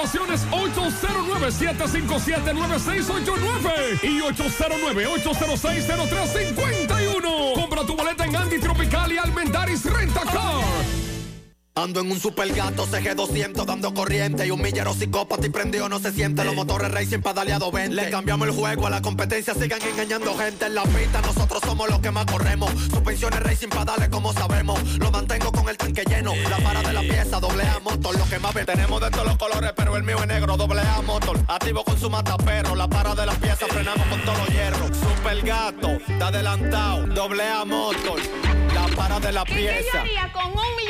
reservaciones 809-757-9689 y 809-806-0351. Compra tu boleta en Andy Tropical y Almendaris Renta Car. Ando en un super gato CG200 dando corriente y un millero psicópata y prendido no se siente. Los motores racing pedaleado 20. Le cambiamos el juego a la competencia, sigan engañando gente en la pista. Nosotros somos los que más corremos. Suspensiones racing padales como sabemos. Lo mantengo con el tanque lleno. La para de la pieza, doble A motor. Lo que más ven. Tenemos de todos los colores, pero el mío es negro, doble A motor. Activo con su mataperro. La para de la pieza, frenamos con todos los hierros. Super gato, está adelantado, doble A motor. La para de la ¿Qué, pieza. qué yo haría con un millón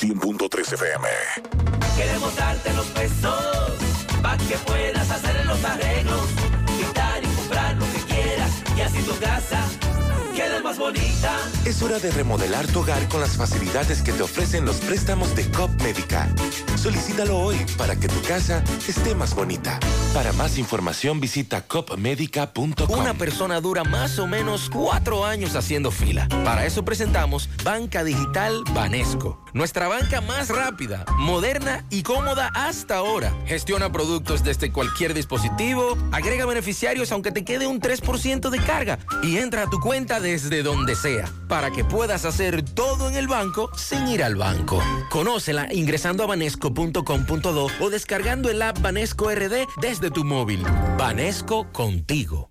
100.3 FM. Queremos darte los pesos para que puedas hacer los arreglos, quitar y comprar lo que quieras y así tu casa quede más bonita. Es hora de remodelar tu hogar con las facilidades que te ofrecen los préstamos de COP Médica. Solicítalo hoy para que tu casa esté más bonita. Para más información visita copmedica.com. Una persona dura más o menos cuatro años haciendo fila. Para eso presentamos Banca Digital Banesco. Nuestra banca más rápida, moderna y cómoda hasta ahora. Gestiona productos desde cualquier dispositivo, agrega beneficiarios aunque te quede un 3% de carga y entra a tu cuenta desde donde sea para que puedas hacer todo en el banco sin ir al banco. Conócela ingresando a banesco.com.do o descargando el app Banesco RD desde tu móvil. Banesco contigo.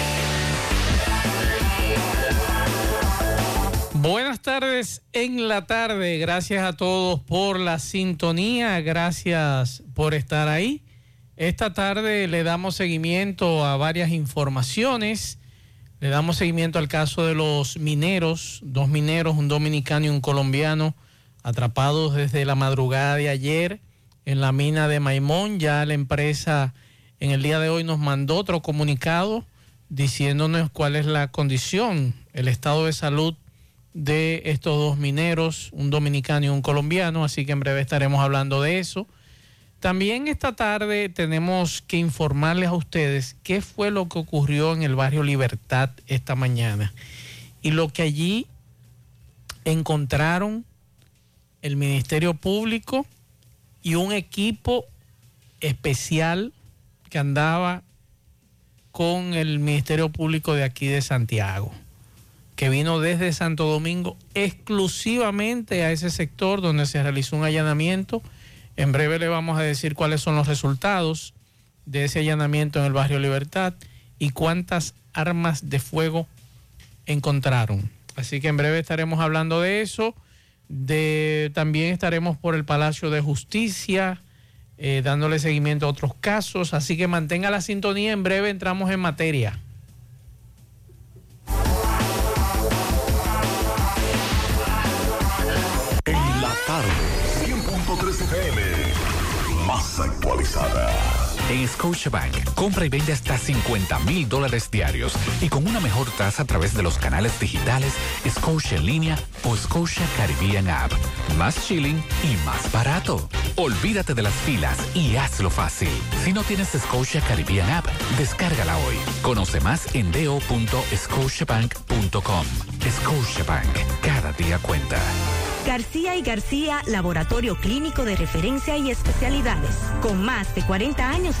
Buenas tardes en la tarde. Gracias a todos por la sintonía. Gracias por estar ahí. Esta tarde le damos seguimiento a varias informaciones. Le damos seguimiento al caso de los mineros, dos mineros, un dominicano y un colombiano, atrapados desde la madrugada de ayer en la mina de Maimón. Ya la empresa en el día de hoy nos mandó otro comunicado diciéndonos cuál es la condición, el estado de salud de estos dos mineros, un dominicano y un colombiano, así que en breve estaremos hablando de eso. También esta tarde tenemos que informarles a ustedes qué fue lo que ocurrió en el barrio Libertad esta mañana y lo que allí encontraron el Ministerio Público y un equipo especial que andaba con el Ministerio Público de aquí de Santiago que vino desde Santo Domingo exclusivamente a ese sector donde se realizó un allanamiento. En breve le vamos a decir cuáles son los resultados de ese allanamiento en el barrio Libertad y cuántas armas de fuego encontraron. Así que en breve estaremos hablando de eso. De, también estaremos por el Palacio de Justicia, eh, dándole seguimiento a otros casos. Así que mantenga la sintonía. En breve entramos en materia. Tarde, 100.3 FM. Más actualizada. En Scotiabank, compra y vende hasta 50 mil dólares diarios y con una mejor tasa a través de los canales digitales Scotia en línea o Scotia Caribbean App. Más chilling y más barato. Olvídate de las filas y hazlo fácil. Si no tienes Scotia Caribbean App, descárgala hoy. Conoce más en do.scotiabank.com. Scotiabank, cada día cuenta. García y García, laboratorio clínico de referencia y especialidades. Con más de 40 años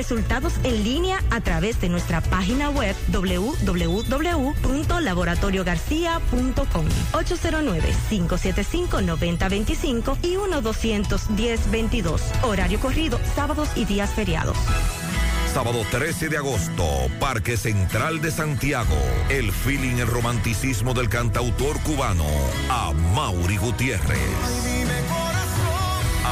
Resultados en línea a través de nuestra página web www.laboratoriogarcia.com 809-575-9025 y 1-210-22. Horario corrido, sábados y días feriados. Sábado 13 de agosto, Parque Central de Santiago. El feeling, el romanticismo del cantautor cubano, a Mauri Gutiérrez.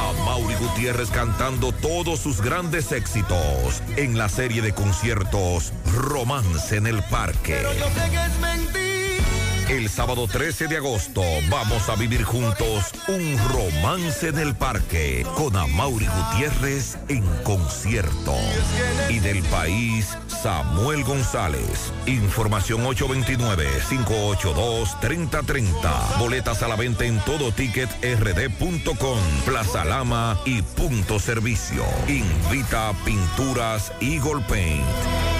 A Mauri Gutiérrez cantando todos sus grandes éxitos en la serie de conciertos Romance en el Parque. El sábado 13 de agosto vamos a vivir juntos un romance en el parque con Amaury Gutiérrez en concierto. Y del país, Samuel González. Información 829-582-3030. Boletas a la venta en todo ticket rd.com, Plaza Lama y Punto Servicio. Invita Pinturas Eagle Paint.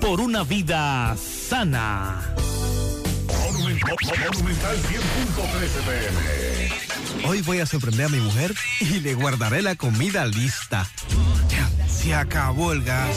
por una vida sana. Monumental 100.13 pm. Hoy voy a sorprender a mi mujer y le guardaré la comida lista. Ya, Se acabó el gas.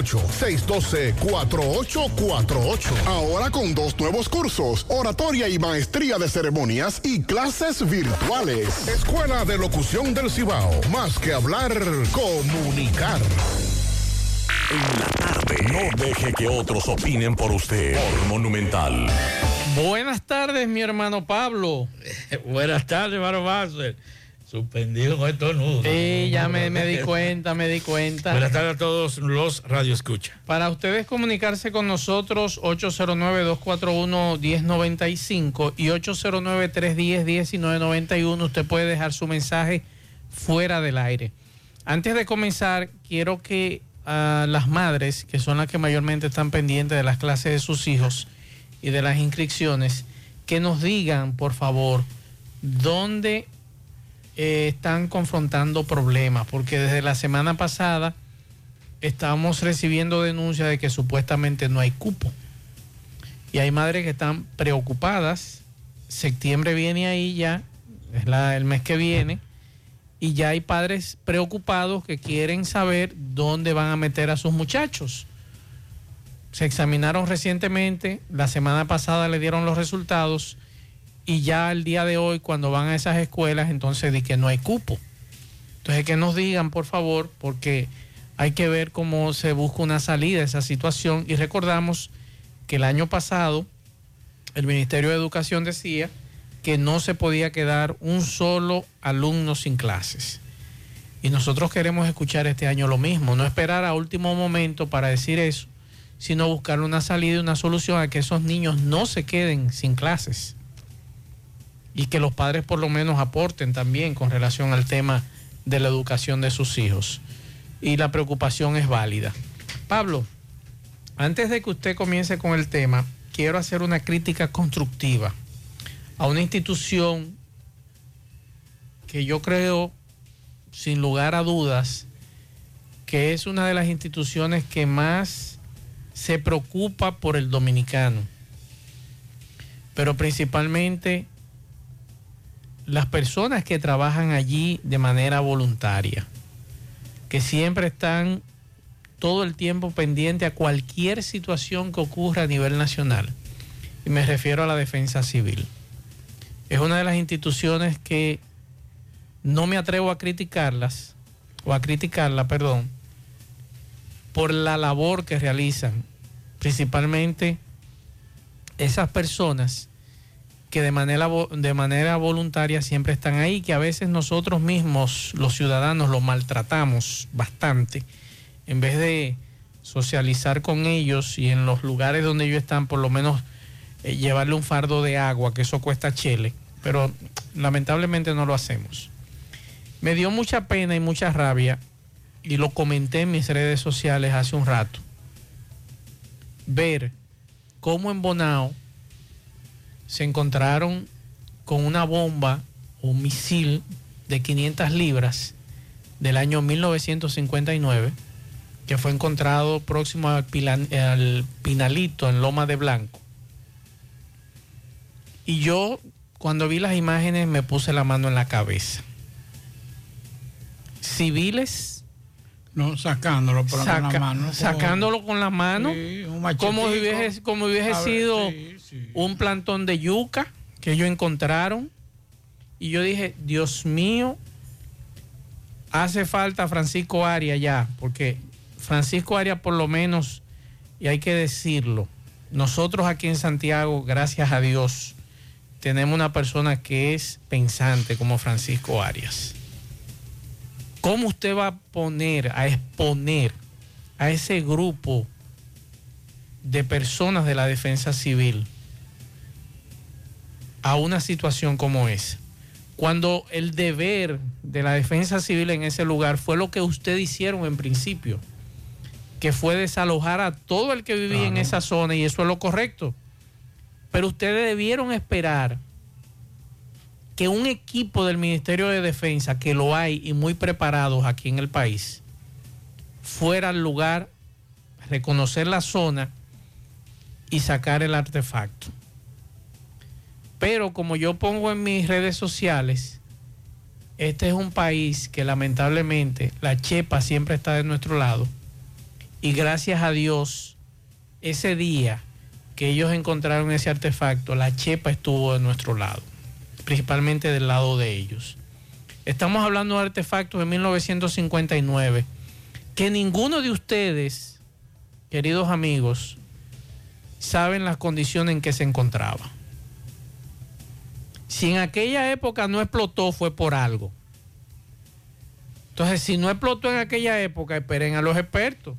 612-4848. Ahora con dos nuevos cursos, oratoria y maestría de ceremonias y clases virtuales. Escuela de Locución del Cibao. Más que hablar, comunicar. En la tarde. No deje que otros opinen por usted. Por Monumental. Buenas tardes, mi hermano Pablo. Buenas tardes, hermano Basel. Suspendido con estos nudos. Sí, ya me, me di cuenta, me di cuenta. Buenas tardes a todos los Radio Escucha. Para ustedes comunicarse con nosotros, 809-241-1095 y 809-310-1991. Usted puede dejar su mensaje fuera del aire. Antes de comenzar, quiero que a las madres, que son las que mayormente están pendientes de las clases de sus hijos y de las inscripciones, que nos digan, por favor, dónde eh, están confrontando problemas, porque desde la semana pasada estamos recibiendo denuncias de que supuestamente no hay cupo. Y hay madres que están preocupadas. Septiembre viene ahí ya, es la- el mes que viene, y ya hay padres preocupados que quieren saber dónde van a meter a sus muchachos. Se examinaron recientemente, la semana pasada le dieron los resultados y ya el día de hoy cuando van a esas escuelas entonces di que no hay cupo. Entonces que nos digan por favor porque hay que ver cómo se busca una salida a esa situación y recordamos que el año pasado el Ministerio de Educación decía que no se podía quedar un solo alumno sin clases. Y nosotros queremos escuchar este año lo mismo, no esperar a último momento para decir eso, sino buscar una salida y una solución a que esos niños no se queden sin clases y que los padres por lo menos aporten también con relación al tema de la educación de sus hijos. Y la preocupación es válida. Pablo, antes de que usted comience con el tema, quiero hacer una crítica constructiva a una institución que yo creo, sin lugar a dudas, que es una de las instituciones que más se preocupa por el dominicano, pero principalmente las personas que trabajan allí de manera voluntaria, que siempre están todo el tiempo pendiente a cualquier situación que ocurra a nivel nacional. Y me refiero a la defensa civil. Es una de las instituciones que no me atrevo a criticarlas, o a criticarla, perdón, por la labor que realizan, principalmente esas personas que de manera, de manera voluntaria siempre están ahí, que a veces nosotros mismos, los ciudadanos, los maltratamos bastante, en vez de socializar con ellos y en los lugares donde ellos están, por lo menos eh, llevarle un fardo de agua, que eso cuesta chele, pero lamentablemente no lo hacemos. Me dio mucha pena y mucha rabia, y lo comenté en mis redes sociales hace un rato, ver cómo en Bonao se encontraron con una bomba o un misil de 500 libras del año 1959 que fue encontrado próximo al, Pilan- al Pinalito en Loma de Blanco. Y yo cuando vi las imágenes me puse la mano en la cabeza. civiles. No, sacándolo por saca- la mano. sacándolo con la mano, Sí, como si hubiese, como hubiese ver, sido sí, un plantón de yuca que ellos encontraron. Y yo dije, Dios mío, hace falta Francisco Arias ya, porque Francisco Arias por lo menos, y hay que decirlo, nosotros aquí en Santiago, gracias a Dios, tenemos una persona que es pensante como Francisco Arias. ¿Cómo usted va a poner, a exponer a ese grupo de personas de la defensa civil a una situación como esa? Cuando el deber de la defensa civil en ese lugar fue lo que ustedes hicieron en principio, que fue desalojar a todo el que vivía en esa zona y eso es lo correcto. Pero ustedes debieron esperar que un equipo del Ministerio de Defensa, que lo hay y muy preparados aquí en el país, fuera al lugar, reconocer la zona y sacar el artefacto. Pero como yo pongo en mis redes sociales, este es un país que lamentablemente la chepa siempre está de nuestro lado. Y gracias a Dios, ese día que ellos encontraron ese artefacto, la chepa estuvo de nuestro lado, principalmente del lado de ellos. Estamos hablando de artefactos de 1959, que ninguno de ustedes, queridos amigos, saben las condiciones en que se encontraba. Si en aquella época no explotó fue por algo. Entonces, si no explotó en aquella época, esperen a los expertos.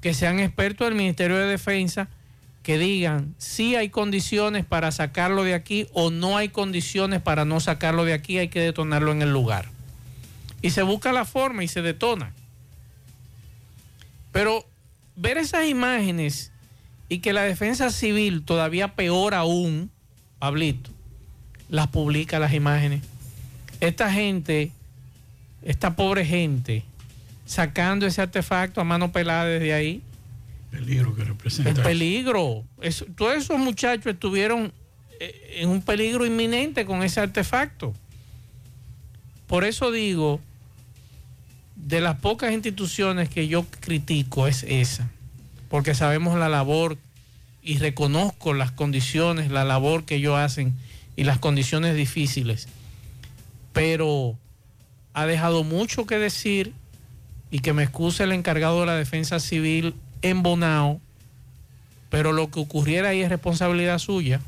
Que sean expertos del Ministerio de Defensa que digan si hay condiciones para sacarlo de aquí o no hay condiciones para no sacarlo de aquí, hay que detonarlo en el lugar. Y se busca la forma y se detona. Pero ver esas imágenes y que la defensa civil, todavía peor aún, Pablito, las publica las imágenes. Esta gente, esta pobre gente, sacando ese artefacto a mano pelada desde ahí. peligro que representa. El peligro. Es- todos esos muchachos estuvieron eh, en un peligro inminente con ese artefacto. Por eso digo, de las pocas instituciones que yo critico es esa, porque sabemos la labor y reconozco las condiciones, la labor que ellos hacen y las condiciones difíciles, pero ha dejado mucho que decir y que me excuse el encargado de la defensa civil en Bonao, pero lo que ocurriera ahí es responsabilidad suya.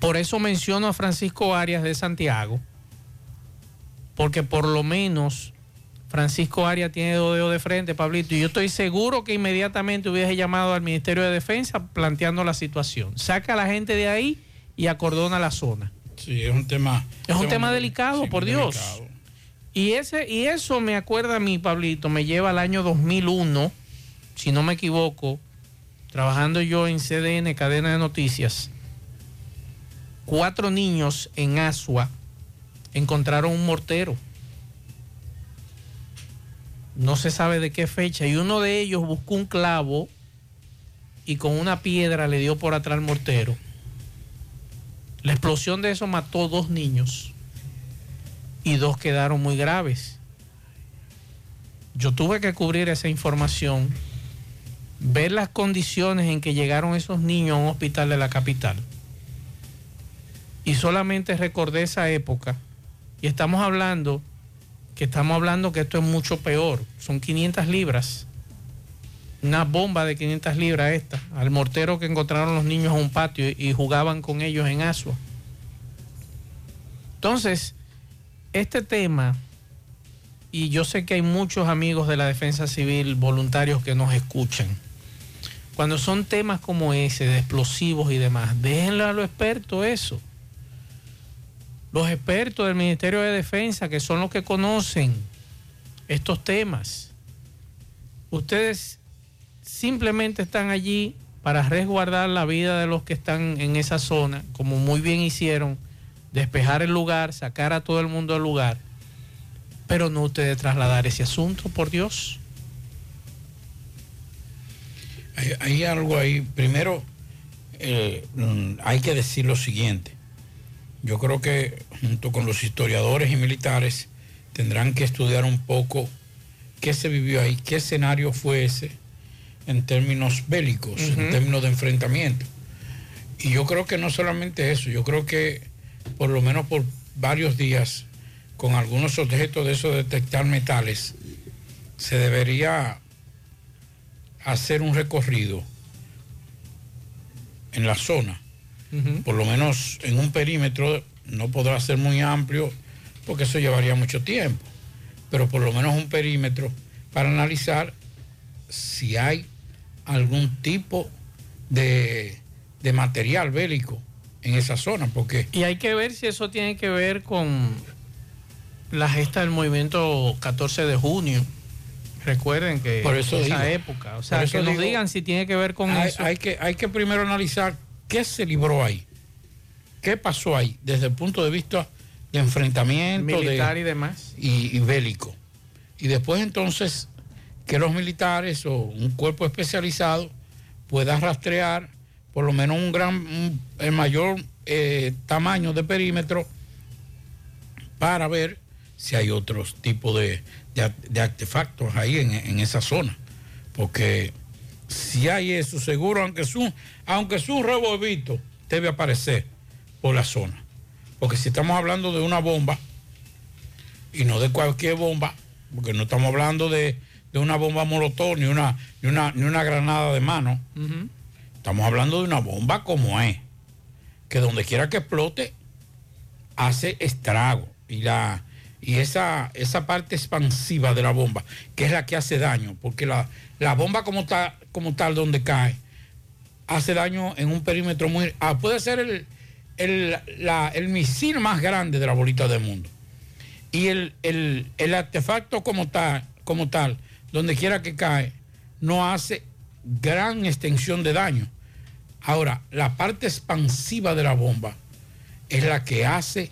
Por eso menciono a Francisco Arias de Santiago, porque por lo menos Francisco Arias tiene dos dedos de frente, Pablito, y yo estoy seguro que inmediatamente hubiese llamado al Ministerio de Defensa planteando la situación. Saca a la gente de ahí y acordona la zona. Sí, es un tema. Es un tema delicado, sí, por Dios. delicado. Y, ese, y eso me acuerda a mí, Pablito, me lleva al año 2001, si no me equivoco, trabajando yo en CDN, cadena de noticias. Cuatro niños en Asua encontraron un mortero. No se sabe de qué fecha. Y uno de ellos buscó un clavo y con una piedra le dio por atrás al mortero. La explosión de eso mató dos niños y dos quedaron muy graves. Yo tuve que cubrir esa información, ver las condiciones en que llegaron esos niños a un hospital de la capital. Y solamente recordé esa época. Y estamos hablando, que estamos hablando que esto es mucho peor. Son 500 libras. Una bomba de 500 libras esta. Al mortero que encontraron los niños en un patio y jugaban con ellos en Asua. Entonces, este tema, y yo sé que hay muchos amigos de la defensa civil voluntarios que nos escuchan, cuando son temas como ese, de explosivos y demás, déjenle a los expertos eso. Los expertos del Ministerio de Defensa, que son los que conocen estos temas. Ustedes simplemente están allí para resguardar la vida de los que están en esa zona, como muy bien hicieron, despejar el lugar, sacar a todo el mundo del lugar, pero no ustedes trasladar ese asunto, por Dios. Hay, algo ahí. Primero, eh, mm, hay que decir lo siguiente. Yo creo que junto con los historiadores y militares tendrán que estudiar un poco qué se vivió ahí, qué escenario fue ese en términos bélicos, en términos de enfrentamiento. Y yo creo que no solamente eso, yo creo que por lo menos por varios días, con algunos objetos de eso de detectar metales, se debería hacer un recorrido en la zona, por lo menos en un perímetro, no podrá ser muy amplio porque eso llevaría mucho tiempo, pero por lo menos un perímetro para analizar si hay algún tipo de, de material bélico en esa zona, porque Y hay que ver si eso tiene que ver con la gesta del movimiento 14 de junio. Recuerden que Por eso esa digo. época, o sea, que nos digo, digan si tiene que ver con hay, eso. hay que, hay que primero analizar qué se libró ahí, qué pasó ahí, desde el punto de vista de enfrentamiento Militar de- y demás. y, y bélico. Y después entonces que los militares o un cuerpo especializado pueda rastrear por lo menos un gran, un- el mayor eh, tamaño de perímetro para ver si hay otros tipos de, de, artefactos ahí en, en esa zona. Porque si hay eso, seguro, aunque es un, aunque es un debe aparecer por la zona. Porque si estamos hablando de una bomba, y no de cualquier bomba, porque no estamos hablando de, de una bomba molotov ni una, ni, una, ni una granada de mano, estamos hablando de una bomba como es, que donde quiera que explote, hace estrago. Y, la, y esa, esa parte expansiva de la bomba, que es la que hace daño, porque la, la bomba como tal, como tal donde cae, hace daño en un perímetro muy... ah, puede ser el, el, la- el misil más grande de la bolita del mundo. Y el, el- el artefacto como tal, como tal, donde quiera que cae, no hace gran extensión de daño. Ahora, la parte expansiva de la bomba es la que hace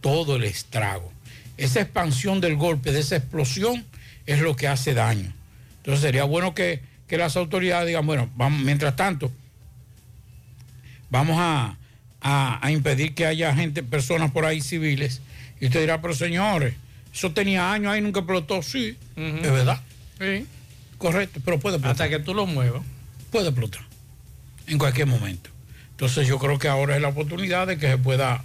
todo el estrago. Esa expansión del golpe, de esa explosión, es lo que hace daño. Entonces sería bueno que, que las autoridades digan, bueno, vamos, mientras tanto, vamos a, a- a impedir que haya gente, personas por ahí civiles. Y usted dirá, pero señores, eso tenía años ahí, nunca explotó. Sí, es verdad. Sí. Correcto, pero puede explotar. Hasta que tú lo muevas. Puede explotar en cualquier momento. Entonces yo creo que ahora es la oportunidad de que se pueda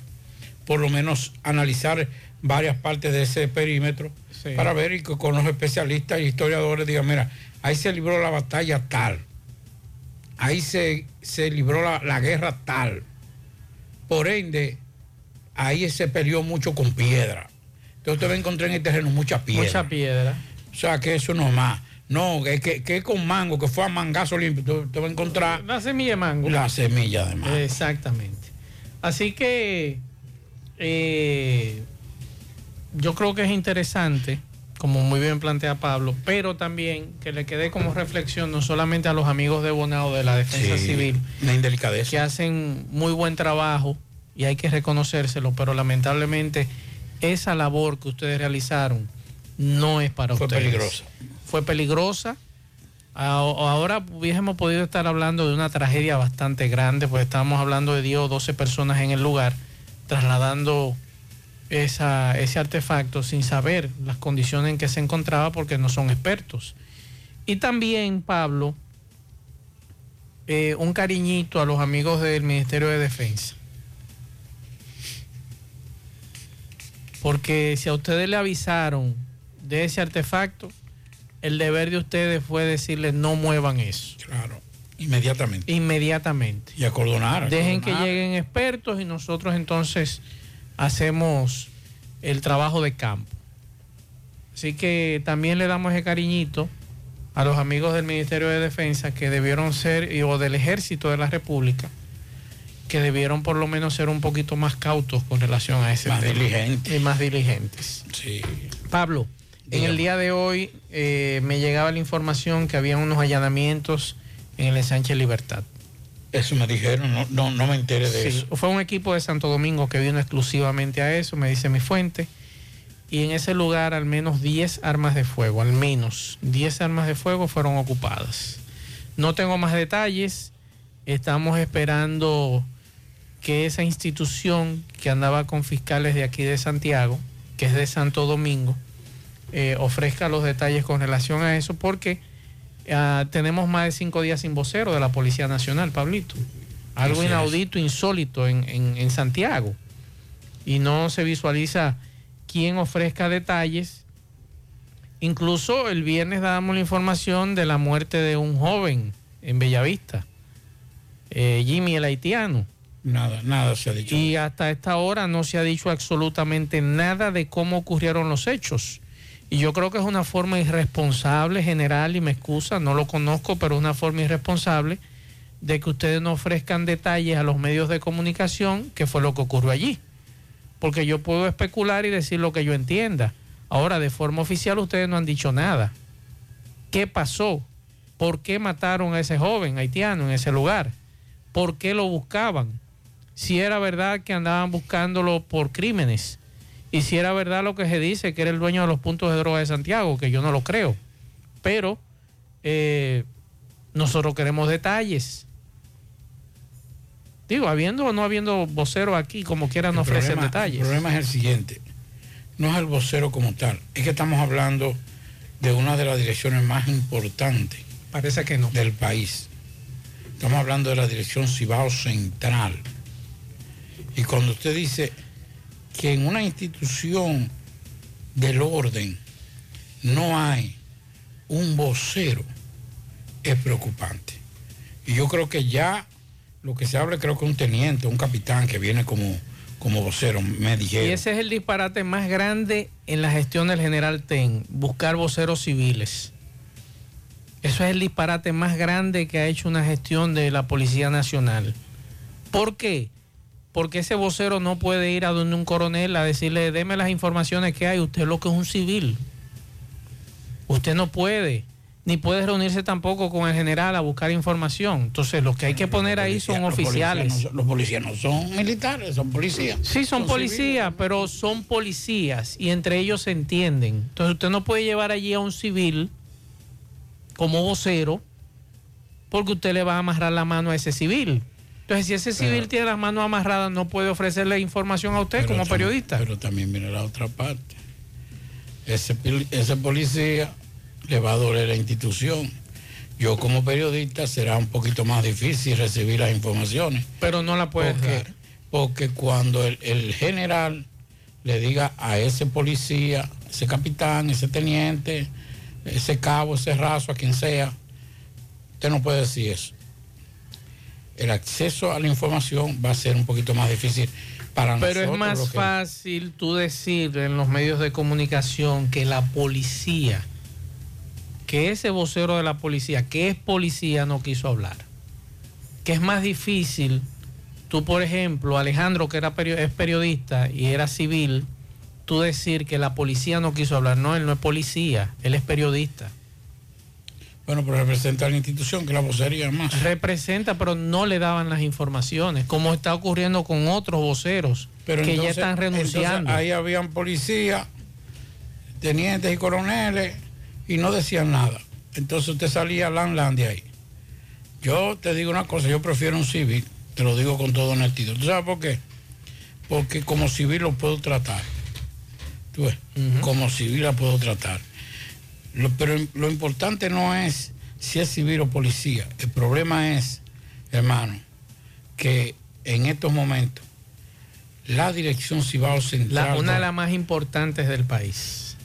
por lo menos analizar varias partes de ese perímetro Sí. para ver y que con los especialistas y historiadores digan, mira, ahí se libró la batalla tal, ahí se, se libró la, la guerra tal. Por ende, ahí se peleó mucho con piedra. Entonces usted va a encontrar en el terreno mucha piedra. Mucha piedra. O sea, que eso no más. No, que, que, que con mango, que fue a mangazo limpio, usted, usted va a encontrar La semilla de mango. la semilla de mango. Exactamente. Así que eh, yo creo que es interesante, como muy bien plantea Pablo, pero también que le quede como reflexión no solamente a los amigos de Bonao de la Defensa Sí, Civil, indelicadeza. que hacen muy buen trabajo y hay que reconocérselo, pero lamentablemente esa labor que ustedes realizaron no es para Fue ustedes. peligrosa. Fue peligrosa. A- Ahora hubiésemos podido estar hablando de una tragedia bastante grande, pues estábamos hablando de 10 o 12 personas en el lugar trasladando esa- ese artefacto sin saber las condiciones en que se encontraba porque no son expertos. Y también, Pablo, eh, un cariñito a los amigos del Ministerio de Defensa. Porque si a ustedes le avisaron de ese artefacto, el deber de ustedes fue decirles no muevan eso. Claro, inmediatamente. Inmediatamente. Y acordonar. Dejen que lleguen expertos y nosotros entonces hacemos el trabajo de campo. Así que también le damos ese cariñito a los amigos del Ministerio de Defensa que debieron ser, o del Ejército de la República, que debieron por lo menos ser un poquito más cautos con relación a ese Más tema. diligentes. Y más diligentes. Sí. Pablo, en el día de hoy eh, me llegaba la información que había unos allanamientos en el ensanche Libertad. Eso me dijeron, no, no, no me enteré de Sí, eso. Fue un equipo de Santo Domingo que vino exclusivamente a eso, me dice mi fuente. Y en ese lugar al menos 10 armas de fuego, al menos 10 armas de fuego fueron ocupadas. No tengo más detalles, estamos esperando que esa institución que andaba con fiscales de aquí de Santiago, que es de Santo Domingo, eh, ofrezca los detalles con relación a eso, porque ah, tenemos más de cinco días sin vocero de la Policía Nacional, Pablito. Algo Así es. inaudito, insólito en, en- en Santiago. Y no se visualiza quién ofrezca detalles. Incluso el viernes dábamos la información de la muerte de un joven en Bellavista, eh, Jimmy el haitiano. Nada, nada se ha dicho. Y hasta esta hora no se ha dicho absolutamente nada de cómo ocurrieron los hechos. Y yo creo que es una forma irresponsable general, y me excusa, no lo conozco, pero es una forma irresponsable de que ustedes no ofrezcan detalles a los medios de comunicación que fue lo que ocurrió allí. Porque yo puedo especular y decir lo que yo entienda. Ahora, de forma oficial, ustedes no han dicho nada. ¿Qué pasó? ¿Por qué mataron a ese joven haitiano en ese lugar? ¿Por qué lo buscaban? Si era verdad que andaban buscándolo por crímenes. Y si era verdad lo que se dice, que era el dueño de los puntos de droga de Santiago, que yo no lo creo. Pero eh, nosotros queremos detalles. Digo, habiendo o no habiendo vocero aquí, como quieran ofrecer problema- detalles. El problema es el siguiente. No es el vocero como tal. Es que estamos hablando de una de las direcciones más importantes Parece que no. del país. Estamos hablando de la dirección Cibao Central. Y cuando usted dice que en una institución del orden no hay un vocero, es preocupante. Y yo creo que ya lo que se habla, creo que un teniente, un capitán que viene como, como vocero, me Y dijeron. ese es el disparate más grande en la gestión del general TEN, buscar voceros civiles. Eso es el disparate más grande que ha hecho una gestión de la Policía Nacional. ¿Por qué? Porque ese vocero no puede ir a donde un coronel a decirle, deme las informaciones que hay, usted es lo que es un civil. Usted no puede, ni puede reunirse tampoco con el general a buscar información. Entonces, lo que hay que poner ahí son Los policías oficiales. no son- los policías no son militares, son policías. Sí, son, policías, pero son policías y entre ellos se entienden. Entonces usted no puede llevar allí a un civil como vocero porque usted le va a amarrar la mano a ese civil. Entonces si ese civil tiene las manos amarradas no puede ofrecerle información a usted como periodista. Pero también viene la otra parte. Ese policía le va a doler la institución. Yo como periodista será un poquito más difícil recibir las informaciones. Pero no la puede porque, porque cuando el, el general le diga a ese policía, ese capitán, ese teniente, ese cabo, ese raso, a quien sea, usted no puede decir eso. El acceso a la información va a ser un poquito más difícil para nosotros. Pero es más que- fácil tú decir en los medios de comunicación que la policía, que ese vocero de la policía, que es policía, no quiso hablar. Que es más difícil, tú por ejemplo, Alejandro, que era es periodista y era civil, tú decir que la policía no quiso hablar. No, él no es policía, él es periodista. Bueno, pero representa la institución, que la vocería más. Representa, pero no le daban las informaciones, como está ocurriendo con otros voceros Pero que ya están renunciando. ahí habían policías, tenientes y coroneles y no decían nada. Entonces usted salía lan lan de ahí. Yo te digo una cosa, yo prefiero un civil, te lo digo con todo honestidad. ¿Tú sabes por qué? Porque como civil lo puedo tratar. Tú ves, como civil la puedo tratar. Lo- pero lo importante no es si es civil o policía. El problema es, hermano, que en estos momentos la dirección Cibao Central La- una de las más importantes del país.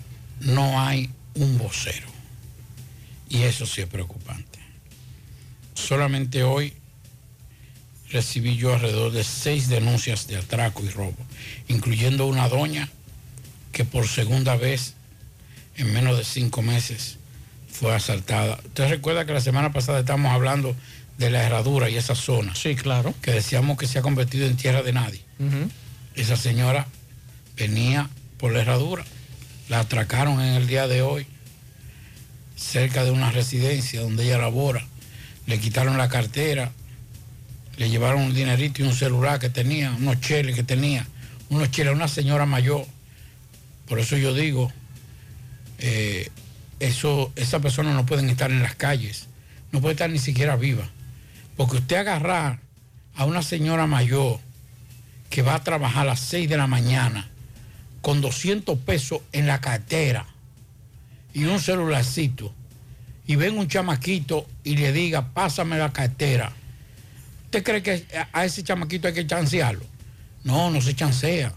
no hay un vocero. Y eso sí es preocupante. Solamente hoy recibí yo alrededor de seis denuncias de atraco y robo, incluyendo una doña que por segunda vez en menos de cinco meses fue asaltada. Usted recuerda que la semana pasada estábamos hablando de la herradura y esa zona. Sí, claro. Que decíamos que se ha convertido en tierra de nadie. Esa señora venía por la herradura, la atracaron en el día de hoy, cerca de una residencia donde ella labora, le quitaron la cartera, le llevaron un dinerito y un celular que tenía, unos cheles que tenía, unos cheles, una señora mayor. Por eso yo digo, eh, eso, esas personas no pueden estar en las calles, no puede estar ni siquiera viva. Porque usted agarrar a una señora mayor que va a trabajar a las 6 de la mañana con 200 pesos en la cartera y un celularcito y ven un chamaquito y le diga, pásame la cartera, ¿usted cree que a- ese chamaquito hay que chancearlo? No, no se chancea.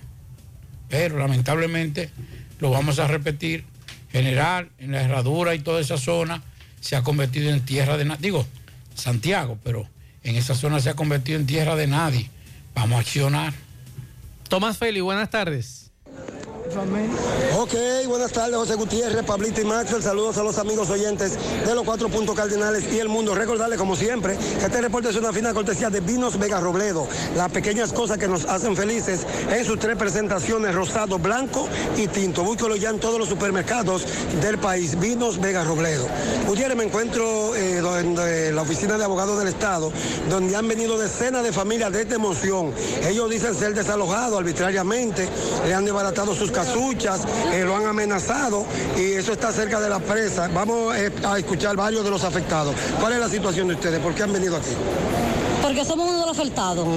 Pero lamentablemente lo vamos a repetir. General, en la herradura y toda esa zona se ha convertido en tierra de nadie. Digo, Santiago, pero en esa zona se ha convertido en tierra de nadie. Vamos a accionar. Tomás Feli, buenas tardes. Ok, buenas tardes, José Gutiérrez, Pablito y Maxwell. Saludos a los amigos oyentes de los cuatro puntos cardinales y el mundo. Recordarles, como siempre, que este reporte es una fina cortesía de Vinos Vega Robledo. Las pequeñas cosas que nos hacen felices en sus tres presentaciones, rosado, blanco y tinto. Búsquelo ya en todos los supermercados del país. Vinos Vega Robledo. Gutiérrez, me encuentro eh, donde la oficina de abogados del Estado, donde han venido decenas de familias desde Monción. Ellos dicen ser desalojados arbitrariamente, le han desbaratado sus casuchas, eh, lo han amenazado y eso está cerca de la presa. Vamos eh, a escuchar varios de los afectados. ¿Cuál es la situación de ustedes? ¿Por qué han venido aquí? Porque somos uno de los afectados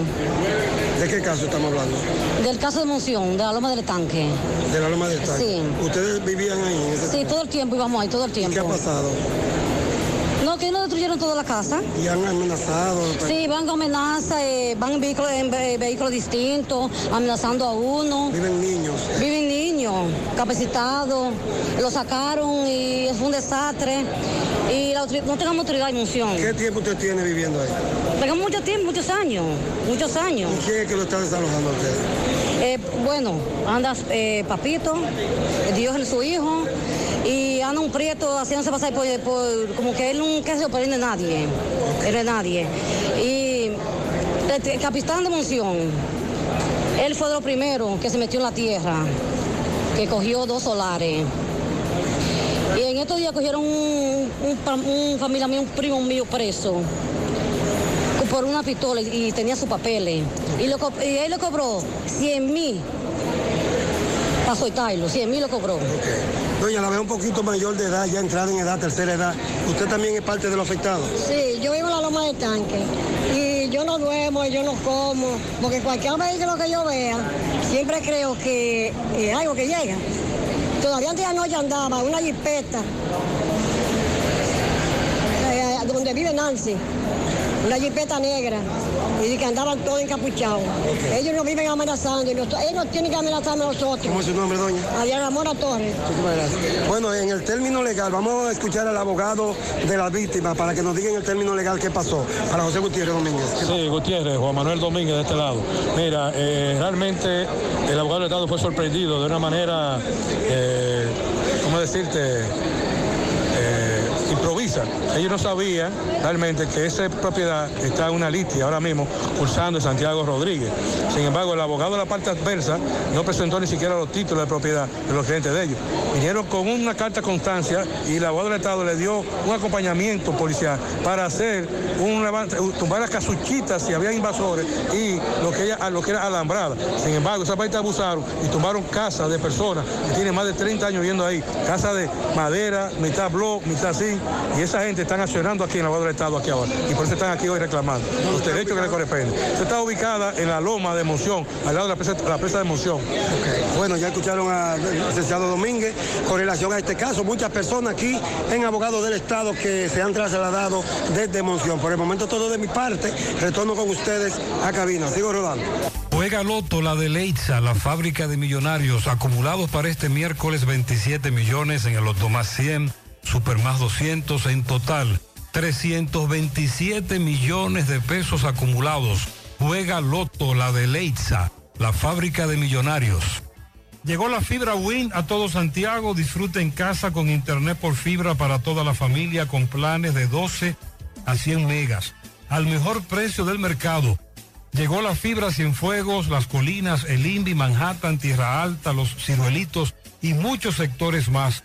¿De qué caso estamos hablando? del caso de Monción, de la Loma del Estanque. De la Loma del Tanque. Sí. ¿Ustedes vivían ahí? en ese Sí, todo el tiempo íbamos ahí, todo el tiempo. ¿Qué ha pasado? No, que nos destruyeron toda la casa. Y han amenazado. Sí, van con amenaza, eh, van en vehículos, en ve- vehículos distintos, amenazando a uno. Viven niños. Viven niños, capacitados, lo sacaron y fue un desastre. Y la no tenemos autoridad en Monción. ¿Qué tiempo usted tiene viviendo ahí? Tenemos mucho tiempo, muchos años, muchos años. ¿Y quién es que lo está desalojando a ustedes? Eh, bueno, anda eh, Papito, eh, Dios es su hijo, anda un prieto haciéndose pasar por, por- como que él nunca se opone de nadie, él nadie. Y el, el capitán de Monción, él fue de los primeros que se metió en la tierra, que cogió dos solares. Y en estos días cogieron un, un, un familia mío, un primo mío preso por una pistola y tenía sus papeles. Y, y él le cobró 100 mil para soltarlo, 100 mil lo cobró. Doña, la veo un poquito mayor de edad, ya entrada en edad, tercera edad. ¿Usted también es parte de los afectados? Sí, yo vivo en la loma del tanque y yo no duermo, yo no como, porque cualquier vehículo que yo vea, siempre creo que es algo que llega. Todavía antes de anoche andaba una jipeta, eh, donde vive Nancy, una jipeta negra, y que andaban todos encapuchados. Ellos nos viven amenazando, y nos- ellos nos tienen que amenazar a nosotros. ¿Cómo es su nombre, doña? Adriana Mora Torres. Muchísimas gracias. Bueno, en el término legal, vamos a escuchar al abogado de la víctima para que nos diga en el término legal qué pasó. Para José Gutiérrez Domínguez. Sí, Gutiérrez, Juan Manuel Domínguez de este lado. Mira, eh, realmente el abogado del Estado fue sorprendido de una manera, eh, ¿cómo decirte? Eh, improvisa. Ellos no sabían realmente que esa propiedad está en una litia ahora mismo cursando Santiago Rodríguez. Sin embargo, el abogado de la parte adversa no presentó ni siquiera los títulos de propiedad de los clientes de ellos. Vinieron con una carta constancia y el abogado del Estado le dio un acompañamiento policial para hacer un levante, tumbar las casuchitas si había invasores y lo que, ella, lo que era alambrada. Sin embargo, esa parte abusaron y tumbaron casas de personas que tienen más de 30 años viviendo ahí. Casas de madera, mitad blog, mitad zinc. Y esa gente están accionando aquí en el abogado del Estado aquí ahora. Y por eso están aquí hoy reclamando los derechos que les corresponden. Esta está ubicada en la loma de Monción, al lado de la presa, la presa de Monción. Bueno, ya escucharon al licenciado Domínguez con relación a este caso. Muchas personas aquí en Abogados del Estado que se han trasladado desde Monción. Por el momento todo de mi parte. Retorno con ustedes a cabina. Sigo rodando. Juega Loto, la de Leitza, la fábrica de millonarios, acumulados para este miércoles 27 millones en el Loto más 100, Super más 200, en total 327 millones de pesos acumulados. Juega Loto, la de Leitza, la fábrica de millonarios. Llegó la fibra Win a todo Santiago. Disfruta en casa con internet por fibra para toda la familia con planes de 12 a 100 megas. Al mejor precio del mercado. Llegó la fibra Cienfuegos, Las Colinas, El Invi, Manhattan, Tierra Alta, Los Ciruelitos y muchos sectores más.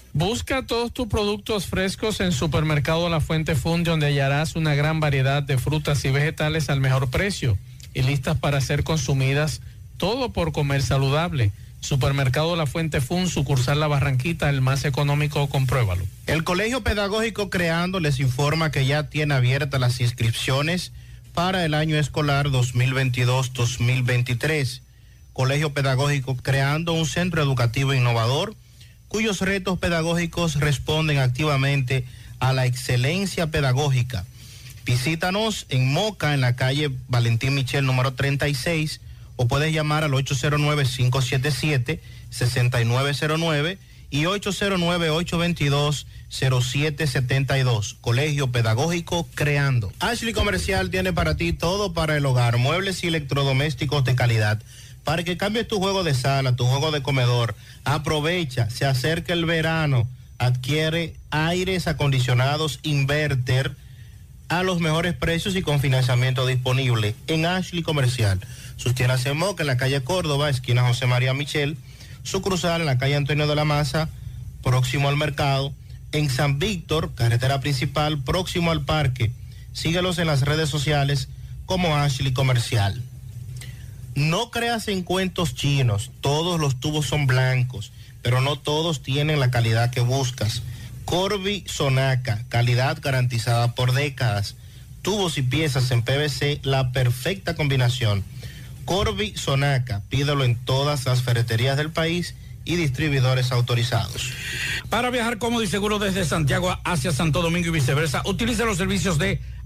Busca todos tus productos frescos en Supermercado La Fuente Fun, donde hallarás una gran variedad de frutas y vegetales al mejor precio y listas para ser consumidas, todo por comer saludable. Supermercado La Fuente Fun, sucursal La Barranquita, el más económico, compruébalo. El Colegio Pedagógico Creando les informa que ya tiene abiertas las inscripciones para el año escolar 2022-2023. Colegio Pedagógico Creando un centro educativo innovador cuyos retos pedagógicos responden activamente a la excelencia pedagógica. Visítanos en Moca, en la calle Valentín Michel número 36, o puedes llamar al 809-577-6909 y 809-822-0772. Colegio Pedagógico Creando. Ashley Comercial tiene para ti todo para el hogar, muebles y electrodomésticos de calidad. Para que cambies tu juego de sala, tu juego de comedor, aprovecha, se acerca el verano, adquiere aires acondicionados inverter a los mejores precios y con financiamiento disponible en Ashley Comercial. Sus tiendas en Moca, en la calle Córdoba, esquina José María Michel, su cruzal en la calle Antonio de la Maza, próximo al mercado, en San Víctor, carretera principal, próximo al parque. Síguelos en las redes sociales como Ashley Comercial. No creas en cuentos chinos, todos los tubos son blancos, pero no todos tienen la calidad que buscas. Corby Sonaca, calidad garantizada por décadas. Tubos y piezas en PVC, la perfecta combinación. Corby Sonaca, pídelo en todas las ferreterías del país y distribuidores autorizados. Para viajar cómodo y seguro desde Santiago hacia Santo Domingo y viceversa, utilice los servicios de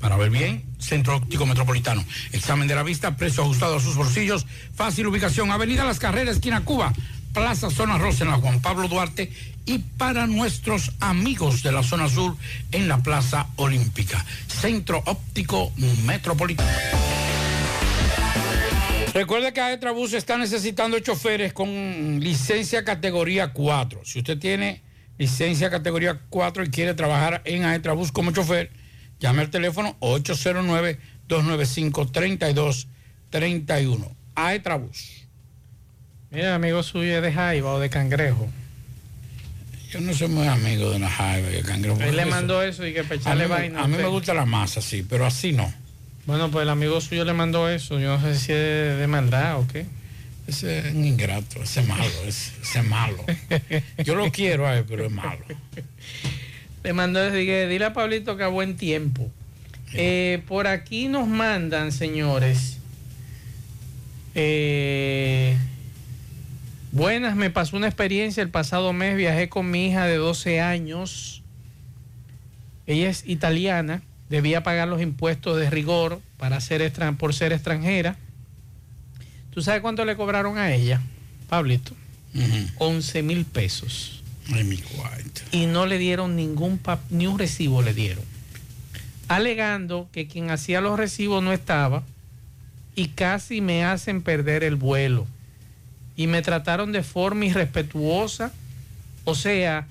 para ver bien, Centro Óptico Metropolitano. Examen de la vista, precio ajustado a sus bolsillos, fácil ubicación, Avenida Las Carreras, esquina Cuba, Plaza Zona Rosa en la Juan Pablo Duarte y para nuestros amigos de la zona sur en la Plaza Olímpica. Centro Óptico Metropolitano. Recuerde que Aetrabús está necesitando choferes con licencia categoría 4. Si usted tiene licencia categoría 4 y quiere trabajar en Aetrabús como chofer, llame al teléfono 809-295-3231. Aetrabús. Mira, amigo suyo es de jaiba o de cangrejo. Yo no soy muy amigo de la jaiba y el cangrejo. Él le mandó eso y que para A echarle mí, me- vaina. a mí me gusta la masa, sí, pero así no. Bueno, pues el amigo suyo le mandó eso. Yo no sé si es de, de maldad o qué. Ese es un ingrato, ese es malo, ese, ese es malo. Yo lo quiero a él, pero es malo. Le mandó decir que dile a Pablito que a buen tiempo. Eh, por aquí nos mandan, señores. eh, buenas, me pasó una experiencia el pasado mes. Viajé con mi hija de 12 años. Ella es italiana. Debía pagar los impuestos de rigor para ser por ser extranjera. ¿Tú sabes cuánto le cobraron a ella, Pablito? 11 mil pesos. Ay, mi cuarto. Y no le dieron ningún pap- ni un recibo le dieron. Alegando que quien hacía los recibos no estaba y casi me hacen perder el vuelo. Y me trataron de forma irrespetuosa. O sea,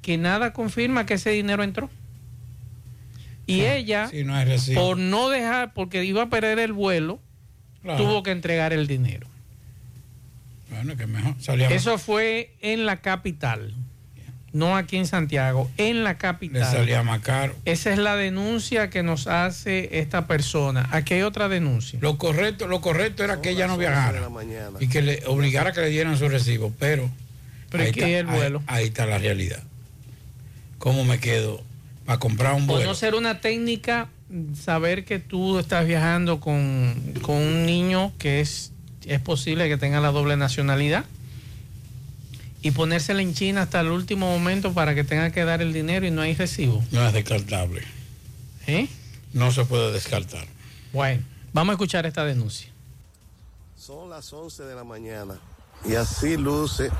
que nada confirma que ese dinero entró. Y ella, no por no dejar, porque iba a perder el vuelo, Claro. tuvo que entregar el dinero. Bueno, que mejor. Salía Eso fue en la capital, no aquí en Santiago, en la le capital. salía más caro. Esa es la denuncia que nos hace esta persona. Aquí hay otra denuncia. Lo correcto, lo correcto era que ella no viajara y que le obligara a que le dieran su recibo, pero, Pero ahí, ¿y qué está, es el vuelo? Ahí, ahí está la realidad. ¿Cómo me quedo para comprar un O vuelo? no ser una técnica, saber que tú estás viajando con, con un niño que es, es posible que tenga la doble nacionalidad y ponérsela en China hasta el último momento para que tenga que dar el dinero y no hay recibo. No es descartable. ¿Eh? No se puede descartar. Bueno, vamos a escuchar esta denuncia. Son las 11 de la mañana y así luce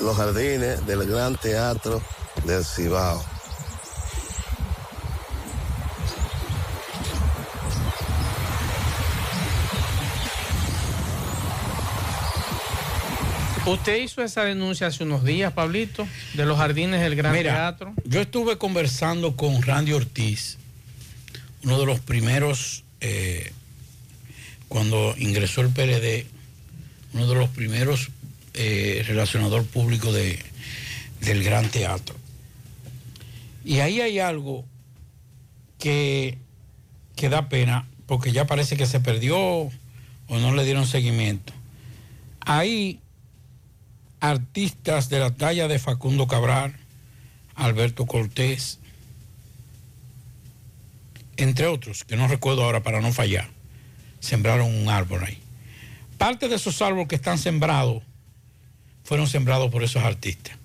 los jardines del Gran Teatro del Cibao. Usted hizo esa denuncia hace unos días, Pablito, de los jardines del Gran Mira, Teatro. Yo estuve conversando con Randy Ortiz, uno de los primeros, eh, cuando ingresó el PLD, uno de los primeros eh, relacionador público de, del Gran Teatro. Y ahí hay algo que, que da pena, porque ya parece que se perdió o no le dieron seguimiento. Ahí artistas de la talla de Facundo Cabral, Alberto Cortés, entre otros, que no recuerdo ahora para no fallar, sembraron un árbol ahí. Parte de esos árboles que están sembrados fueron sembrados por esos artistas.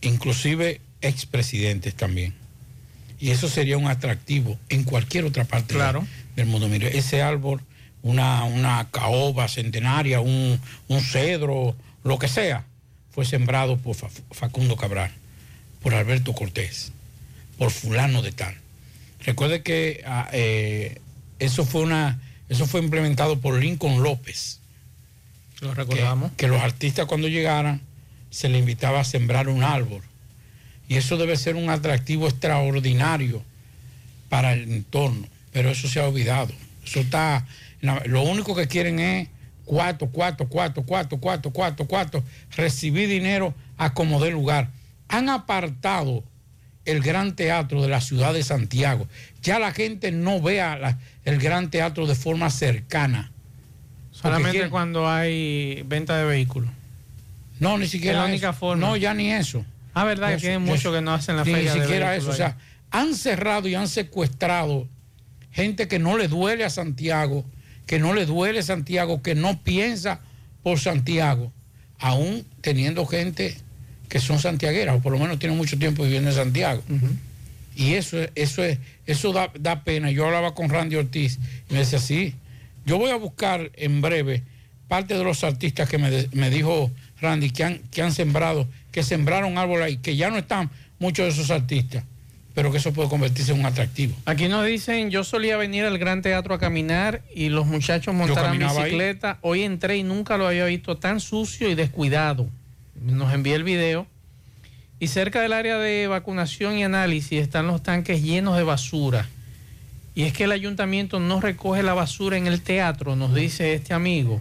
Inclusive expresidentes también. Y eso sería un atractivo en cualquier otra parte Claro. del mundo. Mire, ese árbol, una, una caoba centenaria, un, un cedro, lo que sea, fue sembrado por Fa- Facundo Cabral, por Alberto Cortés, por fulano de tal. Recuerde que ah, eh, eso fue una, eso fue implementado por Lincoln López. Lo recordamos. Que, que los artistas cuando llegaran se les invitaba a sembrar un árbol. Y eso debe ser un atractivo extraordinario para el entorno. Pero eso se ha olvidado. Eso está. Lo único que quieren es cuatro, cuatro, cuatro, cuatro, cuatro, cuatro, cuatro, recibir dinero a como dé lugar. Han apartado el gran teatro de la ciudad de Santiago. Ya la gente no vea la- el gran teatro de forma cercana. Solamente quieren- cuando hay venta de vehículos. No, ni siquiera Es la eso. única forma. No, ya ni eso. Ah, verdad, que Eso, tienen eso. mucho que no hacen la Ni feria siquiera eso. O sea, han cerrado y han secuestrado gente que no le duele a Santiago, que no le duele Santiago, que no piensa por Santiago, aún teniendo gente que son santiagueras, o por lo menos tienen mucho tiempo viviendo en Santiago. Y eso, es- eso, es, eso da, da pena. Yo hablaba con Randy Ortiz y me decía, sí, yo voy a buscar en breve parte de los artistas que me, de- me dijo Randy que han, que han sembrado, que sembraron árboles ahí, que ya no están muchos de esos artistas, pero que eso puede convertirse en un atractivo. Aquí nos dicen, yo solía venir al Gran Teatro a caminar y los muchachos montaban ahí. bicicleta. Hoy entré y nunca lo había visto tan sucio y descuidado. Nos envía el video. Y cerca del área de vacunación y análisis están los tanques llenos de basura. Y es que el ayuntamiento no recoge la basura en el teatro, nos dice este amigo.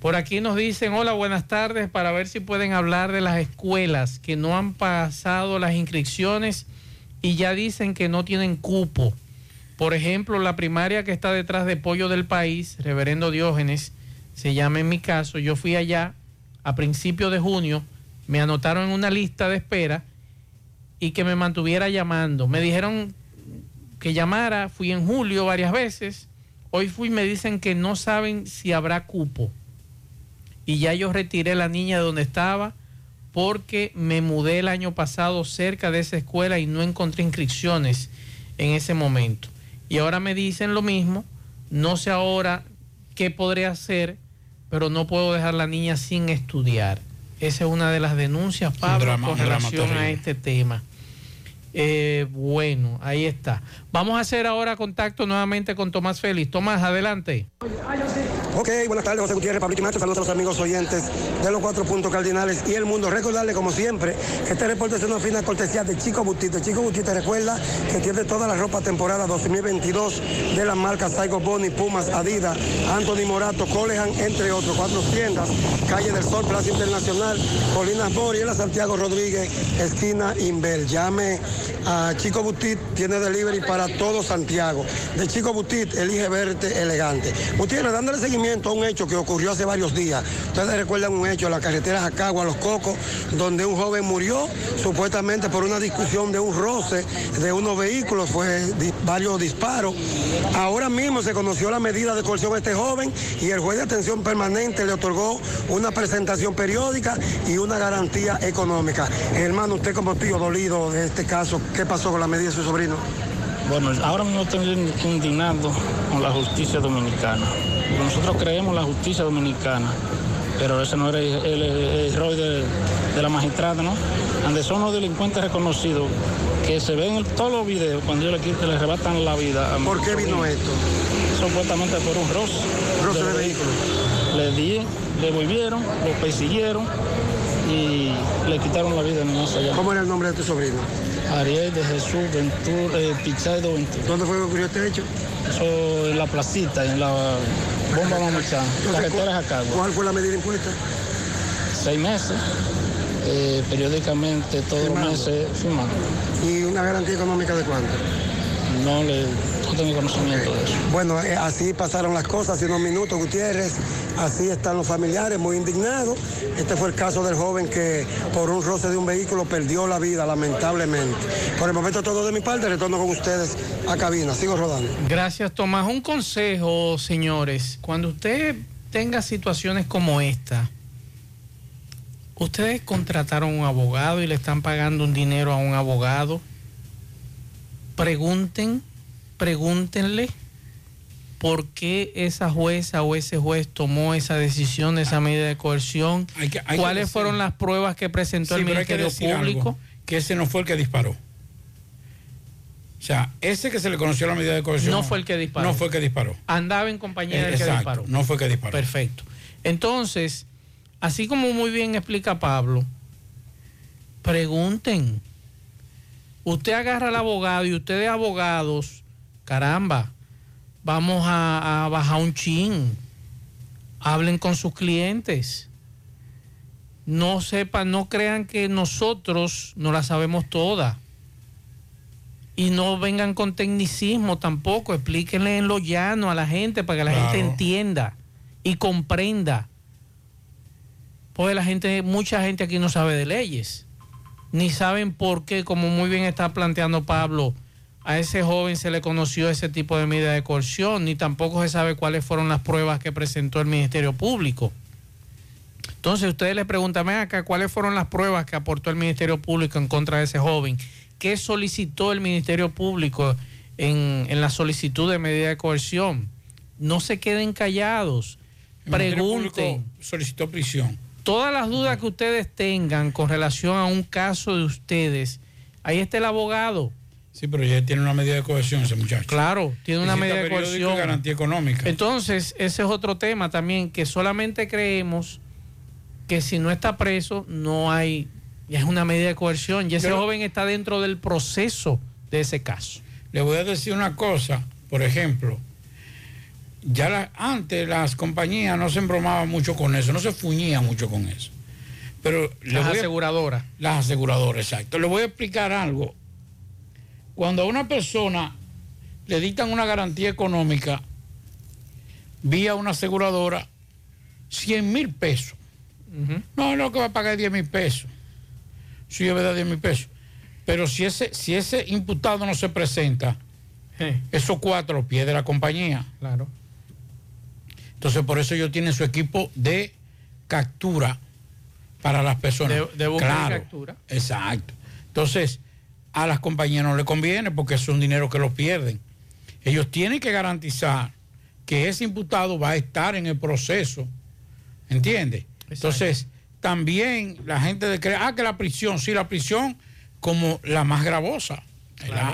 Por aquí nos dicen, hola, buenas tardes, para ver si pueden hablar de las escuelas que no han pasado las inscripciones y ya dicen que no tienen cupo. Por ejemplo, la primaria que está detrás de Pollo del País, Reverendo Diógenes, se llama en mi caso, yo fui allá a principios de junio, me anotaron en una lista de espera y que me mantuviera llamando. Me dijeron que llamara, fui en julio varias veces, hoy fui y me dicen que no saben si habrá cupo. Y ya yo retiré la niña de donde estaba porque me mudé el año pasado cerca de esa escuela y no encontré inscripciones en ese momento. Y ahora me dicen lo mismo, no sé ahora qué podré hacer, pero no puedo dejar la niña sin estudiar. Esa es una de las denuncias, Pablo, drama- con relación a este tema. Eh, bueno, ahí está. Vamos a hacer ahora contacto nuevamente con Tomás Félix. Tomás, adelante. Ok, buenas tardes, José Gutiérrez, Pablito y Macho. Saludos a los amigos oyentes de los cuatro puntos cardinales y el mundo. Recordarle, como siempre, que este reporte es una fina cortesía de Chico Butite. Chico Butite recuerda que tiene toda la ropa temporada 2022 de las marcas Saigo Boni, Pumas, Adidas, Anthony Morato, Colehan, entre otros. Cuatro tiendas, Calle del Sol, Plaza Internacional, Colinas Mori, la Santiago Rodríguez, esquina Inbel. Llame a Chico Butit, tiene delivery para todo Santiago. De Chico Butit, elige verte elegante. Gutiérrez, dándole seguimiento a un hecho que ocurrió hace varios días. Ustedes recuerdan un hecho en la carretera Jacagua, Los Cocos, donde un joven murió supuestamente por una discusión de un roce de unos vehículos, fue varios disparos. Ahora mismo se conoció la medida de coerción a este joven y el juez de atención permanente le otorgó una presentación periódica y una garantía económica. Hermano, usted como tío dolido de este caso, ¿qué pasó con la medida de su sobrino? Bueno, ahora mismo estoy indignado con la justicia dominicana. Nosotros creemos en la justicia dominicana pero ese no era el, el- el error de, de la magistrada, ¿no? Donde son los delincuentes reconocidos que se ven en todos los videos cuando ellos le, le arrebatan la vida. a ¿Por qué vino esto? Supuestamente por un roce. Roce de vehículo. Le di, le volvieron, lo persiguieron y le quitaron la vida en más allá. ¿Cómo era el nombre de tu sobrino? Ariel de Jesús Ventura, eh, Pizarro Ventura. ¿Dónde fue que ocurrió este hecho? Eso en la placita, en la bomba Mamuchán, carreteras acá. ¿Cuál fue la medida impuesta? Seis meses, eh, periódicamente todos los meses firmando. ¿Y una garantía económica de cuánto? No le no tengo conocimiento de eso. Bueno, eh, así pasaron las cosas hace unos minutos, Gutiérrez. Así están los familiares muy indignados. Este fue el caso del joven que por un roce de un vehículo perdió la vida, lamentablemente. Por el momento todo de mi parte, retorno con ustedes a cabina. Sigo rodando. Gracias, Tomás. Un consejo, señores. Cuando usted tenga situaciones como esta, ustedes contrataron un abogado y le están pagando un dinero a un abogado. Pregunten, pregúntenle por qué esa jueza o ese juez tomó esa decisión, esa medida de coerción. Hay que- hay que ¿Cuáles fueron las pruebas que presentó Sí, el que Ministerio decir Público? algo, que ese no fue el que disparó. O sea, ese que se le conoció la medida de coerción. No fue el que disparó. No fue el que disparó. Andaba en compañía del que Exacto, disparó. no fue que disparó. Perfecto. Entonces, así como muy bien explica Pablo, pregunten. Usted agarra al abogado y ustedes abogados, caramba, vamos a, a bajar un chin. Hablen con sus clientes. No sepan, no crean que nosotros no la sabemos toda. Y no vengan con tecnicismo tampoco. Explíquenle en lo llano a la gente para que la gente entienda y comprenda. Porque la gente, mucha gente aquí no sabe de leyes. Ni saben por qué, como muy bien está planteando Pablo, a ese joven se le conoció ese tipo de medida de coerción, ni tampoco se sabe cuáles fueron las pruebas que presentó el Ministerio Público. Entonces ustedes le preguntan, "Ven acá, ¿cuáles fueron las pruebas que aportó el Ministerio Público en contra de ese joven? ¿Qué solicitó el Ministerio Público en, en la solicitud de medida de coerción? No se queden callados. El Pregunten. solicitó prisión. Todas las dudas que ustedes tengan con relación a un caso de ustedes, ahí está el abogado. Sí, pero ya tiene una medida de coerción ese muchacho. Claro, tiene una medida de periódico y garantía económica. Entonces, ese es otro tema también, que solamente creemos que si no está preso, no hay, ya es una medida de coerción, y ese joven está dentro del proceso de ese caso. Le voy a decir una cosa, por ejemplo, ya la- antes las compañías no se embromaban mucho con eso, no se fuñían mucho con eso. Pero Las aseguradoras. Las aseguradoras, exacto. Le voy a explicar algo. Cuando a una persona le dictan una garantía económica vía una aseguradora, 100 mil pesos. No, no, que va a pagar 10 mil pesos. Sí, es verdad, 10 mil pesos. Pero si ese, si ese imputado no se presenta, esos cuatro los pierde la compañía. Claro. Entonces, por eso ellos tienen su equipo de captura para las personas. De- de búsqueda y captura. Exacto. Entonces, a las compañías no le conviene porque es un dinero que los pierden. Ellos tienen que garantizar que ese imputado va a estar en el proceso. ¿Entiende? Entonces, también la gente de cree, ah, que la prisión, sí, la prisión como la más gravosa.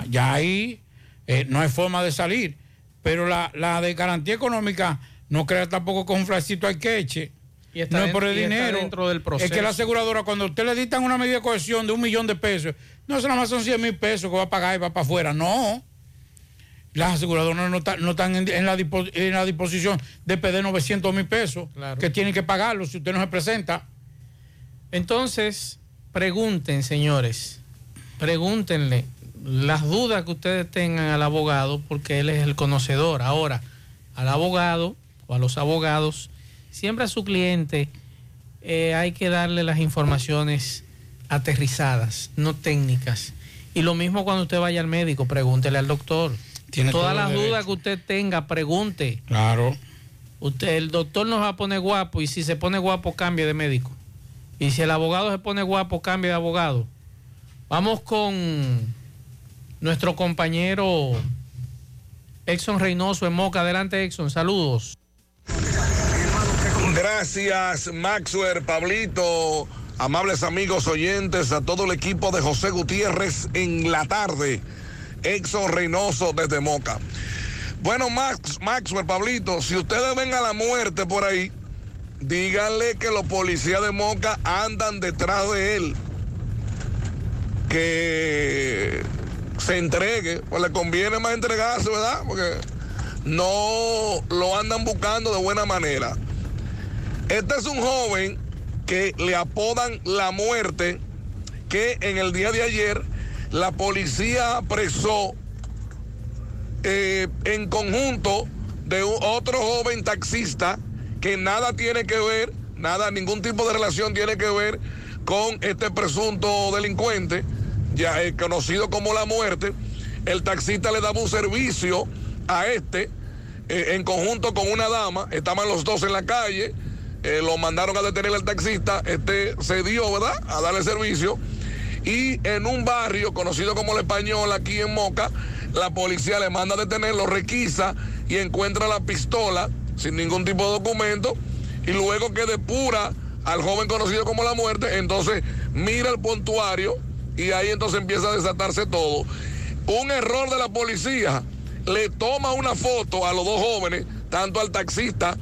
Ya ahí eh, no hay forma de salir. Pero la, la de garantía económica no crea tampoco con un flacito hay que eche. Y está no es por el dinero. dentro del Es proceso. que la aseguradora, cuando usted le dictan una medida de cohesión de un millón de pesos, no, eso nada más son 100 mil pesos que va a pagar y va para afuera. No. Las aseguradoras no, están- no están en, en la dispo- en la disposición de pedir 900 mil pesos que tienen que pagarlo si usted no se presenta. Entonces, pregunten, señores, pregúntenle las dudas que ustedes tengan al abogado, porque él es el conocedor. Ahora, al abogado o a los abogados, siempre a su cliente eh, hay que darle las informaciones aterrizadas, no técnicas. Y lo mismo cuando usted vaya al médico, pregúntele al doctor. Tiene Todas las dudas que usted tenga, pregunte. Claro. Usted, el doctor nos va a poner guapo y si se pone guapo, cambie de médico. Y si el abogado se pone guapo, cambie de abogado. Vamos con nuestro compañero Exxon Reynoso en Moca. Adelante, Exxon. Saludos. Gracias, Maxwell, Pablito, amables amigos oyentes, a todo el equipo de José Gutiérrez en la tarde. Exo Reynoso desde Moca. Bueno, Max, Maxwell, Pablito, si ustedes ven a la muerte por ahí, díganle que los policías de Moca andan detrás de él. Que se entregue, pues le conviene más entregarse, ¿verdad? Porque no lo andan buscando de buena manera. Este es un joven que le apodan la muerte, que en el día de ayer la policía apresó eh, en conjunto de otro joven taxista que nada tiene que ver, nada, ningún tipo de relación tiene que ver con este presunto delincuente, ya conocido como la muerte. El taxista le daba un servicio a este eh, en conjunto con una dama, estaban los dos en la calle, eh, lo mandaron a detener al taxista, este se dio, ¿verdad?, a darle servicio. Y en un barrio conocido como el español, aquí en Moca, la policía le manda a detenerlo, requisa y encuentra la pistola sin ningún tipo de documento. Y luego que depura al joven conocido como la muerte, entonces mira el puntuario y ahí entonces empieza a desatarse todo. Un error de la policía le toma una foto a los dos jóvenes, tanto al taxista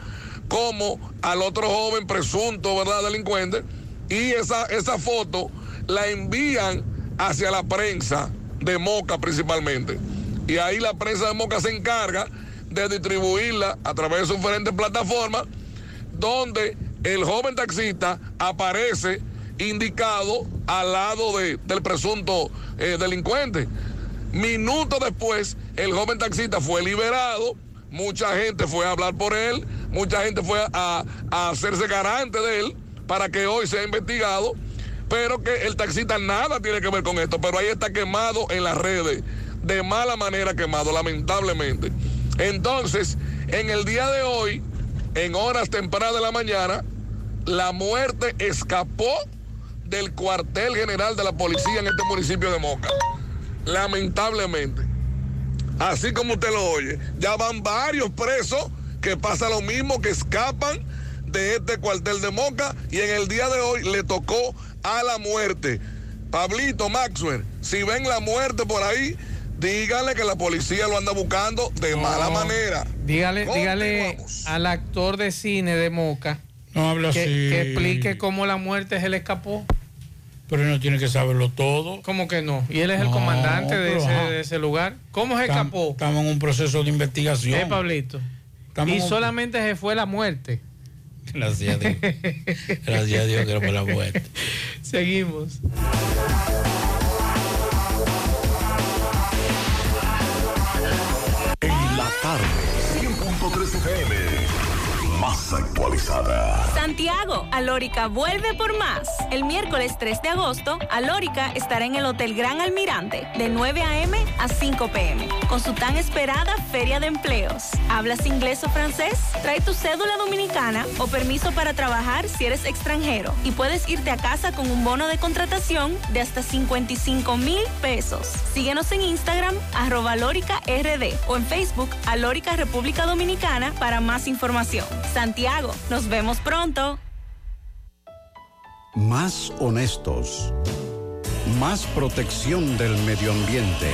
como al otro joven presunto, ¿verdad?, delincuente, y esa, esa foto la envían hacia la prensa de Moca principalmente. Y ahí la prensa de Moca se encarga de distribuirla a través de sus diferentes plataformas, donde el joven taxista aparece indicado al lado de- del presunto eh, delincuente. Minutos después, el joven taxista fue liberado, mucha gente fue a hablar por él, mucha gente fue a, a hacerse garante de él para que hoy sea investigado, pero que el taxista nada tiene que ver con esto, pero ahí está quemado en las redes, de mala manera quemado, lamentablemente. Entonces, en el día de hoy, en horas tempranas de la mañana, la muerte escapó del cuartel general de la policía en este municipio de Moca. Lamentablemente. Así como usted lo oye, ya van varios presos que pasa lo mismo, que escapan de este cuartel de Moca y en el día de hoy le tocó a la muerte. Pablito Maxwell, si ven la muerte por ahí, díganle que la policía lo anda buscando de mala manera. Dígale, dígale al actor de cine de Moca No habla que, así. que explique cómo la muerte se le escapó. Pero él no tiene que saberlo todo. ¿Cómo que no? Y él es el comandante de pero, ese, ajá. de ese lugar. ¿Cómo se Tam- escapó? Estamos en un proceso de investigación. Eh, Pablito. Estamos y un- solamente se fue la muerte. Gracias a Dios. Gracias a Dios que no fue la muerte. Seguimos. En la tarde, 100.3 FM. Más actualizada. Santiago, Alórica vuelve por más. El miércoles 3 de agosto, Alórica estará en el Hotel Gran Almirante de 9 a.m. a 5 p.m. con su tan esperada Feria de Empleos. ¿Hablas inglés o francés? Trae tu cédula dominicana o permiso para trabajar si eres extranjero y puedes irte a casa con un bono de contratación de hasta 55 mil pesos. Síguenos en Instagram, arroba Alórica o en Facebook, Alórica República Dominicana para más información. Santiago, nos vemos pronto. Más honestos. Más protección del medio ambiente.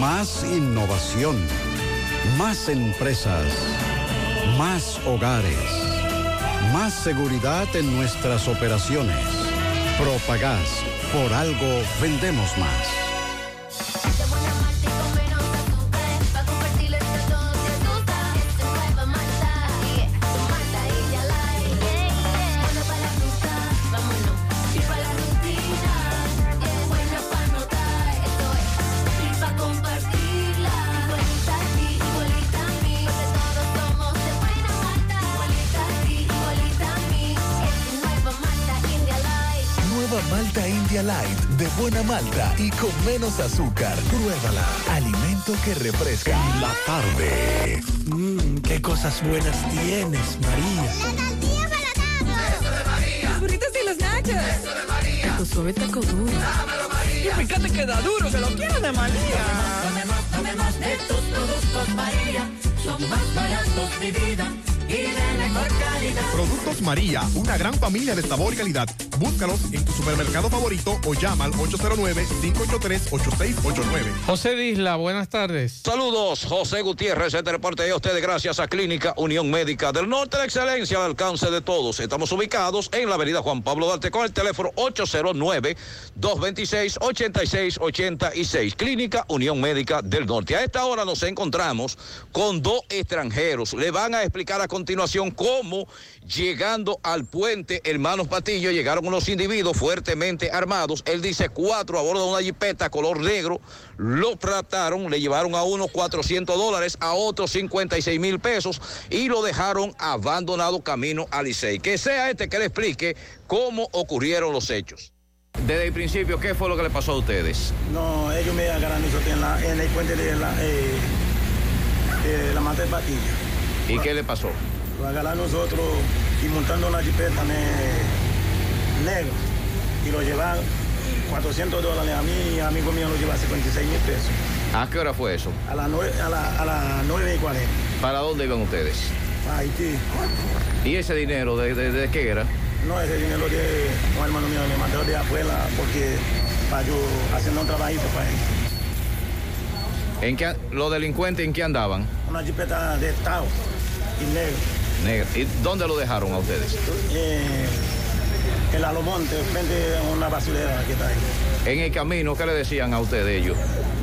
Más innovación. Más empresas. Más hogares. Más seguridad en nuestras operaciones. Propagás. Por algo vendemos más. Nueva Malta India Light de buena malta y con menos azúcar. Pruébala. Alimento que refresca. La tarde. Mmm, qué cosas buenas tienes, María. Los burritos y los nachos. Eso de María. Tu suave taco duro. Dámelo, María. Y fíjate que da duro, que lo quiero de María. Tomemos, tomemos de tus productos, María. Son más baratos, mi vida. Y de mejor calidad. Productos María, una gran familia de sabor y calidad. Búscalos en tu supermercado favorito o llama al 809-583-8689. José Disla, buenas tardes. Saludos, José Gutiérrez, este reporte de ustedes gracias a Clínica Unión Médica del Norte, la excelencia al alcance de todos. Estamos ubicados en la avenida Juan Pablo Duarte con el teléfono 809-226-8686. Clínica Unión Médica del Norte. A esta hora nos encontramos con dos extranjeros. Le van a explicar a continuación cómo llegando al puente Hermanos Patillo llegaron unos individuos fuertemente armados. Él dice cuatro a bordo de una jipeta color negro. Lo trataron, le llevaron a unos 400 dólares, a otros 56 mil pesos y lo dejaron abandonado camino a Licey. Que sea este que le explique cómo ocurrieron los hechos. Desde el principio, ¿qué fue lo que le pasó a ustedes? No, ellos me agarraron en, la, en el puente de la, eh, de la Mata de Patillo. ¿Y qué le pasó? Lo agarraron nosotros y montando una jipeta ne- negro y lo llevan 400 dólares a mí y a amigo mío lo lleva 56 mil pesos. ¿A qué hora fue eso? A las 9, a la, a las 9 y 40. ¿Para dónde iban ustedes? A Haití. ¿Y ese dinero de, de- de qué era? No, ese dinero de un hermano mío me mandó de afuera porque para yo haciendo un trabajito para él. ¿En qué, ¿Los delincuentes en qué andaban? Una jipeta de Estado y negro. Negro. ¿Y dónde lo dejaron a ustedes? Eh, en la Lomonte, frente a una basurera que está ahí. En el camino, ¿qué le decían a ustedes ellos?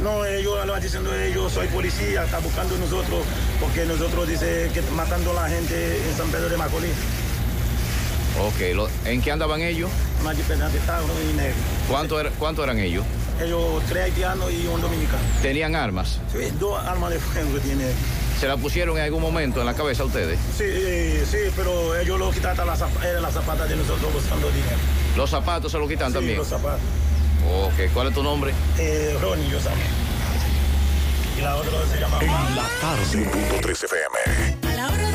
No, ellos lo van diciendo ellos, soy policía, está buscando nosotros, porque nosotros dice que matando a la gente en San Pedro de Macorís. Ok, lo- ¿en qué andaban ellos? De Estado y negro. ¿Cuánto, era- cuánto eran ellos? Ellos, tres haitianos y un dominicano. ¿Tenían armas? Sí, dos armas de fuego que tiene. ¿Se la pusieron en algún momento en la cabeza a ustedes? Sí, eh, sí, pero ellos lo quitaron las las zapatas de nosotros buscando dinero. ¿Los zapatos se los quitan Sí, también? los zapatos. Ok, ¿cuál es tu nombre? Eh, Ronnie, yo sabía. Y la otra se llama... En la tarde. Punto 3 FM.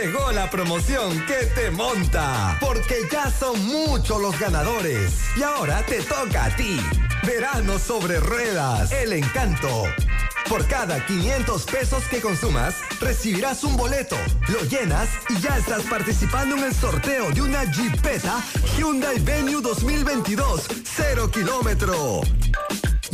Llegó la promoción que te monta, porque ya son muchos los ganadores. Y ahora te toca a ti. Verano sobre ruedas, el encanto. Por cada 500 pesos que consumas, recibirás un boleto, lo llenas y ya estás participando en el sorteo de una Jeepeta Hyundai Venue 2022, 0 kilómetro.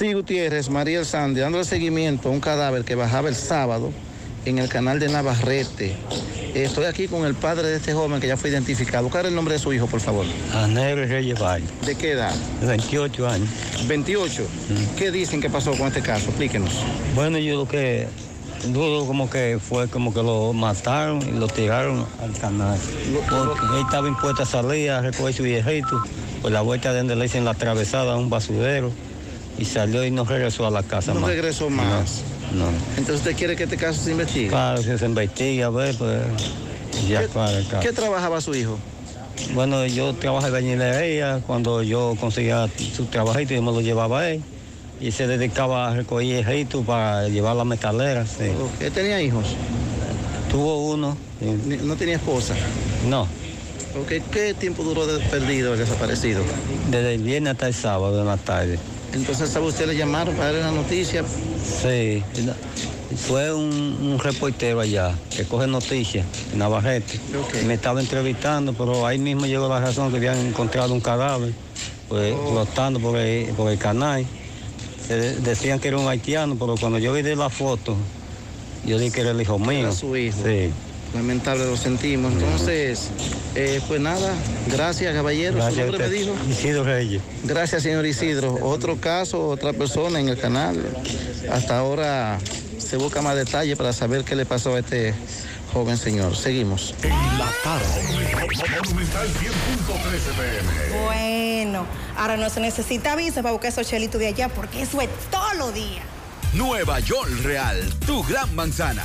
Sí, Gutiérrez, María El Sandy, dándole seguimiento a un cadáver que bajaba el sábado en el canal de Navarrete. Estoy aquí con el padre de este joven que ya fue identificado. ¿Cuál es el nombre de su hijo, por favor? Anel Reyes Valle, ¿De qué edad? 28 años. 28. ¿Qué dicen que pasó con este caso? Explíquenos. Bueno, yo lo que dudo como que fue como que lo mataron y lo tiraron al canal. Porque él estaba impuesto a salir a recoger su viejito, por la vuelta de donde le dicen la atravesada a un basurero y salió y no regresó a la casa No más. regresó más. No. no. Entonces usted quiere que este caso se investigue. Claro, que se investiga, a ver, pues ya claro, el caso. ¿Qué trabajaba su hijo? Bueno, yo trabajé en bañilería, cuando yo conseguía su trabajito yo me lo llevaba a él y se dedicaba a recoger ejitos para llevar la metalera. Sí. ¿Él tenía hijos? Tuvo uno. ¿No tenía esposa? No, Ok, ¿Qué tiempo duró de perdido, el desaparecido? desde el viernes hasta el sábado en la tarde. Entonces, ¿sabe usted le llamaron para darle la noticia? Sí, fue un, un reportero allá que coge noticias en Navarrete. Me estaba entrevistando, pero ahí mismo llegó la razón que habían encontrado un cadáver pues, flotando por el, por el canal. Se decían que era un haitiano, pero cuando yo vi de la foto, yo dije que era el hijo mío. Era su hijo. Sí. Lamentable, lo sentimos. Entonces, eh, pues nada, gracias, caballero. Gracias ¿Su a nombre me usted. dijo? Isidro Reyes. Gracias, señor Isidro. Otro caso, otra persona en el canal. Hasta ahora se busca más detalle para saber qué le pasó a este joven señor. Seguimos. En la tarde. Monumental 100.13 pm. Bueno, ahora no se necesita visa para buscar esos chelitos de allá porque eso es todos los días. Nueva York Real, tu gran manzana.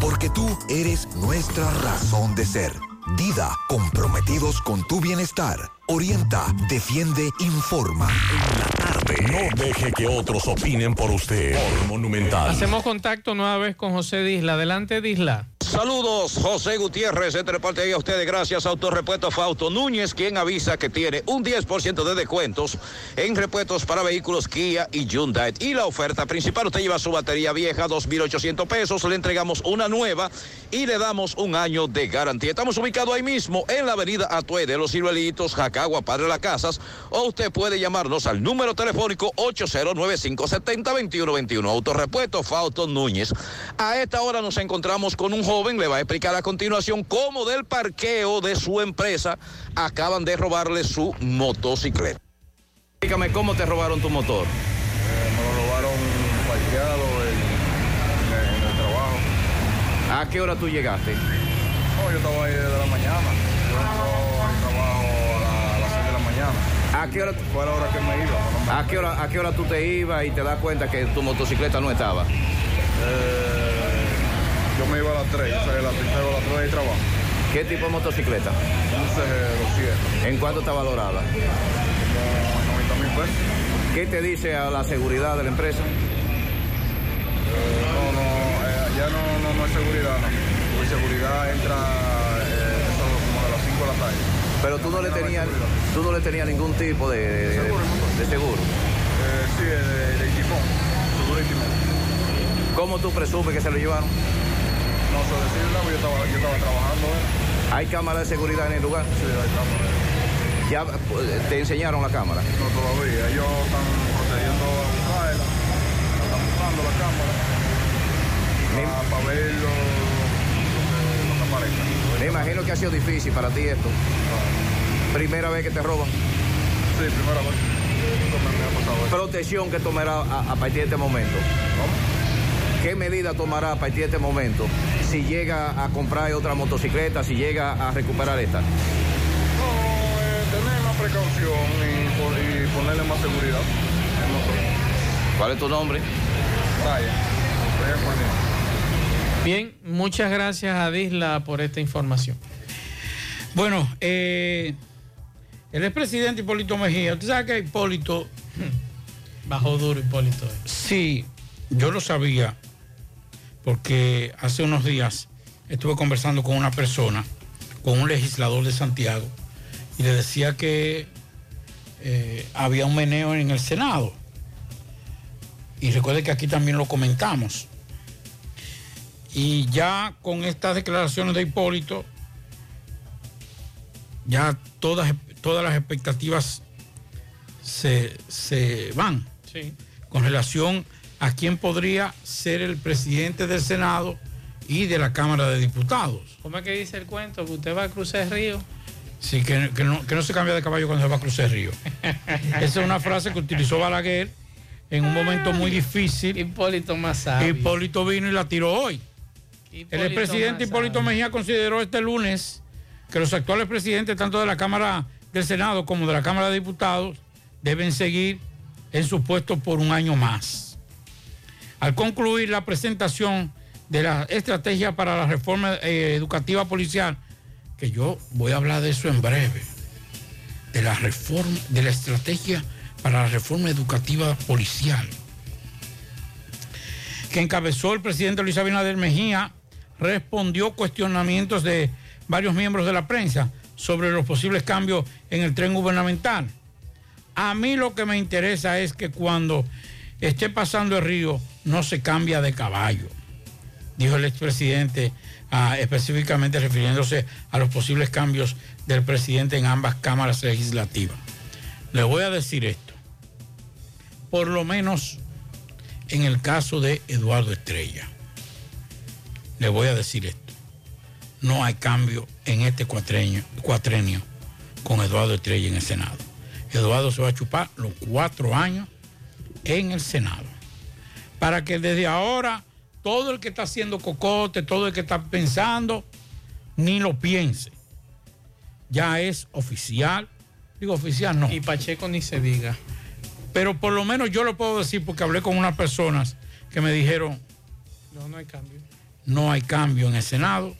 porque tú eres nuestra razón de ser. Dida, comprometidos con tu bienestar. Orienta, defiende, informa. No deje que otros opinen por usted. Monumental. Hacemos contacto nueva vez con José Disla. Adelante, Disla. Saludos, José Gutiérrez, entre parte ahí a ustedes, gracias Autorepuesto Fausto Núñez, quien avisa que tiene un 10% de descuentos en repuestos para vehículos Kia y Hyundai. Y la oferta principal, usted lleva su batería vieja, 2.800 pesos, le entregamos una nueva y le damos un año de garantía. Estamos ubicados ahí mismo en la avenida Atue de los Ciruelitos, Jacagua, Padre Las Casas, o usted puede llamarnos al número telefónico 8095702121. Autorepuesto Fausto Núñez. A esta hora nos encontramos con un joven, le va a explicar a continuación cómo del parqueo de su empresa acaban de robarle su motocicleta. Explícame cómo te robaron tu motor. me lo robaron parqueado en, en el, en el trabajo. ¿A qué hora tú llegaste? No, yo estaba ahí desde la mañana. Yo entro al trabajo a, la- a las 6 de la mañana. ¿A qué hora? Fue la hora que me iba. ¿A qué hora, a qué hora tú te ibas y te das cuenta que tu motocicleta no estaba? Eh, yo me iba a las 3, yo salí a las 3, salgo a las 3 de trabajo. ¿Qué tipo de motocicleta? Un CG 200, ¿En cuánto está valorada? como 90 mil pesos. ¿Qué te dice a la seguridad de la empresa? Eh, no, no, eh, ya no, no, no es seguridad, no. Porque seguridad entra eh, eso como a las 5 de la tarde. Pero tú no le tenías, tú no le tenías ningún tipo de, de- de seguro. Eh, sí, de, de, de seguro de timón. ¿Cómo tú presumes que se lo llevaron? No sé decirlo, yo estaba, yo estaba trabajando. ¿eh? ¿Hay cámara de seguridad en el lugar? Sí, hay cámara. ¿Ya eh, te enseñaron la cámara? No todavía, ellos están procediendo a buscarla, están buscando la cámara para, para ver lo, lo que, aparezca. Me imagino que ha sido difícil para ti esto. Primera vez que te roban. Sí, primera vez. Me había pasado. Protección que tomará a, a partir de este momento. ¿Qué medida tomará a partir de este momento si llega a comprar otra motocicleta, si llega a recuperar esta? No, eh, tener más precaución y, po- y ponerle más seguridad. ¿Cuál es tu nombre? Brian. Bien, muchas gracias a Disla por esta información. Bueno, eh, el expresidente Hipólito Mejía, usted sabe que Hipólito... Bajó duro Hipólito. Sí, yo lo sabía, porque hace unos días estuve conversando con una persona, con un legislador de Santiago, y le decía que eh, había un meneo en el Senado. Y recuerde que aquí también lo comentamos. Y ya con estas declaraciones de Hipólito, ya todas, todas las expectativas se, se van Sí. con relación a quién podría ser el presidente del Senado y de la Cámara de Diputados. ¿Cómo es que dice el cuento? Que usted va a cruzar el río. Sí, que, que no, que no se cambia de caballo cuando se va a cruzar el río. Esa es una frase que utilizó Balaguer en un momento muy difícil. Hipólito sabio. Hipólito vino y la tiró hoy. El expresidente Hipólito Mejía consideró este lunes que los actuales presidentes, tanto de la Cámara del Senado como de la Cámara de Diputados, deben seguir en sus puestos por un año más. Al concluir la presentación de la estrategia para la reforma eh, educativa policial, que yo voy a hablar de eso en breve, de la reforma, de la estrategia para la reforma educativa policial, que encabezó el presidente Luis Abinader Mejía, respondió cuestionamientos de varios miembros de la prensa sobre los posibles cambios en el tren gubernamental. A mí lo que me interesa es que cuando esté pasando el río no se cambia de caballo, dijo el expresidente, ah, específicamente refiriéndose a los posibles cambios del presidente en ambas cámaras legislativas. Le voy a decir esto, por lo menos en el caso de Eduardo Estrella, le voy a decir esto, no hay cambio en este cuatrenio, cuatrenio con Eduardo Estrella en el Senado. Eduardo se va a chupar los cuatro años en el Senado. Para que desde ahora todo el que está haciendo cocote, todo el que está pensando, ni lo piense. Ya es oficial. Digo oficial, no. Y Pacheco ni se diga. Pero por lo menos yo lo puedo decir porque hablé con unas personas que me dijeron, No, no hay cambio. no hay cambio en el Senado.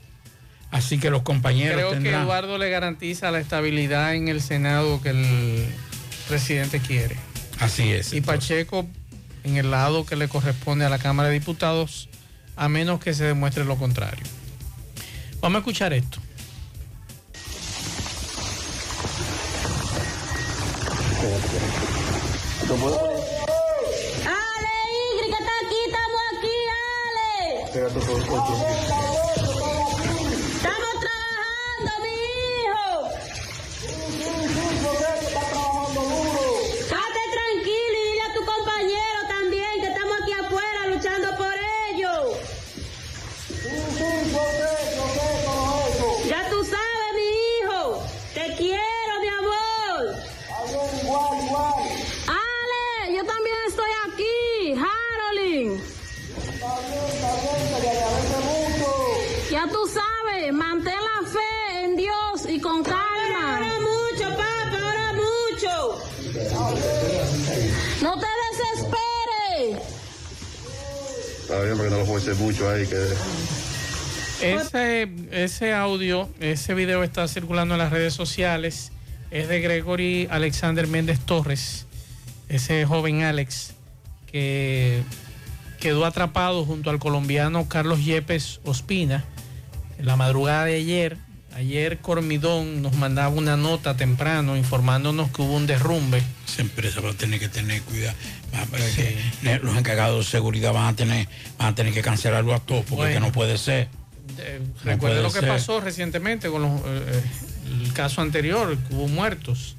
Así que los compañeros Creo que. Eduardo le garantiza la estabilidad en el Senado que el presidente quiere. Así es. Y Pacheco en el lado que le corresponde a la Cámara de Diputados, a menos que se demuestre lo contrario. Vamos a escuchar esto. Ale, Ingrid, que está aquí, estamos aquí, Ale. Está bien, porque no lo fuese mucho ahí. Que... Ese, ese audio, ese video está circulando en las redes sociales. Es de Gregory Alexander Méndez Torres, ese joven Alex que quedó atrapado junto al colombiano Carlos Yepes Ospina en la madrugada de ayer. Ayer Cormidón nos mandaba una nota temprano informándonos que hubo un derrumbe. Esa empresa va a tener que tener cuidado. Para que los encargados de seguridad van a tener, van a tener que cancelarlo a todos porque Bueno. no puede ser. Eh, No lo que ser. pasó recientemente con los, eh, eh, el caso anterior, hubo muertos.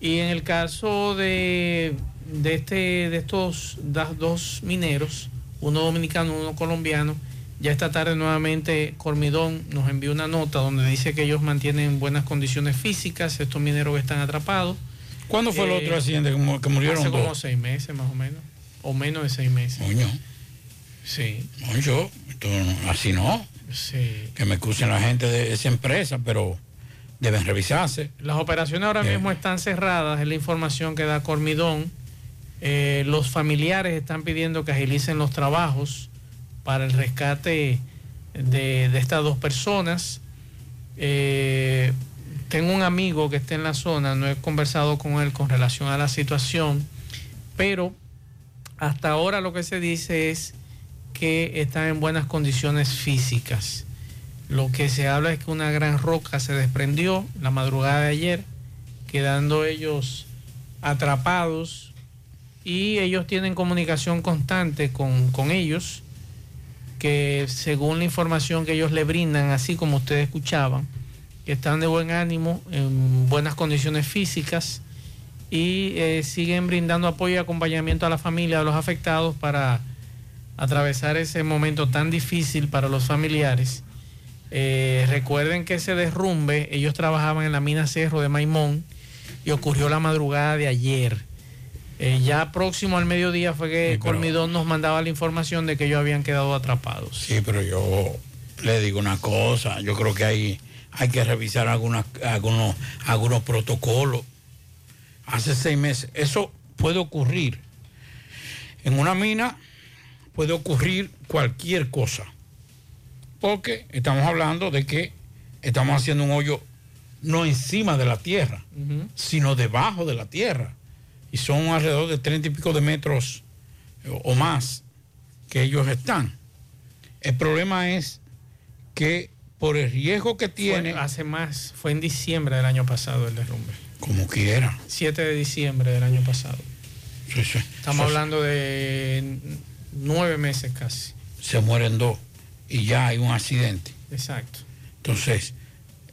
Y en el caso de, de, este, de estos dos mineros, uno dominicano, uno colombiano, ya esta tarde nuevamente Cormidón nos envió una nota donde dice que ellos mantienen buenas condiciones físicas, estos mineros que están atrapados. ¿Cuándo fue el Eh, otro accidente que, mu- que murieron Hace como seis meses más o menos, o menos de seis meses. Coño. Sí. No- así no. Sí. Que me excusen la gente de esa empresa, pero deben revisarse. Las operaciones ahora Eh. mismo están cerradas, es la información que da Cormidón. Eh, los familiares están pidiendo que agilicen los trabajos para el rescate de, de estas dos personas. Eh, tengo un amigo que está en la zona, no he conversado con él con relación a la situación, pero hasta ahora lo que se dice es que están en buenas condiciones físicas. Lo que se habla es que una gran roca se desprendió la madrugada de ayer, quedando ellos atrapados y ellos tienen comunicación constante con, con ellos, que según la información que ellos le brindan, así como ustedes escuchaban, que están de buen ánimo, en buenas condiciones físicas y eh, siguen brindando apoyo y acompañamiento a la familia de los afectados para atravesar ese momento tan difícil para los familiares. Eh, recuerden que ese derrumbe, ellos trabajaban en la mina Cerro de Maimón y ocurrió la madrugada de ayer. Eh, ya próximo al mediodía fue que Sí, pero- Cormidón nos mandaba la información de que ellos habían quedado atrapados. Sí, pero yo le digo una cosa, yo creo que hay, hay que revisar algunas, algunos, algunos protocolos. Hace seis meses, eso puede ocurrir. En una mina puede ocurrir cualquier cosa. Porque estamos hablando de que estamos haciendo un hoyo no encima de la tierra, sino debajo de la tierra. Y son alrededor de treinta y pico de metros eh, o más que ellos están. El problema es que por el riesgo que tiene... Fue hace más, fue en diciembre del año pasado el derrumbe. Como quiera. 7 de diciembre del año pasado. Sí, sí. Estamos hablando de nueve meses casi. Se mueren dos y ya hay un accidente. Exacto. Entonces,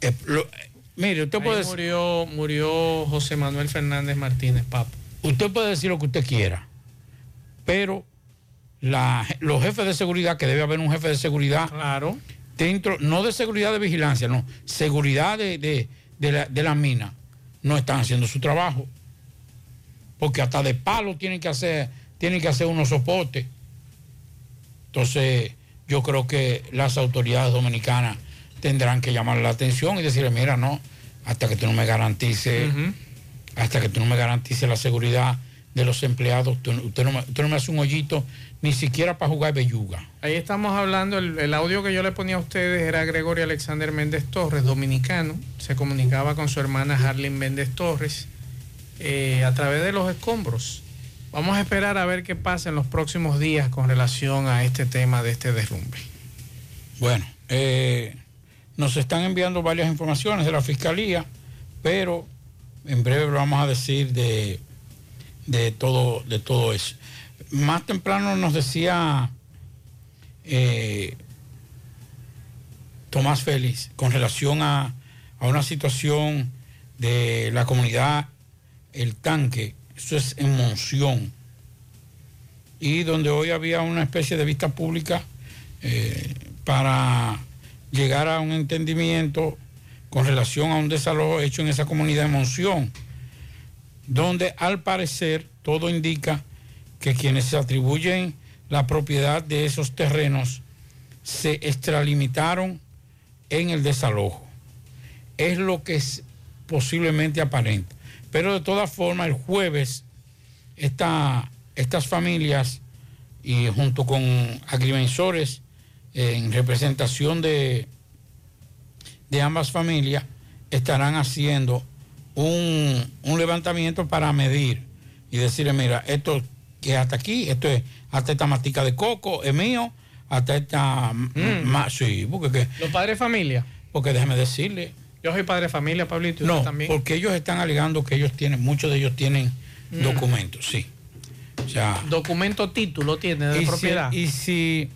eh, lo- mire, usted Ahí puede... murió, murió José Manuel Fernández Martínez, papo. Usted puede decir lo que usted quiera, pero la- los jefes de seguridad, que debe haber un jefe de seguridad, claro. Dentro, no de seguridad de vigilancia, no, seguridad de, de- de la, de la mina, no están haciendo su trabajo. Porque hasta de palo tienen que hacer, tienen que hacer unos soportes. Entonces, yo creo que las autoridades dominicanas tendrán que llamar la atención y decirle, mira, no, hasta que tú no me garantices, hasta que tú no me garantices la seguridad de los empleados, usted, no me, usted no me hace un hoyito ni siquiera para jugar belluga. Ahí estamos hablando, el, el audio que yo le ponía a ustedes era Gregorio Alexander Méndez Torres, dominicano. Se comunicaba con su hermana Harlin Méndez Torres eh, a través de los escombros. Vamos a esperar a ver qué pasa en los próximos días con relación a este tema de este derrumbe. Bueno, eh, nos están enviando varias informaciones de la fiscalía, pero en breve lo vamos a decir de, de todo, de todo eso. Más temprano nos decía eh, Tomás Félix con relación a, a una situación de la comunidad El Tanque, eso es en Monción, y donde hoy había una especie de vista pública eh, para llegar a un entendimiento con relación a un desalojo hecho en esa comunidad de Monción, donde al parecer todo indica que quienes se atribuyen la propiedad de esos terrenos se extralimitaron en el desalojo. Es lo que es posiblemente aparente. Pero de todas formas, el jueves, esta- estas familias y junto con agrimensores en representación de, de ambas familias estarán haciendo un, un levantamiento para medir y decirle, mira, esto que hasta aquí, esto es hasta esta matica de coco es mío, hasta esta ma- sí, porque que- ¿Los padres de familia? porque déjeme decirle, Yo soy padre de familia, Pablito. ¿y usted no, también? porque ellos están alegando que ellos tienen, muchos de ellos tienen Mm. documentos, sí. O sea, Documento título tiene de y propiedad. Si, y si,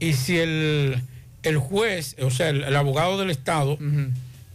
y si el, el juez, o sea, el, el abogado del Estado,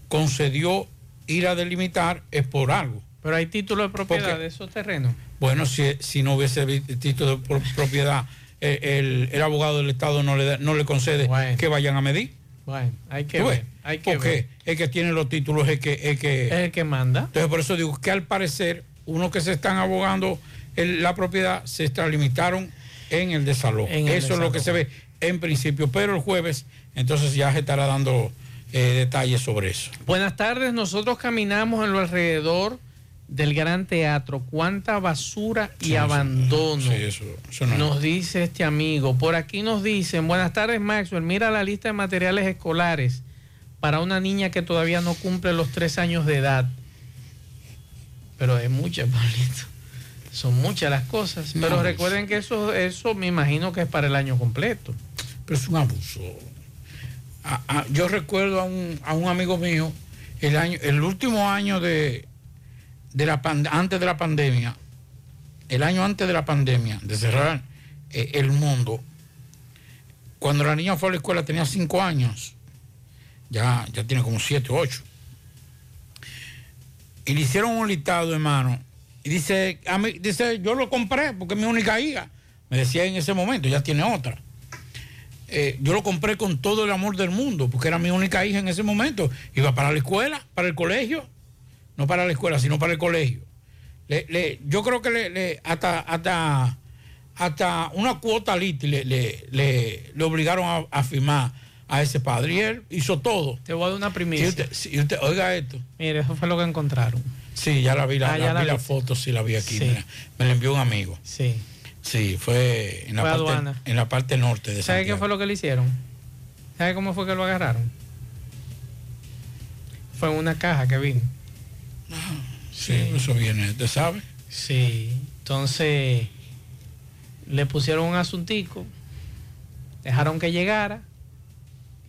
concedió ir a delimitar, es por algo. Pero hay título de propiedad Porque- de esos terrenos. Bueno, si, si no hubiese título de pro- propiedad, eh, el, el abogado del Estado no le, da- no le concede que vayan a medir. Bueno, hay que ver. Hay que Porque ver. el que tiene los títulos es que... Es, que, Es el que manda. Entonces, por eso digo que al parecer, unos que se están abogando el- la propiedad se extralimitaron en el desalojo. En el eso es lo que se ve en principio, pero el jueves, entonces ya se estará dando eh, detalles sobre eso. Buenas tardes, nosotros caminamos en lo alrededor del Gran Teatro. Cuánta basura y abandono. Sí, eso, eso no. Nos dice este amigo. Por aquí nos dicen, buenas tardes Maxwell, mira la lista de materiales escolares para una niña que todavía no cumple los tres años de edad. Pero es mucha, Pablito. Son muchas las cosas. Pero No, recuerden que eso, eso me imagino que es para el año completo. Pero es un abuso. Yo recuerdo a un, amigo mío, el, año, el último año de, la antes de la pandemia, el año antes de la pandemia, de cerrar eh, el mundo, cuando la niña fue a la escuela tenía cinco años, ya, ya tiene como siete o ocho. Y le hicieron un listado, hermano. Y dice, a mí, dice, yo lo compré porque es mi única hija. Me decía en ese momento, ya tiene otra. Eh, yo lo compré con todo el amor del mundo, porque era mi única hija en ese momento. Iba para la escuela, para el colegio. No para la escuela, sino para el colegio. Le- le- yo creo que le, le- hasta, hasta, hasta una cuota LIT le, le, le- le obligaron a, a firmar a ese padre. Y él hizo todo. Te voy a dar una Y primicia. usted, oiga esto. Mire, eso fue lo que encontraron. Sí, ya la vi, la, Ah, la vi la foto, sí la vi aquí. Sí. La, me la envió un amigo. Sí. Sí, fue en la, Fue parte, aduana. en la parte norte de ¿Sabe qué fue lo que le hicieron? ¿Sabe cómo fue que lo agarraron? Fue en una caja que vino. Sí, eso viene, ¿te sabe? Sí. Entonces le pusieron un asuntico, dejaron que llegara,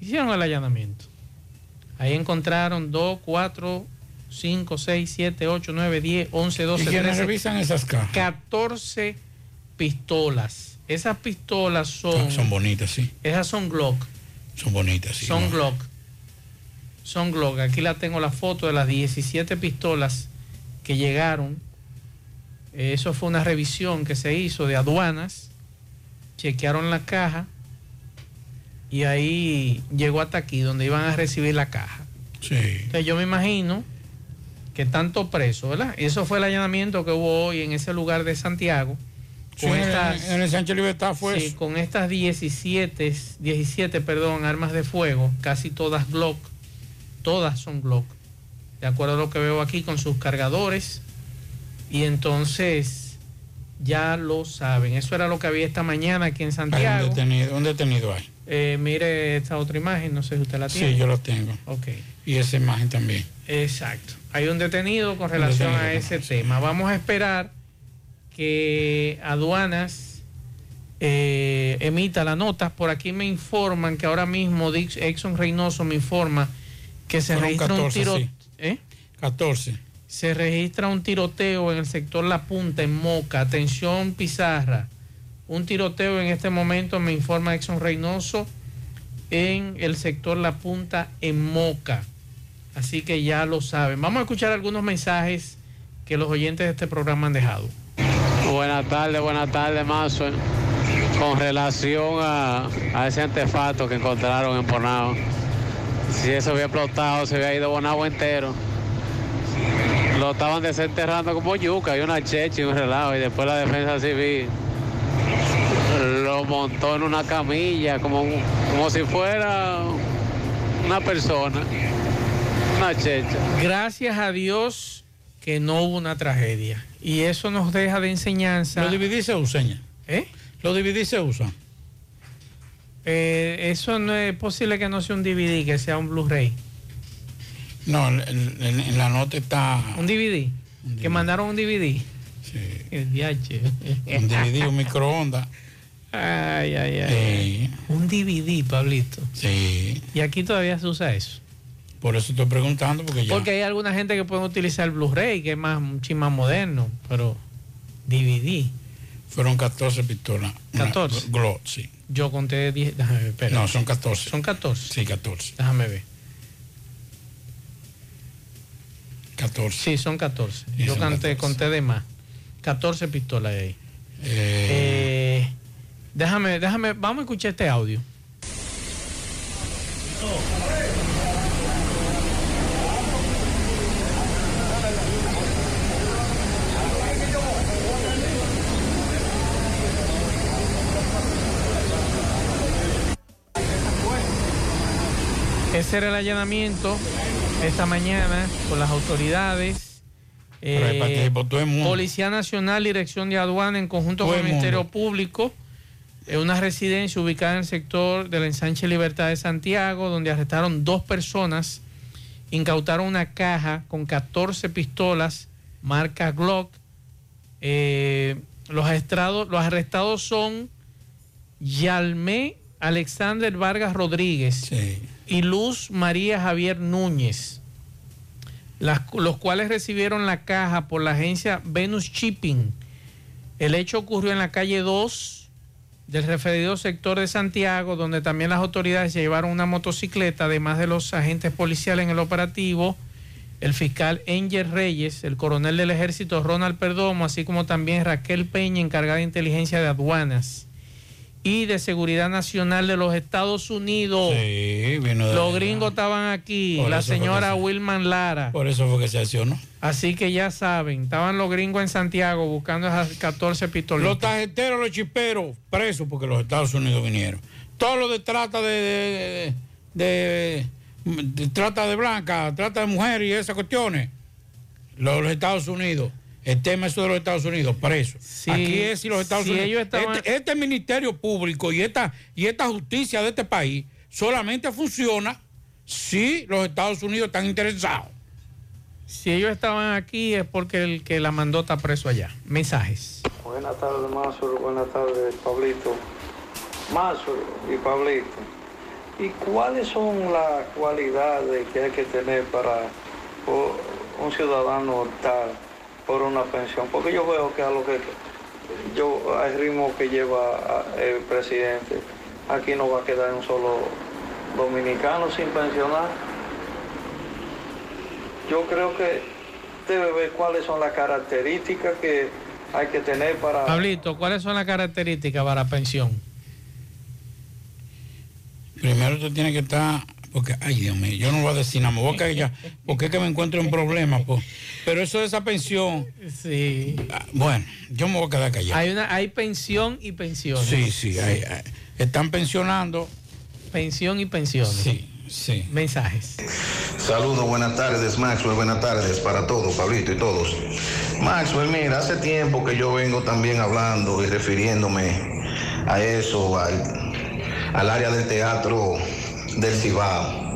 hicieron el allanamiento. Ahí encontraron 2, 4, 5, 6, 7, 8, 9, 10, 11, 12, ¿Y quiénes 13, revisan esas cajas? 14 pistolas. Esas pistolas son, Son bonitas, sí. esas son Glock. Son bonitas, sí. Son ¿no? Glock. Son Glock. Aquí la tengo la foto de las 17 pistolas que llegaron. Eh, Eso fue una revisión que se hizo de aduanas. Chequearon la caja. Y ahí llegó hasta aquí, donde iban a recibir la caja. Sí. Entonces yo me imagino que tanto preso, ¿verdad? Eso fue el allanamiento que hubo hoy en ese lugar de Santiago. Sí, en, en el Sánchez Libertad fue Sí, con estas 17, 17, perdón, armas de fuego, casi todas Glock, todas son Glock, de acuerdo a lo que veo aquí con sus cargadores. Y entonces ya lo saben, eso era lo que había esta mañana aquí en Hay un Santiago. detenido, un detenido hay. Eh, mire esta otra imagen, no sé si usted la tiene. Sí, yo lo tengo. Ok. Y esa imagen también. Exacto. Hay un detenido con relación a ese tema. Vamos a esperar que aduanas eh, emita la nota. Por aquí me informan que ahora mismo Exxon Reynoso me informa que se Fueron registra 14, un tiro, sí. ¿eh? 14. se registra un tiroteo en el sector La Punta en Moca. Atención Pizarra. Un tiroteo en este momento me informa Exxon Reynoso en el sector La Punta en Moca. Así que ya lo saben. Vamos a escuchar algunos mensajes que los oyentes de este programa han dejado. Buenas tardes, buenas tardes, Mazo. Con relación a, a ese artefacto que encontraron en Bonao, si eso había explotado, se había ido Bonao entero. Lo estaban desenterrando como yuca y una cheche y un relajo. Y después la defensa civil lo montó en una camilla como, como si fuera una persona, una checha. Gracias a Dios que no hubo una tragedia. Y eso nos deja de enseñanza. Los DVD se usan ya. ¿Eh? Los DVD se usan. Eh, eso no es posible que no sea un DVD, que sea un Blu-ray. No, en, la nota está Un DVD. Que mandaron un DVD. Sí. El DH. un DVD, un microondas. Ay, ay, ay. Un DVD, Pablito. Sí. Y aquí todavía se usa eso. Por eso estoy preguntando, porque ya. Porque hay alguna gente que puede utilizar el Blu-ray, que es más, un chin más moderno, pero DVD. Fueron 14 pistolas. Una 14. Glock, sí. Yo conté 10. Déjame ver, espera. No, son 14. Son 14. Sí, 14. Déjame ver. 14. Sí, son 14. Sí, Yo son conté, 14. conté de más. 14 pistolas de ahí. Eh, déjame, déjame, vamos a escuchar este audio. Ese era el allanamiento esta mañana con las autoridades. Eh. Policía Nacional, Dirección de Aduana, en conjunto Todo con el el Ministerio. Público, en una residencia ubicada en el sector del ensanche Libertad de Santiago, donde arrestaron dos personas, incautaron una caja con 14 pistolas, marca Glock. Eh, los, arrestados, los arrestados son Yalmé Alexander Vargas Rodríguez y Luz María Javier Núñez, los cuales recibieron la caja por la agencia Venus Shipping. El hecho ocurrió en la calle 2 del referido sector de Santiago, donde también las autoridades llevaron una motocicleta, además de los agentes policiales en el operativo, el fiscal Engel Reyes, el coronel del ejército Ronald Perdomo, así como también Raquel Peña, encargada de inteligencia de aduanas. Y de Seguridad Nacional de los Estados Unidos. Sí, vino de Los gringos estaban aquí, Por la señora se- Wilman Lara. Por eso fue que se accionó. Así que ya saben, estaban los gringos en Santiago buscando esas 14 pistolitas. Los tarjeteros, los chiperos, presos porque los Estados Unidos vinieron. Todo lo de trata de, de, de- de- de trata de blanca, trata de mujeres y esas cuestiones. Los, los Estados Unidos. El tema eso de los Estados Unidos, presos. Aquí es si los Estados si Unidos. ellos estaban- este, este Ministerio Público y esta, y esta justicia de este país solamente funciona si los Estados Unidos están interesados. Si ellos estaban aquí es porque el que la mandó está preso allá. Mensajes. Buenas tardes, Mazur. Buenas tardes, Pablito. Mazur y Pablito. ¿Y cuáles son las cualidades que hay que tener para un ciudadano optar por una pensión? Porque yo veo que a lo que yo al ritmo que lleva el presidente, aquí no va a quedar un solo dominicano sin pensionar. Yo creo que debe ver cuáles son las características que hay que tener para... Pablito, ¿cuáles son las características para pensión? Primero tú tienes que estar, porque, ay Dios mío, yo no voy a decir nada, me voy a caer ya, porque es que me encuentro en problemas, pues. Pero eso de esa pensión, sí. bueno, yo me voy a quedar callado. Hay una, hay pensión y pensiones. Sí, sí, hay- hay- están pensionando. Pensión y pensiones. Sí, sí. Mensajes. Saludos, buenas tardes, Maxwell, buenas tardes para todos, Pablito y todos. Maxwell, mira, hace tiempo que yo vengo también hablando y refiriéndome a eso, al, al área del teatro del Cibao.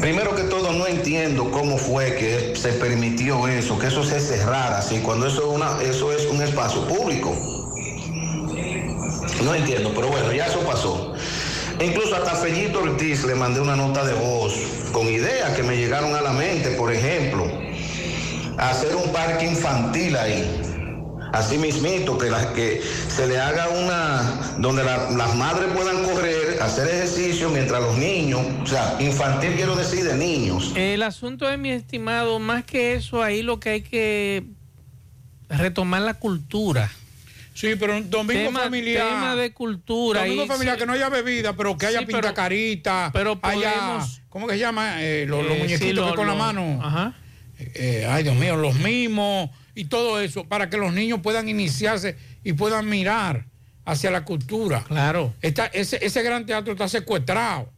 Primero que todo, no entiendo cómo fue que se permitió eso, que eso se cerrara así, cuando eso es, una, eso es un espacio público. No entiendo, pero bueno, ya eso pasó. Incluso hasta Fellito Ortiz le mandé una nota de voz con ideas que me llegaron a la mente, por ejemplo, hacer un parque infantil ahí. Así mismito, que, la- que se le haga una, donde la- las madres puedan correr, hacer ejercicio mientras los niños, o sea, infantil quiero decir de niños. El asunto de mi estimado, más que eso, ahí lo que hay que retomar la cultura. Sí, pero un domingo Tema- familiar. tema de cultura. Domingo ahí familiar, que no haya bebida, pero que haya Sí, pero- pintacarita. pero haya, podemos- ¿cómo que se llama? Eh, los, los Eh, sí, muñequitos lo- que con la mano. Ajá. Eh, ay, Dios mío, los mimos y todo eso, para que los niños puedan iniciarse y puedan mirar hacia la cultura. Claro. Está, ese, ese gran teatro está secuestrado.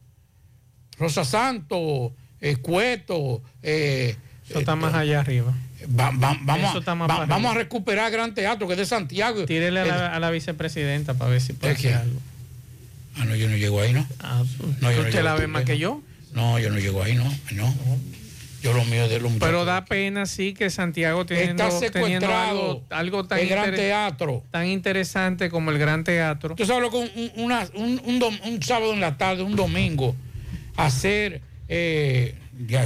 Rosa Santos, eh, Cueto. eh, Eso está más allá arriba. va- va- vamos, Eso está a, más va- vamos a recuperar Gran Teatro, que es de Santiago. Tírele a El- la, a la vicepresidenta para ver si puede hacer algo. Ah, no, yo no llego ahí, ¿no? Ah, No, yo no ¿Usted la ve más que yo? No, yo no llego ahí, no. No. Yo lo mío de los Pero da pena sí que Santiago teniendo, Está secuestrado algo, algo tan, el Gran Teatro. tan interesante como el Gran Teatro. Tú sabes lo que un, un- una- un- un dom- un sábado en la tarde, un domingo, hacer. eh.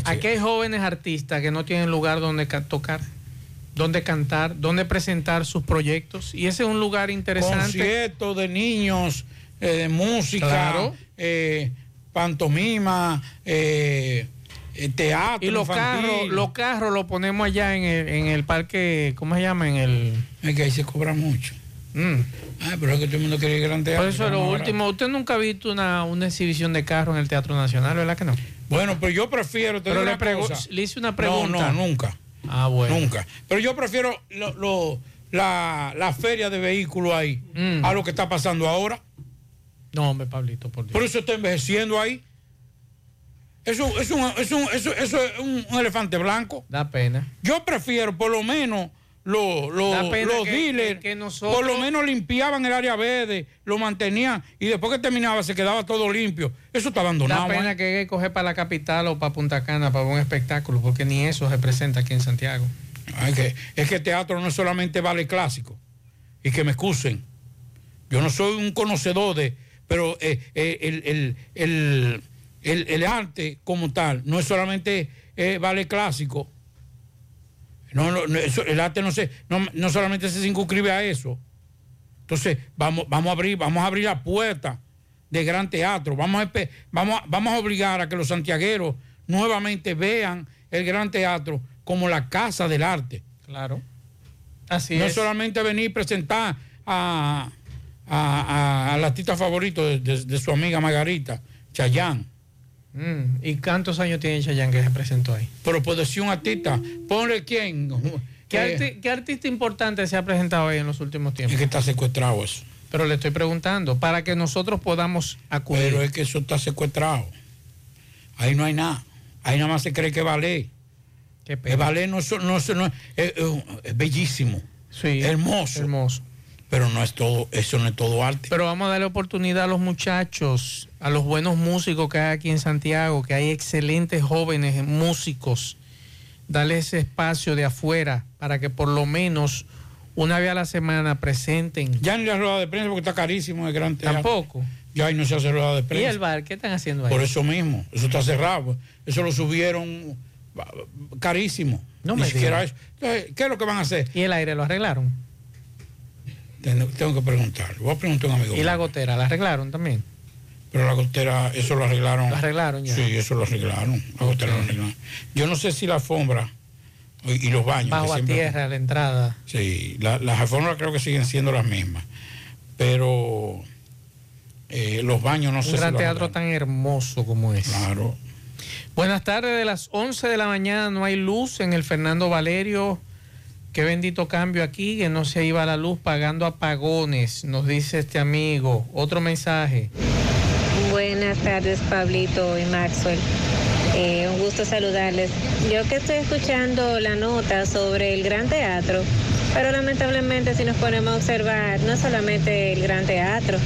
Aquí hay jóvenes artistas que no tienen lugar donde ca- tocar, donde cantar, donde presentar sus proyectos. Y ese es un lugar interesante. conciertos de niños, eh, de música, Claro. eh, pantomima, eh, eh, teatro. Y los infantil. carros, los carros los ponemos allá en el, en el parque, ¿cómo se llama? En el. Es que ahí se cobra mucho. Ay, pero es que todo el mundo quiere ir Gran Teatro. Por eso es lo último. Usted nunca ha visto una, una exhibición de carros en el Teatro Nacional, ¿verdad que no? Bueno, pero yo prefiero. Pero le, cosa. hice una No, pregunta. no, nunca. Ah, bueno. Nunca. Pero yo prefiero lo- lo- la, la feria de vehículos ahí Mm. a lo que está pasando ahora. No, hombre, Pablito, por Dios. Por eso está envejeciendo ahí. Eso, es un, es un- eso, eso es un, un elefante blanco. Da pena. Yo prefiero por lo menos Da pena los que- dealers, que- que nosotros- por lo menos limpiaban el área verde, lo mantenían y después que terminaba se quedaba todo limpio. Eso está abandonado. Da pena que hay que coger para la capital o para Punta Cana para un espectáculo, porque ni eso se presenta aquí en Santiago. Ay, que- es que el teatro no es solamente vale clásico. Y que me excusen. Yo no soy un conocedor de. Pero eh, eh, el, el- el- el- el arte como tal no es solamente eh, vale clásico. No, no, no, eso- el arte no, se, no, no solamente se circunscribe a eso. Entonces, vamos, vamos, a abrir, vamos a abrir la puerta de gran teatro. Vamos a, vamos, a- vamos a obligar a que los santiagueros nuevamente vean el gran teatro como la casa del arte. Claro. Así no es. solamente venir y presentar a, a, a- al artista favorito de, de- de su amiga Margarita, Chayán. Mm, ¿Y cuántos años tiene Chayanne que se presentó ahí? Pero puede ser un artista. Ponle quién. ¿Qué, arti- qué artista importante se ha presentado ahí en los últimos tiempos? Es que está secuestrado eso. Pero le estoy preguntando, para que nosotros podamos acudir. Pero es que eso está secuestrado. Ahí no hay nada. Ahí nada más se cree que. Qué El ballet no, no, es- no es, es- es bellísimo. hermoso. Hermoso. Pero no es todo, eso no es todo arte. Pero vamos a darle oportunidad a los muchachos, a los buenos músicos que hay aquí en Santiago, que hay excelentes jóvenes músicos. Darle ese espacio de afuera para que por lo menos una vez a la semana presenten. Ya ni la rueda de prensa porque está carísimo el gran teatro. Tampoco. Ya ahí no se hace rueda de ¿Y prensa. el bar? ¿Qué están haciendo ahí? Por eso mismo, eso está cerrado. Eso lo subieron carísimo. No Ni me siquiera eso. Entonces, ¿qué es lo que van a hacer? ¿Y el aire lo arreglaron? Tengo, que preguntar. Voy a preguntar a un amigo. ¿Y la gotera la arreglaron también? Pero la gotera, eso lo arreglaron. Lo arreglaron ya. Sí, eso lo arreglaron. La gotera lo arreglaron. Yo no sé si la alfombra y, y los baños. Bajo a tierra, la entrada. Sí, la- las alfombras creo que siguen siendo las mismas. Pero eh, los baños no sé Un gran si teatro tan hermoso como es. Claro. Buenas tardes, de las 11 de la mañana no hay luz en el Fernando Valerio. Qué bendito cambio aquí, que no se iba la luz pagando apagones, nos dice este amigo. Otro mensaje. Buenas tardes, Pablito y Maxwell. Eh, un gusto saludarles. Yo que estoy escuchando la nota sobre el Gran Teatro, pero lamentablemente si nos ponemos a observar, no solamente el Gran Teatro,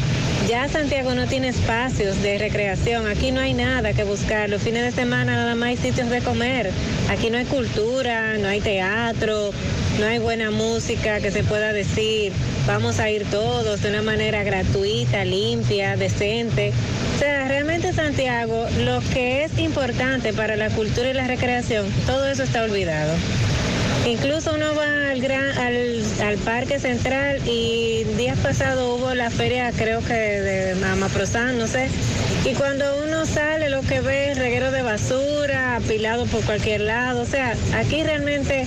ya Santiago no tiene espacios de recreación, aquí no hay nada que buscar, los fines de semana nada más hay sitios de comer, aquí no hay cultura, no hay teatro, no hay buena música que se pueda decir, vamos a ir todos de una manera gratuita, limpia, decente. O sea, realmente Santiago, lo que es importante para la cultura y la recreación, todo eso está olvidado. Incluso uno va al, gran, al, al Parque Central y días pasados hubo la feria, creo que de Amaprozán, no sé. Y cuando uno sale, lo que ve es reguero de basura, apilado por cualquier lado. O sea, aquí realmente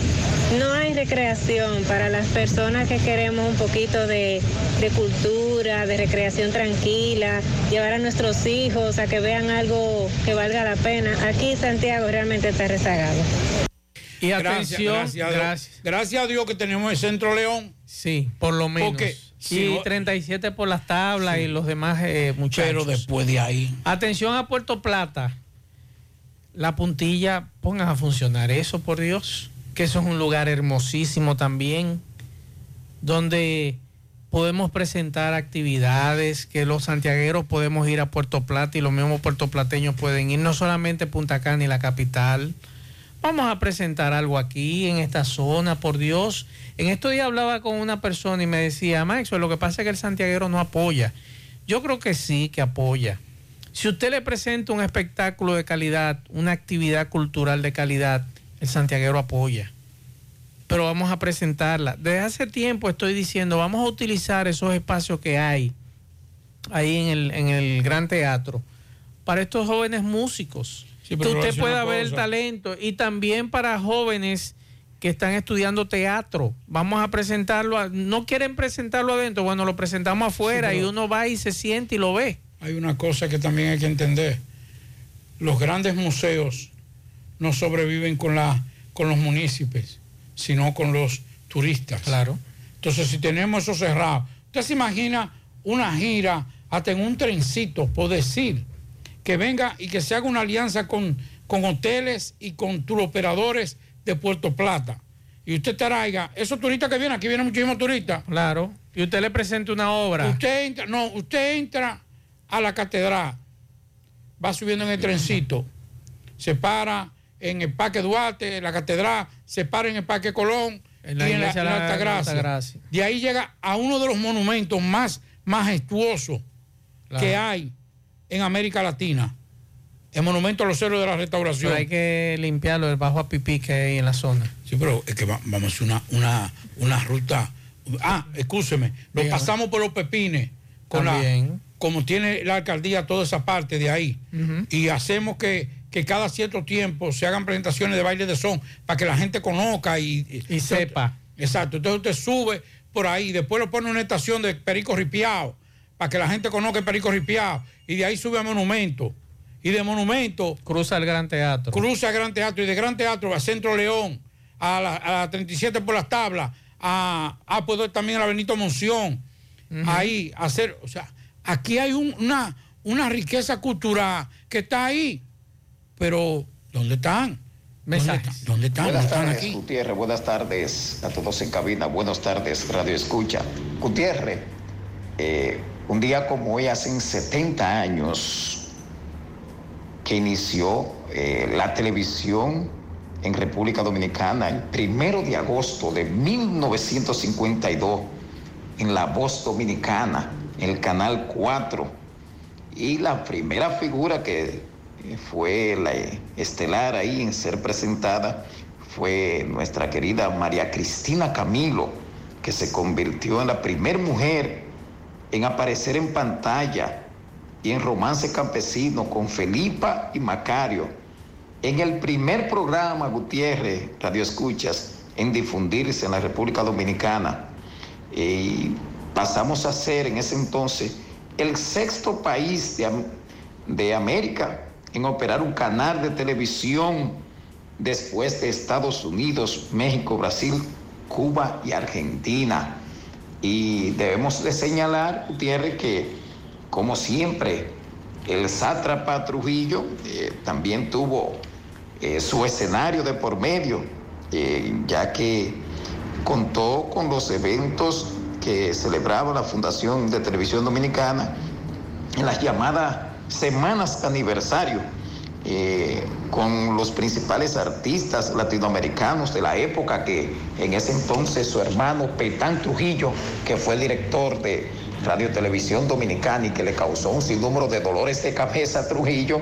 no hay recreación para las personas que queremos un poquito de, de cultura, de recreación tranquila, llevar a nuestros hijos a que vean algo que valga la pena. Aquí Santiago realmente está rezagado. Y Gracias, atención, gracias, a Dios. gracias. A Dios que tenemos el Centro León. Sí, por lo menos. Porque si y no- 37 por las tablas y los demás eh, muchachos. Pero después de ahí. Atención a Puerto Plata. La puntilla, pongan a funcionar eso, por Dios. Que eso es un lugar hermosísimo también, donde podemos presentar actividades, que los santiagueros podemos ir a Puerto Plata y los mismos puertoplateños pueden ir, no solamente Punta Cana y la capital. Vamos a presentar algo aquí, en esta zona, por Dios. En estos días hablaba con una persona y me decía, Max, lo que pasa es que el santiaguero no apoya. Yo creo que sí, que apoya. Si usted le presenta un espectáculo de calidad, una actividad cultural de calidad, el santiaguero apoya. Pero vamos a presentarla. Desde hace tiempo estoy diciendo, vamos a utilizar esos espacios que hay ahí en el, en el Gran Teatro para estos jóvenes músicos. Sí, pero usted pueda ver el talento y también para jóvenes que están estudiando teatro. Vamos a presentarlo, a- no quieren presentarlo adentro, bueno, lo presentamos afuera Sí, y uno va y se siente y lo ve. Hay una cosa que también hay que entender. Los grandes museos no sobreviven con, la, con los municipios, sino con los turistas. Claro. Entonces, si tenemos eso cerrado, usted se imagina una gira hasta en un trencito, por decir, que venga y que se haga una alianza con, con hoteles y con turoperadores de Puerto Plata. Y usted traiga, esos turistas que vienen, aquí vienen muchísimos turistas. Claro. Y usted le presenta una obra. Usted entra, no, usted entra a la catedral, va subiendo en el trencito, se para en el Parque Duarte, la catedral, se para en el Parque Colón En la y en la, Altagracia. Altagracia. De ahí llega a uno de los monumentos más majestuosos Claro. que hay en América Latina. El monumento a los héroes de la restauración. Pero hay que limpiarlo, el bajo a pipí que hay en la zona. Sí, pero es que va- vamos a hacer una, una, una ruta. Ah, escúcheme, lo Dígame. pasamos por los pepines, con la, como tiene la alcaldía toda esa parte de ahí. Y hacemos que, que cada cierto tiempo se hagan presentaciones de baile de son para que la gente conozca y, Y sepa. Exacto, entonces usted sube por ahí, después lo pone en una estación de Perico Ripiao para que la gente conozca el Perico Ripiao. Y de ahí sube a Monumento. Y de Monumento Cruza el Gran Teatro. cruza a Gran Teatro y de Gran Teatro a Centro León, a la, a la 37 por las tablas, a, a poder también a la Benito Monción, ahí hacer, o sea, aquí hay un- una, una riqueza cultural que está ahí, pero ¿dónde están? ¿Dónde están? ¿Dónde están? ¿Dónde Buenas están tardes, aquí? Gutiérrez. Buenas tardes a todos en cabina. Buenas tardes, Radio Escucha. Gutiérrez, eh, un día como hoy, hace 70 años que inició eh, la televisión en República Dominicana, el primero de agosto de 1952, en La Voz Dominicana, en el Canal 4. Y la primera figura que fue la estelar ahí en ser presentada fue nuestra querida María Cristina Camilo, que se convirtió en la primera mujer en aparecer en pantalla y en Romance Campesino con Felipa y Macario. En el primer programa, Gutiérrez, Radio Escuchas, en difundirse en la República Dominicana. Y pasamos a ser en ese entonces el sexto país de, de América en operar un canal de televisión después de Estados Unidos, México, Brasil, Cuba y Argentina. Y debemos de señalar, Gutiérrez, que como siempre, el sátrapa Trujillo eh, también tuvo eh, su escenario de por medio, eh, ya que contó con los eventos que celebraba la Fundación de Televisión Dominicana en las llamadas semanas aniversario, eh, con los principales artistas latinoamericanos de la época, que en ese entonces su hermano Petán Trujillo, que fue el director de Radio Televisión Dominicana y que le causó un sinnúmero de dolores de cabeza a Trujillo,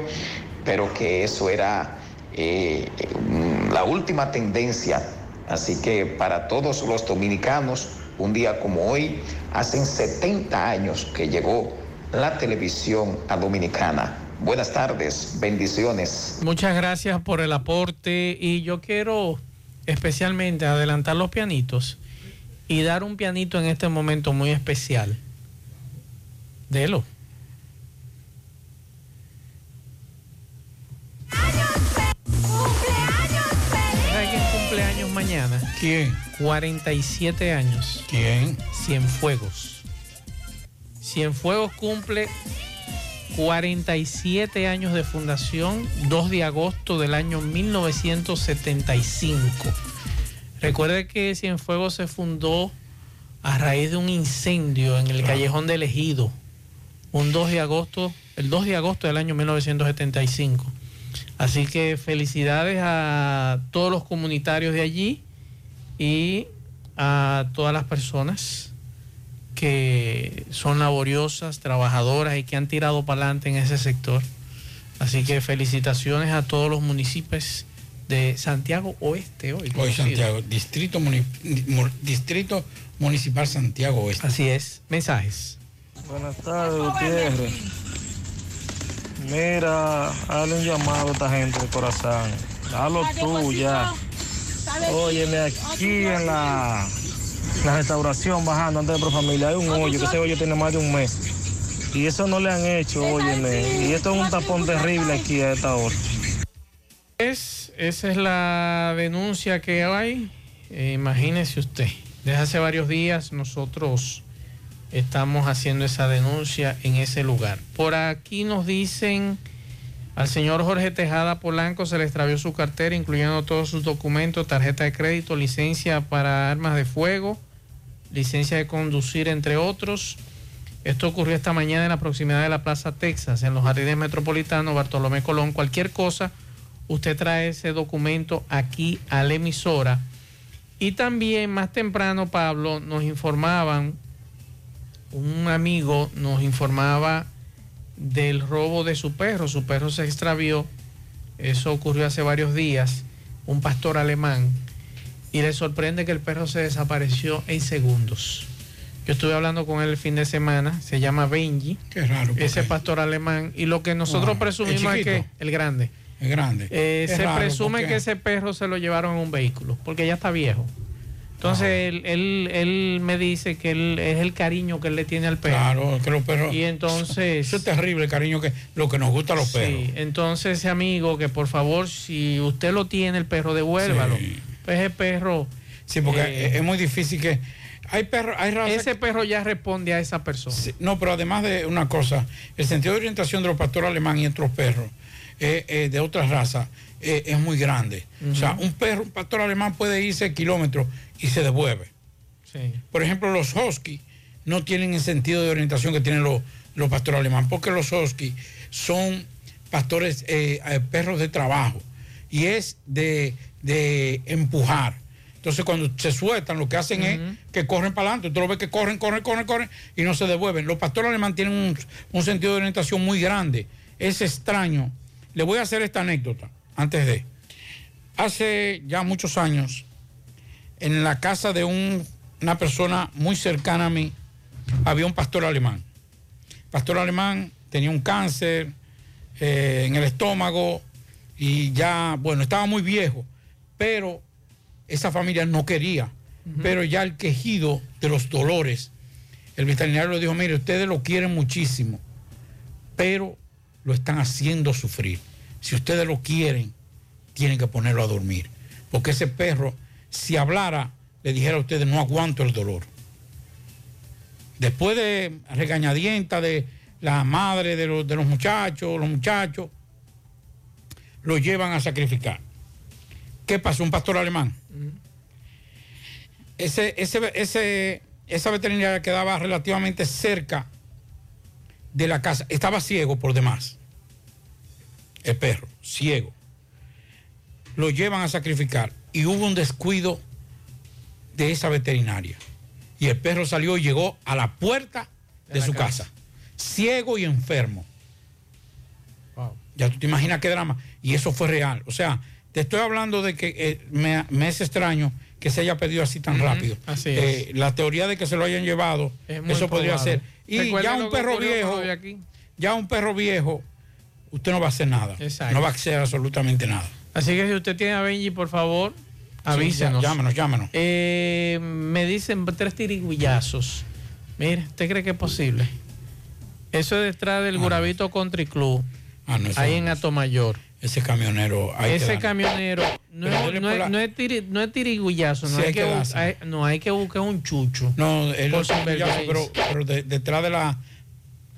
pero que eso era eh, la última tendencia. Así que para todos los dominicanos, un día como hoy, hacen 70 años que llegó la televisión a Dominicana. Buenas tardes, bendiciones. Muchas gracias por el aporte y yo quiero especialmente adelantar los pianitos y dar un pianito en este momento muy especial. Delo. ¿Sabe quién cumpleaños mañana? ¿Quién? 47 años. ¿Quién? Cienfuegos. Cienfuegos cumple 47 años de fundación, 2 de agosto del año 1975. Recuerde que Cienfuegos se fundó a raíz de un incendio en el callejón del Ejido, un 2 de agosto, el 2 de agosto del año 1975. Así que felicidades a todos los comunitarios de allí y a todas las personas que son laboriosas, trabajadoras y que han tirado para adelante en ese sector. Así que felicitaciones a todos los municipios de Santiago Oeste hoy. Hoy. Santiago, Distrito, Muni- Mu- Distrito Municipal Santiago Oeste. Así es. Mensajes. Buenas tardes, Gutiérrez. Mira, hazle un llamado a esta gente de corazón. Hazlo tú ya. Óyeme, aquí en la, la restauración bajando antes de Profamilia hay un hoyo, que ese hoyo tiene más de un mes. Y eso no le han hecho, óyeme. Y esto es un tapón terrible aquí a esta hora. Es, esa es la denuncia que hay. Eh, imagínese usted. Desde hace varios días nosotros estamos haciendo esa denuncia en ese lugar. Por aquí nos dicen al señor Jorge Tejada Polanco se le extravió su cartera, incluyendo todos sus documentos, tarjeta de crédito, licencia para armas de fuego, licencia de conducir, entre otros. Esto ocurrió esta mañana en la proximidad de la Plaza Texas, en los jardines metropolitanos, Bartolomé Colón. Cualquier cosa, usted trae ese documento aquí a la emisora. Y también más temprano, Pablo, nos informaban, un amigo nos informaba del robo de su perro. Su perro se extravió. Eso ocurrió hace varios días. Un pastor alemán. Y le sorprende que el perro se desapareció en segundos. Yo estuve hablando con él el fin de semana. Se llama Benji. Qué raro. Ese pastor alemán. Y lo que nosotros presumimos ¿el es que el grande. Es grande. Eh, se raro presume porque- que ese perro se lo llevaron en un vehículo, porque ya está viejo. Entonces él, él, él me dice que él, es el cariño que él le tiene al perro. Claro, que los perros. Y entonces. Eso es terrible, el cariño que lo que nos gusta a los perros. Sí, entonces ese amigo que por favor, si usted lo tiene, el perro, devuélvalo. Pues el perro. Sí, porque eh, es muy difícil que. Hay perros, hay razas Ese perro ya responde a esa persona. Sí, no, pero además de una cosa, el sentido de orientación de los pastores alemán y otros perros eh, eh, de otras razas eh, es muy grande. O sea, un perro, un pastor alemán puede irse kilómetros y se devuelve. Sí. Por ejemplo, los husky no tienen el sentido de orientación que tienen los, los pastores alemán, porque los husky son pastores, eh, eh, perros de trabajo, y es de, de empujar. Entonces cuando se sueltan, lo que hacen es que corren para adelante. Tú lo ves que corren, corren, corren, corren y no se devuelven. Los pastores alemán tienen un, un sentido de orientación muy grande. Es extraño. Le voy a hacer esta anécdota antes de. Hace ya muchos años, en la casa de un- una persona muy cercana a mí, había un pastor alemán. Pastor alemán tenía un cáncer eh, en el estómago y ya, bueno, estaba muy viejo, pero esa familia no quería. Pero ya el quejido de los dolores, el veterinario le dijo, mire, ustedes lo quieren muchísimo, pero lo están haciendo sufrir. Si ustedes lo quieren, tienen que ponerlo a dormir. Porque ese perro, si hablara, le dijera a ustedes, no aguanto el dolor. Después de regañadienta de la madre de los, de los muchachos, los muchachos, lo llevan a sacrificar. ¿Qué pasó? Un pastor alemán. Ese, ese, ese, esa veterinaria quedaba relativamente cerca de la casa. Estaba ciego por demás. El perro, ciego. Lo llevan a sacrificar y hubo un descuido de esa veterinaria. Y el perro salió y llegó a la puerta de, su casa. casa. ciego y enfermo. Ya tú te imaginas qué drama. Y eso fue real. O sea, te estoy hablando de que eh, me, me es extraño que se haya pedido así tan rápido. así Eh, la teoría de que se lo hayan llevado, Es eso podría ser. Y ya un perro viejo, ya un perro viejo, usted no va a hacer nada. Exacto. No va a hacer absolutamente nada. Así que si usted tiene a Benji, por favor, avísenos. ya- llámanos, llámanos. Eh, me dicen tres tirigullazos. Mire, ¿usted cree que es posible? Eso es detrás del Gurabito Country Club, Ah, no, ahí no. en Atomayor. Ese camionero. Ese camionero no, es- no por es- la- no es tiri- no es tirigullazo, no, Sí, hay hay que hay- no, hay que buscar un chucho. No, él Por pero, Gaze. pero de- detrás de la.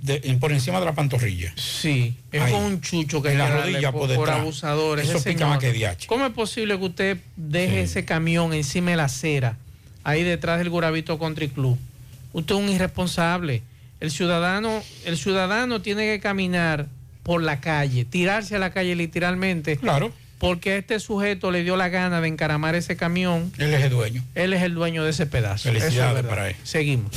De- por encima de la pantorrilla. Sí, es Ahí. un chucho que En la rodilla por, abusadores. Eso pica señor. más que diache. ¿Cómo es posible que usted deje ese camión encima de la acera, ahí detrás del Gurabito Country Club? Usted es un irresponsable. El ciudadano, el ciudadano tiene que caminar por la calle, tirarse a la calle literalmente. Claro. Porque a este sujeto le dio la gana de encaramar ese camión. Él es el dueño. Él es el dueño de ese pedazo. Felicidades es para él. Seguimos.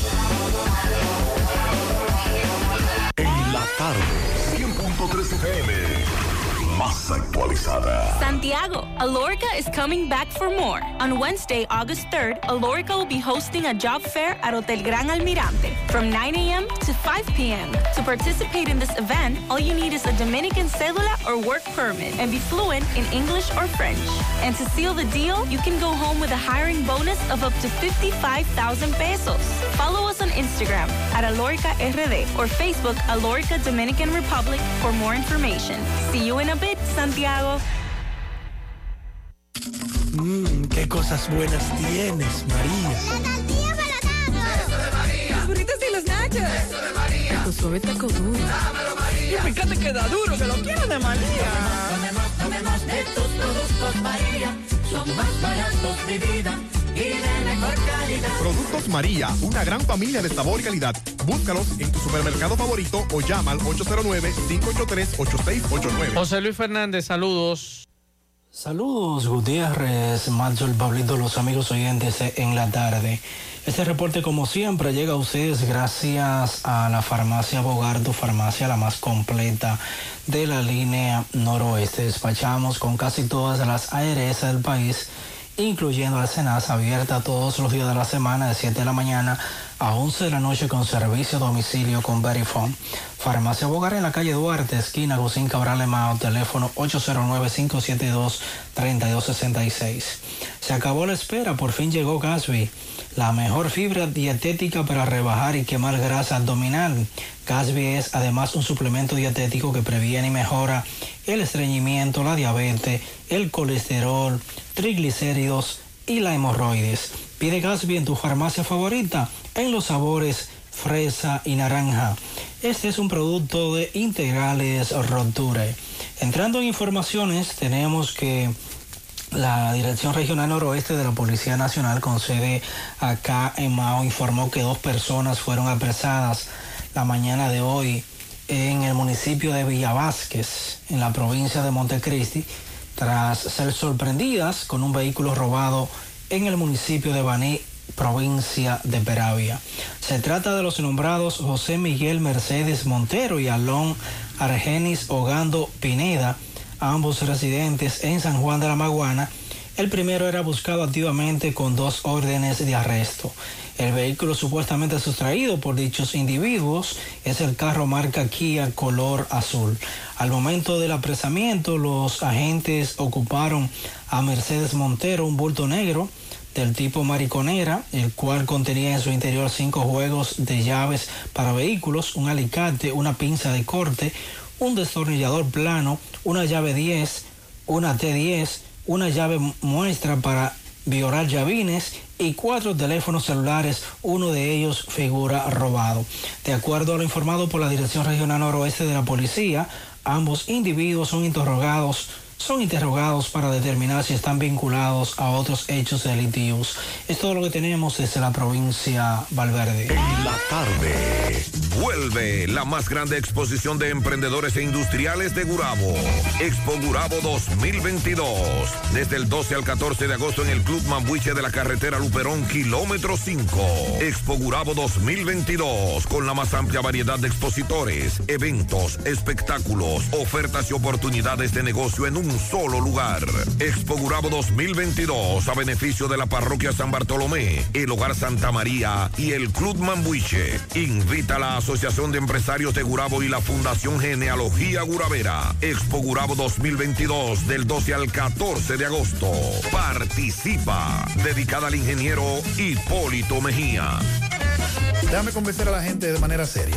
En Más actualizada. Santiago, Alorica is coming back for more. On Wednesday, August 3rd, Alorica will be hosting a job fair at Hotel Gran Almirante from 9 a.m. to 5 p.m. To participate in this event, all you need is a Dominican cedula or work permit and be fluent in English or French. And to seal the deal, you can go home with a hiring bonus of up to 55,000 pesos. Follow us on Instagram at Alorica RD or Facebook Alorica Dominican Republic for more information. See you in a bit, Santiago. Mmm, qué cosas buenas tienes, María. Los burritos y los nachos. Eso de María. Tu suave taco duro. Y fíjate que da duro, que lo quiero de María. Tomemos de tus productos María, son más baratos de vida y de mejor calidad. Productos María, una gran familia de sabor y calidad. Búscalos en tu supermercado favorito o llama al 809-583-8689. José Luis Fernández, saludos. Saludos Gutiérrez, Macho, el Pablito, los amigos oyentes en la tarde. Este reporte como siempre llega a ustedes gracias a la farmacia Bogardo, farmacia la más completa de la línea noroeste. Despachamos con casi todas las ARS del país, incluyendo la Senasa abierta todos los días de la semana de 7 de la mañana a 11 de la noche con servicio a domicilio con Verifone. Farmacia Bogar en la calle Duarte, esquina Gusín Cabral Emao, teléfono 809-572-3266. Se acabó la espera, por fin llegó Gasby, la mejor fibra dietética para rebajar y quemar grasa abdominal. Gasby es además un suplemento dietético que previene y mejora el estreñimiento, la diabetes, el colesterol, triglicéridos y la hemorroides. Pide Gasby en tu farmacia favorita en los sabores fresa y naranja. Este es un producto de integrales Roture. Entrando en informaciones, tenemos que la Dirección Regional Noroeste de la Policía Nacional con sede acá en Mao informó que dos personas fueron apresadas la mañana de hoy en el municipio de Villavásquez, en la provincia de Montecristi, tras ser sorprendidas con un vehículo robado en el municipio de Baní, provincia de Peravia. Se trata de los nombrados José Miguel Mercedes Montero y Alón Argenis Ogando Pineda, ambos residentes en San Juan de la Maguana. El primero era buscado activamente con dos órdenes de arresto. El vehículo supuestamente sustraído por dichos individuos es el carro marca Kia color azul. Al momento del apresamiento, los agentes ocuparon a Mercedes Montero un bulto negro del tipo mariconera, el cual contenía en su interior cinco juegos de llaves para vehículos, un alicate, una pinza de corte, un destornillador plano, una llave 10, una T10, una llave muestra para violar llavines y cuatro teléfonos celulares, uno de ellos figura robado. De acuerdo a lo informado por la Dirección Regional Noroeste de la Policía, ambos individuos son interrogados son interrogados para determinar si están vinculados a otros hechos delictivos. Es todo lo que tenemos desde la provincia Valverde. En la tarde. Vuelve la más grande exposición de emprendedores e industriales de Gurabo. Expo Gurabo 2022. Desde el 12 al 14 de agosto en el Club Mambuche de la carretera Luperón, kilómetro 5. Expo Gurabo 2022. Con la más amplia variedad de expositores, eventos, espectáculos, ofertas y oportunidades de negocio en un solo lugar. Expo Gurabo 2022 a beneficio de la parroquia San Bartolomé, el Hogar Santa María y el Club Mambuiche. Invita a la Asociación de Empresarios de Gurabo y la Fundación Genealogía Guravera. Expo Gurabo 2022 del 12 al 14 de agosto. Participa. Dedicada al ingeniero Hipólito Mejía. Déjame convencer a la gente de manera seria.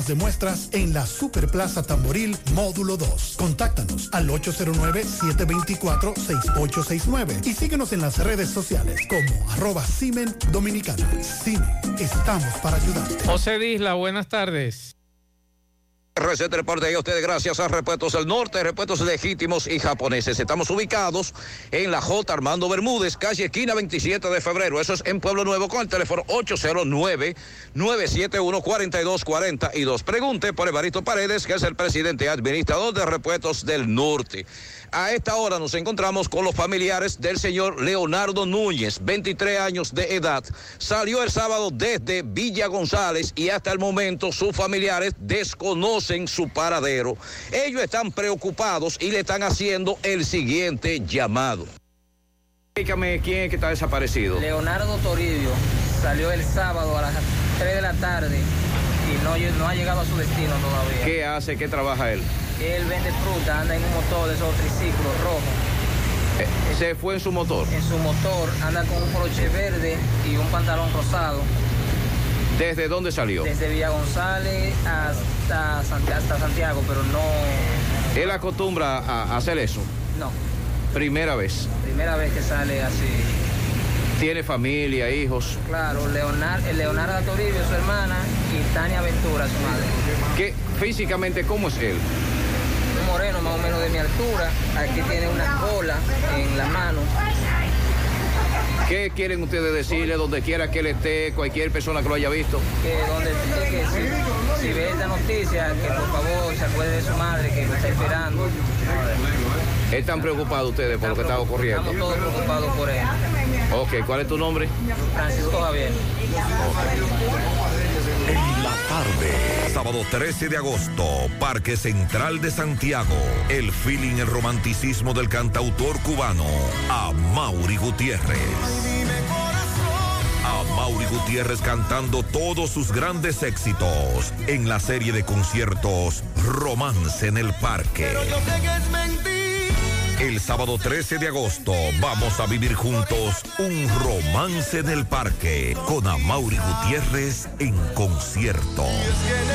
tomas de muestras en la Superplaza Tamboril Módulo 2. Contáctanos al 809-724-6869 y síguenos en las redes sociales como arroba Simen Dominicana. Simen, estamos para ayudarte. José Disla, buenas tardes. Receta reporte a ustedes gracias a Repuestos del Norte, Repuestos Legítimos y Japoneses. Estamos ubicados en la J. Armando Bermúdez, calle esquina 27 de febrero. Eso es en Pueblo Nuevo con el teléfono 809-971-4242. Pregunte por Evaristo Paredes, que es el presidente administrador de Repuestos del Norte. A esta hora nos encontramos con los familiares del señor Leonardo Núñez, 23 años de edad. Salió el sábado desde Villa González y hasta el momento sus familiares desconocen su paradero. Ellos están preocupados y le están haciendo el siguiente llamado. Dígame quién es que está desaparecido. Leonardo Toribio salió el sábado a las 3 de la tarde y no, no ha llegado a su destino todavía. ¿Qué hace? ¿Qué trabaja él? Él vende fruta, anda en un motor de esos triciclos rojos. Eh, ¿Se fue en su motor? En su motor, anda con un broche verde y un pantalón rosado. ¿Desde dónde salió? Desde Villa González hasta, Santi- hasta Santiago, pero no, ¿Él acostumbra a hacer eso? no. Primera vez. Primera vez que sale así. ¿Tiene familia, hijos? Claro, Leonardo, Leonardo Toribio, su hermana, y Tania Ventura, su madre. ¿Qué, físicamente, cómo es él? Moreno más o menos de mi altura. Aquí tiene una cola en la mano. ¿Qué quieren ustedes decirle donde quiera que él esté, cualquier persona que lo haya visto? que donde que si, si ve esta noticia, que por favor se acuerde de su madre, que lo está esperando. ¿Están preocupados ustedes por lo que está ocurriendo? Estamos todos preocupados por él. Ok, ¿cuál es tu nombre? Francisco Javier. En la tarde, sábado 13 de agosto, Parque Central de Santiago. El feeling, el romanticismo del cantautor cubano, a Mauri Gutiérrez. A Mauri Gutiérrez cantando todos sus grandes éxitos en la serie de conciertos Romance en el Parque. El sábado 13 de agosto vamos a vivir juntos un romance en el parque con Amaury Gutiérrez en concierto.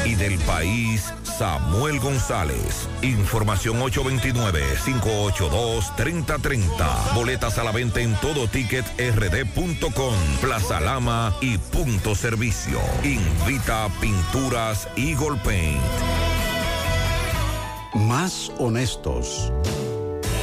Y del país, Samuel González. Información 829-582-3030. Boletas a la venta en todo ticket rd.com, Plaza Lama y Punto Servicio. Invita Pinturas Eagle Paint. Más honestos.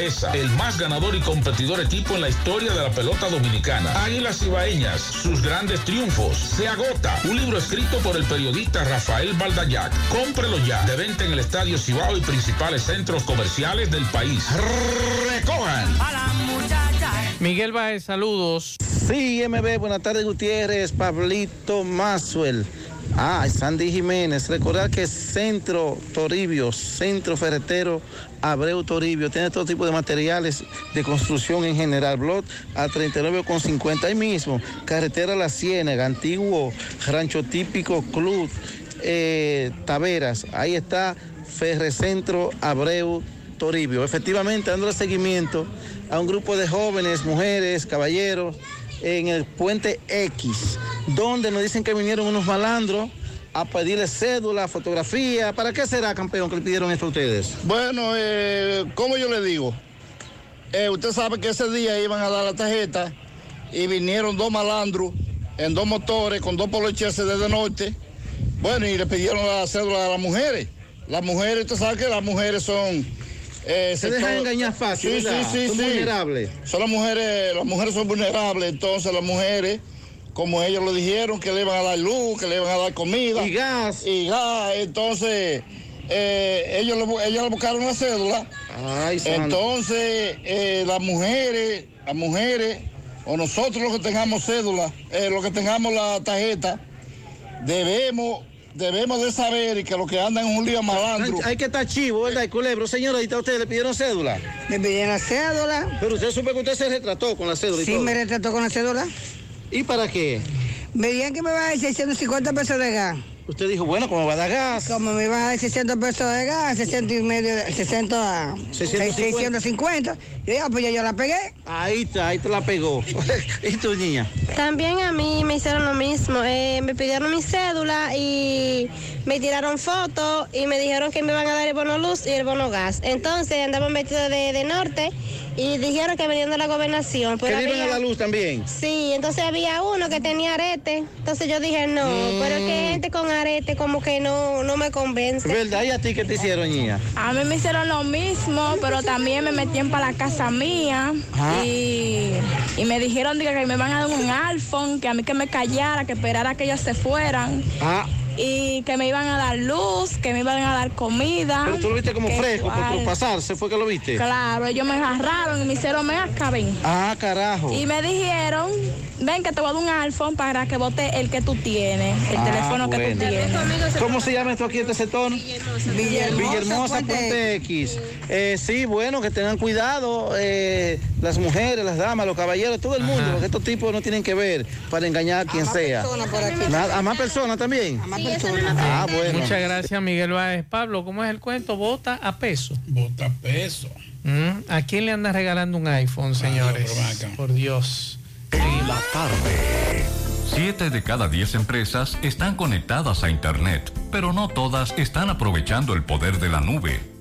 el más ganador y competidor equipo en la historia de la pelota dominicana. Águilas Ibaeñas, sus grandes triunfos. Se agota. Un libro escrito por el periodista Rafael Baldayac. Cómprelo ya. De venta en el Estadio Cibao y principales centros comerciales del país. Recojan. Miguel Baez, saludos. Sí, MB, buenas tardes Gutiérrez, Pablito Mazuel. Ah, Sandy Jiménez, recordar que Centro Toribio, Centro Ferretero Abreu Toribio, tiene todo tipo de materiales de construcción en general, blot a 39,50 ahí mismo, carretera La Ciénaga, antiguo rancho típico Club, eh, Taveras, ahí está Ferrecentro Abreu Toribio, efectivamente dándole seguimiento a un grupo de jóvenes, mujeres, caballeros, en el puente X, donde nos dicen que vinieron unos malandros a pedirle cédula, fotografía. ¿Para qué será, campeón, que le pidieron esto a ustedes? Bueno, eh, como yo le digo, eh, usted sabe que ese día iban a dar la tarjeta y vinieron dos malandros en dos motores con dos poloches desde norte. Bueno, y le pidieron la cédula a las mujeres. Las mujeres, usted sabe que las mujeres son... eh, Se dejan engañar fácil, Sí, sí, sí, Son sí. vulnerables. Son las mujeres, las mujeres son vulnerables, entonces las mujeres, como ellos lo dijeron, que le iban a dar luz, que le iban a dar comida. Y gas. Y gas, entonces eh, ellos, le ellos le buscaron la cédula. santo. entonces eh, las mujeres, las mujeres, o nosotros los que tengamos cédula, eh, los que tengamos la tarjeta, debemos, debemos de saber que los que andan en un lío malandro. Hay que estar chivo, ¿verdad? Y culebro, señorita, ¿a ustedes le pidieron cédula? Me pidieron la cédula. Pero usted supe que usted se retrató con la cédula y Sí, todo. me retrató con la cédula. ¿Y para qué? Me dijeron que me iba a dar 650 pesos de gas. Usted dijo, bueno, como va a dar gas. Como me iba a dar 600 pesos de gas, 600 y medio, 600 a 650. 650. Y ya, pues ya yo la pegué. Ahí está, ahí te la pegó. ¿Y tu niña? También a mí me hicieron lo mismo. Eh, me pidieron mi cédula y me tiraron fotos y me dijeron que me iban a dar el bono luz y el bono gas. Entonces andamos metidos de, de norte y dijeron que venían de la gobernación. ¿Que pero le iban a había- la luz también? Sí, entonces había uno que tenía arete. Entonces yo dije, no, Mm. pero es que gente con arete como que no, no me convence. ¿Verdad? ¿Y a ti qué te hicieron, niña? A mí me hicieron lo mismo, pero también me metían para la casa mía Ajá. y, y me dijeron diga, que me van a dar un iPhone, que a mí que me callara, que esperara que ellos se fueran. Ah. Y que me iban a dar luz, que me iban a dar comida. Pero tú lo viste como fresco por, por cual. pasar, ¿se fue que lo viste? Claro, ellos me agarraron y me hicieron me acaben. Ah, carajo. Y me dijeron ven que te voy a dar un iPhone para que vote el que tú tienes, el Ah, teléfono que tú tienes. ¿Cómo se llama esto aquí, este sector? Villahermosa, Puente X. Eh, sí, bueno, que tengan cuidado eh, las mujeres, las damas, los caballeros, todo el mundo, porque estos tipos no tienen que ver para engañar a quien sea. Nada- a más personas también. Ah, bueno. Muchas gracias, Miguel Báez. Pablo, ¿cómo es el cuento? Vota a peso. Vota a peso. Mm, ¿A quién le anda regalando un iPhone, señores? Por Dios. En la tarde. Siete de cada diez empresas están conectadas a Internet, pero no todas están aprovechando el poder de la nube.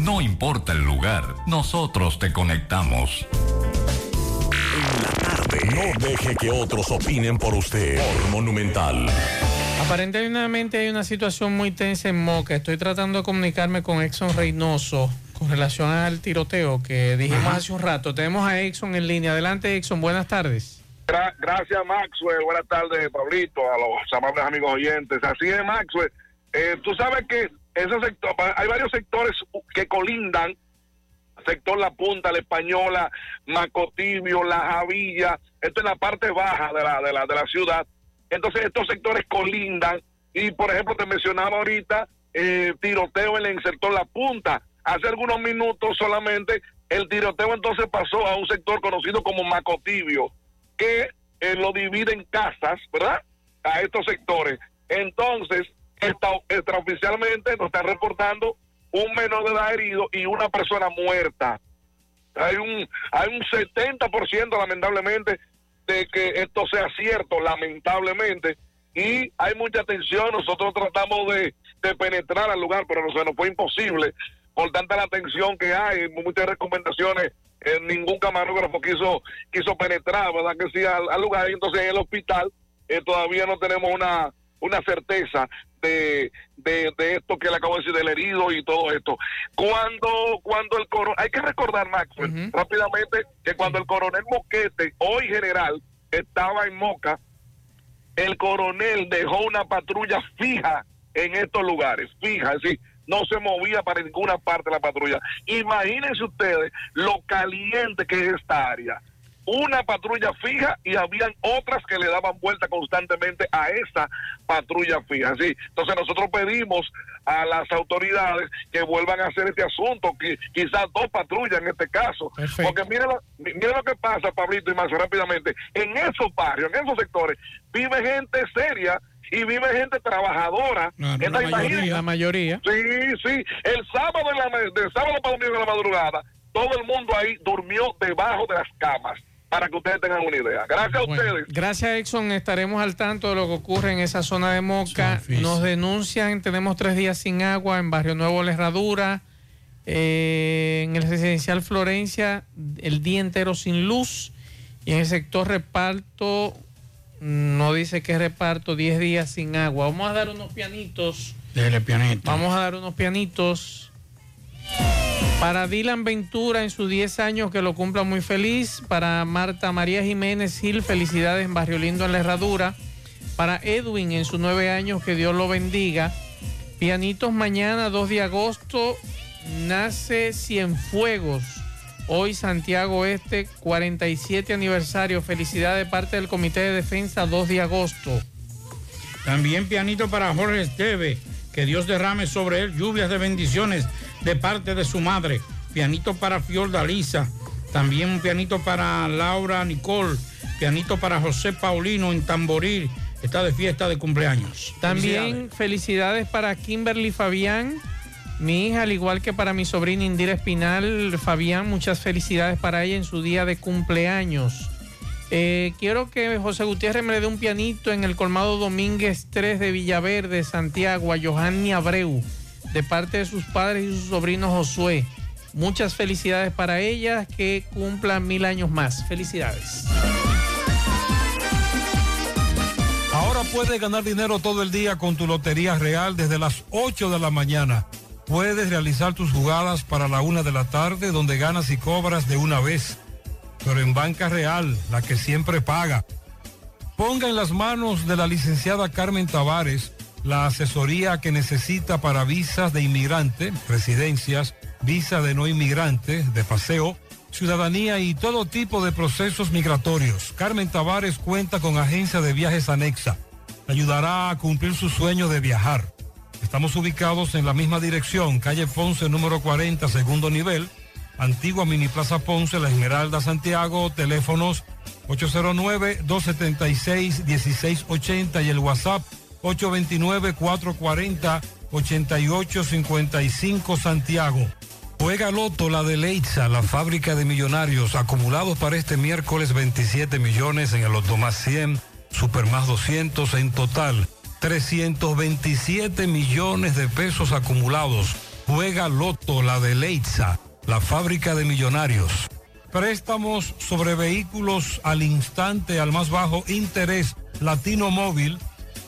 No importa el lugar, nosotros te conectamos. No deje que otros opinen por usted. Por Monumental. Aparentemente hay una situación muy tensa en Moca. Estoy tratando de comunicarme con Exxon Reynoso con relación al tiroteo que dijimos hace un rato. Tenemos a Exxon en línea. Adelante, Exxon. Buenas tardes. Gra- gracias, Maxwell. Buenas tardes, Pablito, a los amables amigos oyentes. Así es, Maxwell. Eh, tú sabes que ese sector, hay varios sectores que colindan, sector La Punta, La Española, Macotibio, La Javilla, esto es la parte baja de la, de la, de la ciudad. Entonces estos sectores colindan y, por ejemplo, te mencionaba ahorita eh, tiroteo en el sector La Punta. Hace algunos minutos solamente el tiroteo entonces pasó a un sector conocido como Macotibio, que eh, lo divide en casas, ¿verdad? A estos sectores. Entonces, extraoficialmente nos están reportando un menor de edad herido y una persona muerta. Hay un, hay un 70% lamentablemente de que esto sea cierto, lamentablemente, y hay mucha tensión. Nosotros tratamos de, de penetrar al lugar, pero no se nos fue imposible por tanta la tensión que hay, muchas recomendaciones. eh, ningún camarógrafo quiso quiso penetrar, ¿verdad? Que sí, al, al lugar. Y entonces en el hospital eh, todavía no tenemos una, una certeza de, de, de esto que le acabo de decir, del herido y todo esto. Cuando, cuando el coronel, hay que recordar, Maxwell, rápidamente, que cuando el coronel Moquete, hoy general, estaba en Moca, el coronel dejó una patrulla fija en estos lugares, fija, es decir, no se movía para ninguna parte la patrulla. Imagínense ustedes lo caliente que es esta área. Una patrulla fija y habían otras que le daban vuelta constantemente a esa patrulla fija. Sí, entonces nosotros pedimos a las autoridades que vuelvan a hacer este asunto, que quizás dos patrullas en este caso. Porque miren lo, miren lo que pasa, Pablito, y más rápidamente. En esos barrios, en esos sectores, vive gente seria y vive gente trabajadora. Entonces, la mayoría, la mayoría. Sí, sí. El sábado, en la, ma- del sábado para domingo de la madrugada, todo el mundo ahí durmió debajo de las camas. Para que ustedes tengan una idea. Gracias a ustedes. gracias, Exxon. Estaremos al tanto de lo que ocurre en esa zona de Moca. Nos denuncian, tenemos tres días sin agua en Barrio Nuevo, La Herradura. Eh, en el residencial Florencia, el día entero sin luz. Y en el sector reparto, no dice que reparto, 10 días sin agua. Vamos a dar unos pianitos. Dele pianito. Vamos a dar unos pianitos. Para Dylan Ventura en sus 10 años, que lo cumpla muy feliz. Para Marta María Jiménez Gil, felicidades en Barrio Lindo en la Herradura. Para Edwin en sus 9 años, que Dios lo bendiga. Pianitos mañana, 2 de agosto, nace Cienfuegos. Hoy Santiago Este, 47 aniversario. Felicidades de parte del Comité de Defensa, 2 de agosto. También pianito para Jorge Esteve. Que Dios derrame sobre él lluvias de bendiciones de parte de su madre. Pianito para Fiorda Lisa. También un pianito para Laura Nicole. Pianito para José Paulino en Tamboril. Está de fiesta de cumpleaños. También felicidades para Kimberly Fabián, mi hija, al igual que para mi sobrina Indira Espinal. Fabián, muchas felicidades para ella en su día de cumpleaños. Eh, quiero que José Gutiérrez me le dé un pianito en el colmado Domínguez 3 de Villaverde, Santiago, a Johanny Abreu, de parte de sus padres y su sobrino Josué. Muchas felicidades para ellas, que cumplan mil años más. Felicidades. puedes ganar dinero todo el día con tu Lotería Real desde las 8 de la mañana. Puedes realizar tus jugadas para la una de la tarde donde ganas y cobras de una vez. Pero en Banca Real, la que siempre paga. Ponga en las manos de la licenciada Carmen Tavares la asesoría que necesita para visas de inmigrante, residencias, visa de no inmigrante, de paseo, ciudadanía y todo tipo de procesos migratorios. Carmen Tavares cuenta con agencia de viajes anexa. Ayudará a cumplir su sueño de viajar. Estamos ubicados en la misma dirección, calle Ponce número 40, segundo nivel, antigua Mini Plaza Ponce, La Esmeralda, Santiago, teléfonos 809-276-1680 y el WhatsApp 829-440-8855 Santiago. Juega Loto, la de Leitza, la fábrica de millonarios, acumulados para este miércoles 27 millones en el Loto más 100, Super más 200 en total. 327 millones de pesos acumulados. Juega Loto, la de Leitza, la fábrica de millonarios. Préstamos sobre vehículos al instante, al más bajo interés. Latino Móvil,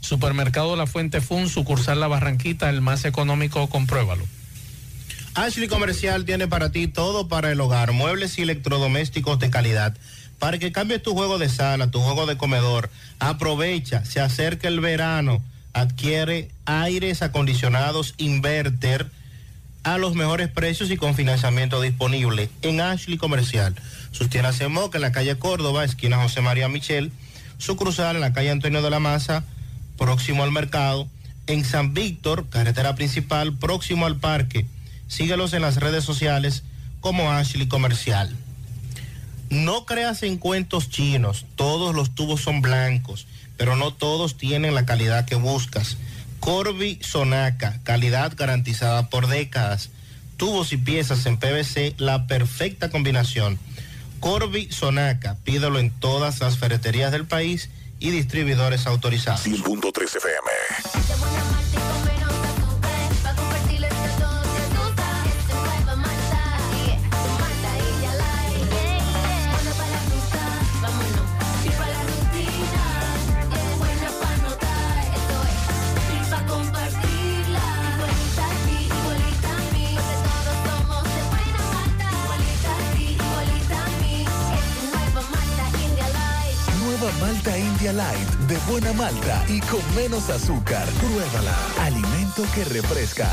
Supermercado La Fuente Fun, sucursal La Barranquita, el más económico, compruébalo. Ashley Comercial tiene para ti todo para el hogar, muebles y electrodomésticos de calidad. Para que cambies tu juego de sala, tu juego de comedor, aprovecha, se acerca el verano, adquiere aires acondicionados inverter a los mejores precios y con financiamiento disponible en Ashley Comercial. Sus tiendas en en la calle Córdoba, esquina José María Michel, su cruzal en la calle Antonio de la Maza, próximo al mercado, en San Víctor, carretera principal, próximo al parque. Síguelos en las redes sociales como Ashley Comercial. No creas en cuentos chinos, todos los tubos son blancos, pero no todos tienen la calidad que buscas. Corby Sonaca, calidad garantizada por décadas. Tubos y piezas en PVC, la perfecta combinación. Corby Sonaca, pídelo en todas las ferreterías del país y distribuidores autorizados. 100.3 FM. De buena malta y con menos azúcar. Pruébala. Alimento que refresca.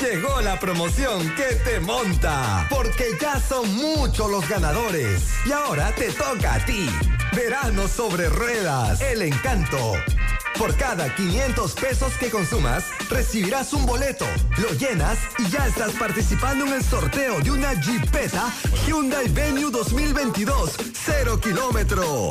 Llegó la promoción que te monta, porque ya son muchos los ganadores. Y ahora te toca a ti. Verano sobre ruedas, el encanto. Por cada 500 pesos que consumas, recibirás un boleto, lo llenas y ya estás participando en el sorteo de una Jeepeta Hyundai Venue 2022, 0 kilómetro.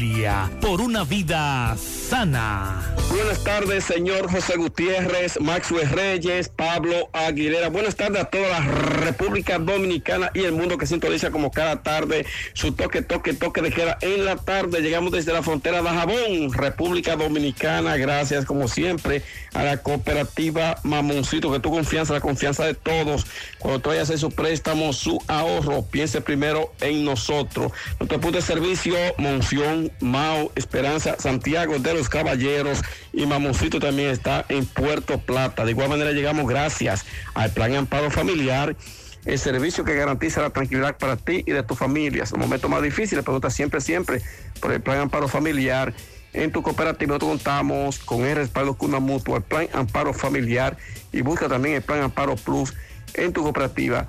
por una vida sana. Buenas tardes, señor José Gutiérrez, Maxwell Reyes, Pablo Aguilera. Buenas tardes a toda la República Dominicana y el mundo que sintoniza como cada tarde su toque, toque, toque de queda en la tarde. Llegamos desde la frontera de Jabón, República Dominicana. Gracias, como siempre, a la cooperativa Mamoncito, que tu confianza, la confianza de todos. Cuando tú vayas a hacer su préstamo, su ahorro, piense primero en nosotros. Nuestro punto de servicio, Monción, Mao, Esperanza, Santiago de los Caballeros y Mamoncito también está en Puerto Plata. De igual manera llegamos gracias al Plan Amparo Familiar el servicio que garantiza la tranquilidad para ti y de tu familia. En los momentos más difíciles, pregunta siempre, siempre por el plan amparo familiar. En tu cooperativa nosotros contamos con el respaldo una mutua, el plan amparo familiar y busca también el plan amparo plus en tu cooperativa.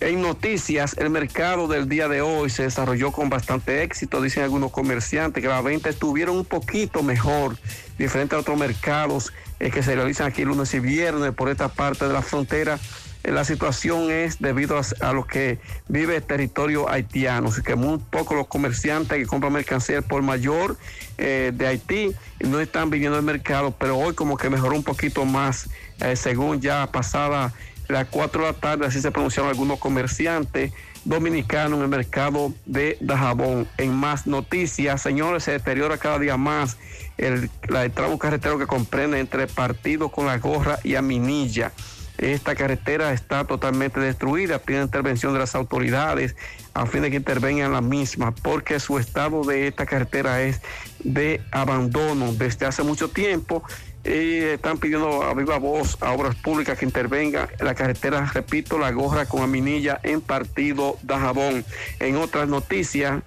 En noticias, el mercado del día de hoy se desarrolló con bastante éxito, dicen algunos comerciantes que las ventas estuvieron un poquito mejor, diferente a otros mercados eh, que se realizan aquí lunes y viernes por esta parte de la frontera. Eh, la situación es debido a, lo que vive el territorio haitiano, así que muy pocos los comerciantes que compran mercancía por mayor eh, de Haití no están viviendo el mercado, pero hoy como que mejoró un poquito más, según ya pasada las 4 de la tarde, así se pronunciaron algunos comerciantes dominicanos en el mercado de Dajabón. En más noticias, señores, se deteriora cada día más el, tramo carretero que comprende entre Partido con la Gorra y Aminilla. Esta carretera está totalmente destruida, pide intervención de las autoridades a fin de que intervengan la misma, porque su estado de esta carretera es de abandono desde hace mucho tiempo y están pidiendo a viva voz a obras públicas que intervengan en la carretera, repito, la gorra con Aminilla en partido Dajabón. En otras noticias,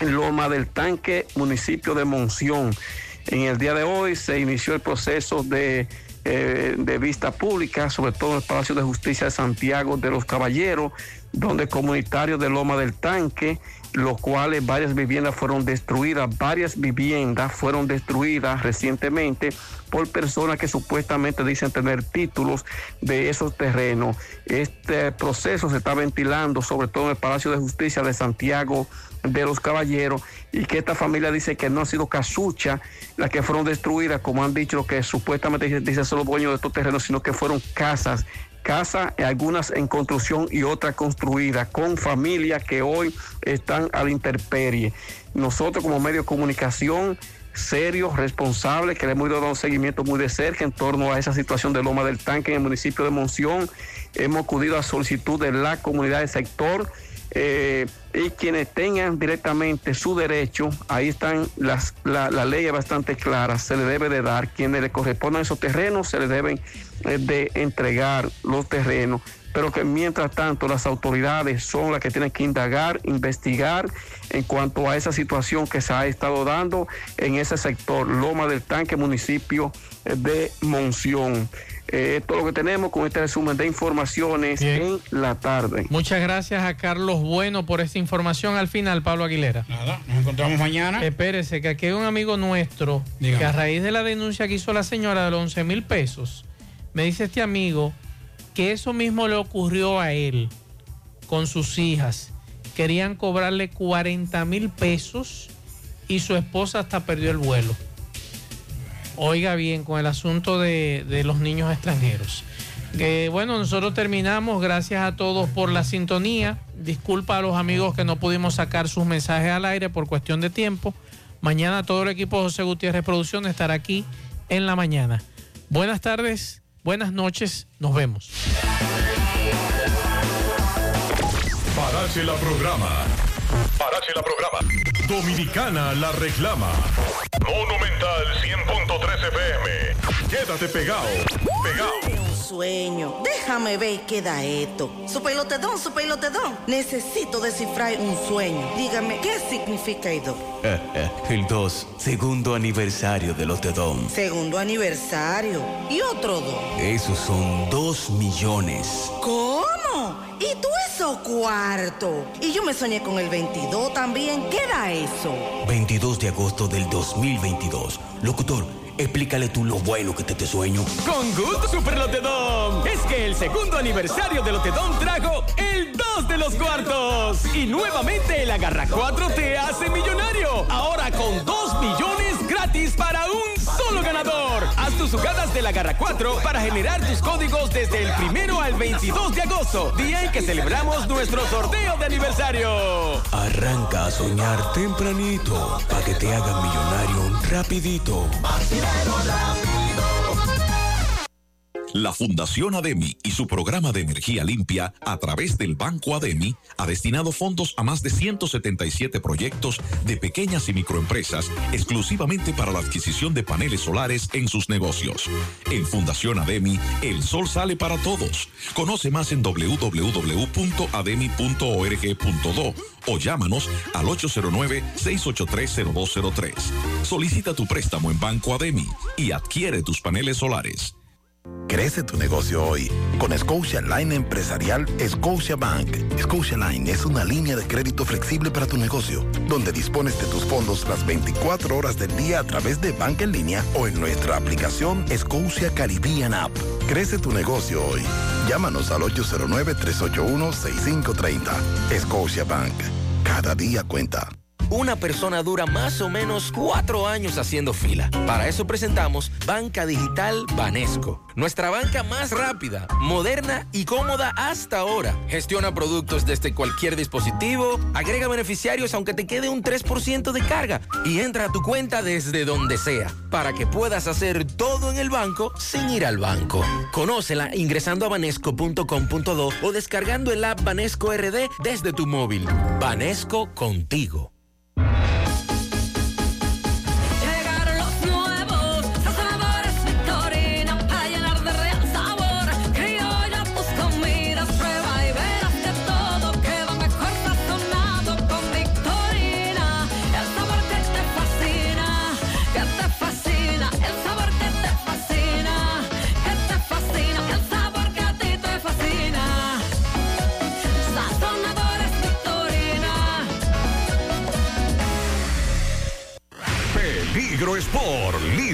Loma del Tanque, municipio de Monción. En el día de hoy se inició el proceso de, eh, de vista pública, sobre todo en el Palacio de Justicia de Santiago de los Caballeros, donde comunitarios de Loma del Tanque los cuales varias viviendas fueron destruidas, varias viviendas fueron destruidas recientemente por personas que supuestamente dicen tener títulos de esos terrenos. Este proceso se está ventilando sobre todo en el Palacio de Justicia de Santiago de los Caballeros y que esta familia dice que no ha sido casucha las que fueron destruidas, como han dicho que supuestamente dicen son los dueños de estos terrenos, sino que fueron casas casas, algunas en construcción y otras construidas, con familias que hoy están a la intemperie. Nosotros como medio de comunicación serios, responsables, que le hemos dado un seguimiento muy de cerca en torno a esa situación de Loma del Tanque en el municipio de Monción. Hemos acudido a solicitud de la comunidad del sector eh, y quienes tengan directamente su derecho, ahí están las, la, la ley es bastante clara, se le debe de dar, quienes le correspondan esos terrenos, se le deben eh, de entregar los terrenos, pero que mientras tanto las autoridades son las que tienen que indagar, investigar en cuanto a esa situación que se ha estado dando en ese sector, Loma del Tanque, municipio de Monción. Eh, todo lo que tenemos con este resumen de informaciones en la tarde. Muchas gracias a Carlos Bueno por esta información. Al final, Pablo Aguilera. Nada, nos encontramos mañana. Espérese, que aquí hay un amigo nuestro que a raíz de la denuncia que hizo la señora de los 11 mil pesos, me dice este amigo que eso mismo le ocurrió a él con sus hijas. Querían cobrarle 40 mil pesos y su esposa hasta perdió el vuelo. Oiga bien, con el asunto de, los niños extranjeros. Que bueno, nosotros terminamos. Gracias a todos por la sintonía. Disculpa a los amigos que no pudimos sacar sus mensajes al aire por cuestión de tiempo. Mañana todo el equipo José Gutiérrez Producción estará aquí en la mañana. Buenas tardes, buenas noches, nos vemos. Parache la programa. Parache la programa. Dominicana la reclama. Monumental 100.13 FM. Quédate pegado. Pegado. Un sueño. Déjame ver qué da esto. Su pelotedón, su pelotedón. Necesito descifrar un sueño. Dígame, ¿qué significa esto? El 2, segundo aniversario de Lotedom. Segundo aniversario. ¿Y otro dos? Esos son 2 millones. ¿Cómo? ¿Y tú eso cuarto? Y yo me soñé con el 22 también. ¿Qué da eso? 22 de agosto del 2022. Locutor, explícale tú lo bueno que te te sueño. Con Good Super Lotedom. Es que el segundo aniversario de Lotedom trajo el 2 de los cuartos. Y nuevamente el Agarra 4 te hace millonario. Ahora con 2 millones gratis para un ganador. Haz tus jugadas de la Garra 4 para generar tus códigos desde el primero al 22 de agosto, día en que celebramos nuestro sorteo de aniversario. Arranca a soñar tempranito para que te hagan millonario rapidito. La Fundación ADEMI y su programa de energía limpia a través del Banco ADEMI ha destinado fondos a más de 177 proyectos de pequeñas y microempresas exclusivamente para la adquisición de paneles solares en sus negocios. En Fundación ADEMI, el sol sale para todos. Conoce más en www.ademi.org.do o llámanos al 809-683-0203. Solicita tu préstamo en Banco ADEMI y adquiere tus paneles solares. Crece tu negocio hoy con Scotia Line Empresarial Scotia Bank. Scotia Line es una línea de crédito flexible para tu negocio, donde dispones de tus fondos las 24 horas del día a través de banca en línea o en nuestra aplicación Scotia Caribbean App. Crece tu negocio hoy. Llámanos al 809-381-6530. Scotia Bank. Cada día cuenta. Una persona dura más o menos cuatro años haciendo fila. Para eso presentamos Banca Digital Banesco. Nuestra banca más rápida, moderna y cómoda hasta ahora. Gestiona productos desde cualquier dispositivo, agrega beneficiarios aunque te quede un 3% de carga y entra a tu cuenta desde donde sea para que puedas hacer todo en el banco sin ir al banco. Conócela ingresando a banesco.com.do o descargando el app Banesco RD desde tu móvil. Banesco contigo. Llegaron Peligro Sport, líder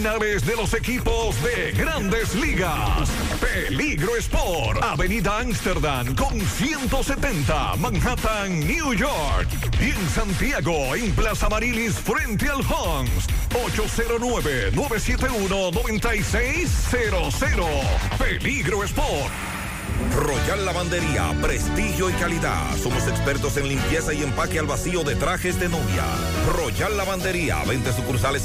de los equipos de grandes ligas. Peligro Sport, Avenida Amsterdam con 170, Manhattan, New York. Y en Santiago, en Plaza Marilis, frente al Hans, 809-971-9600. Peligro Sport. Royal Lavandería, prestigio y calidad. Somos expertos en limpieza y empaque al vacío de trajes de novia. Royal Lavandería, 20 sucursales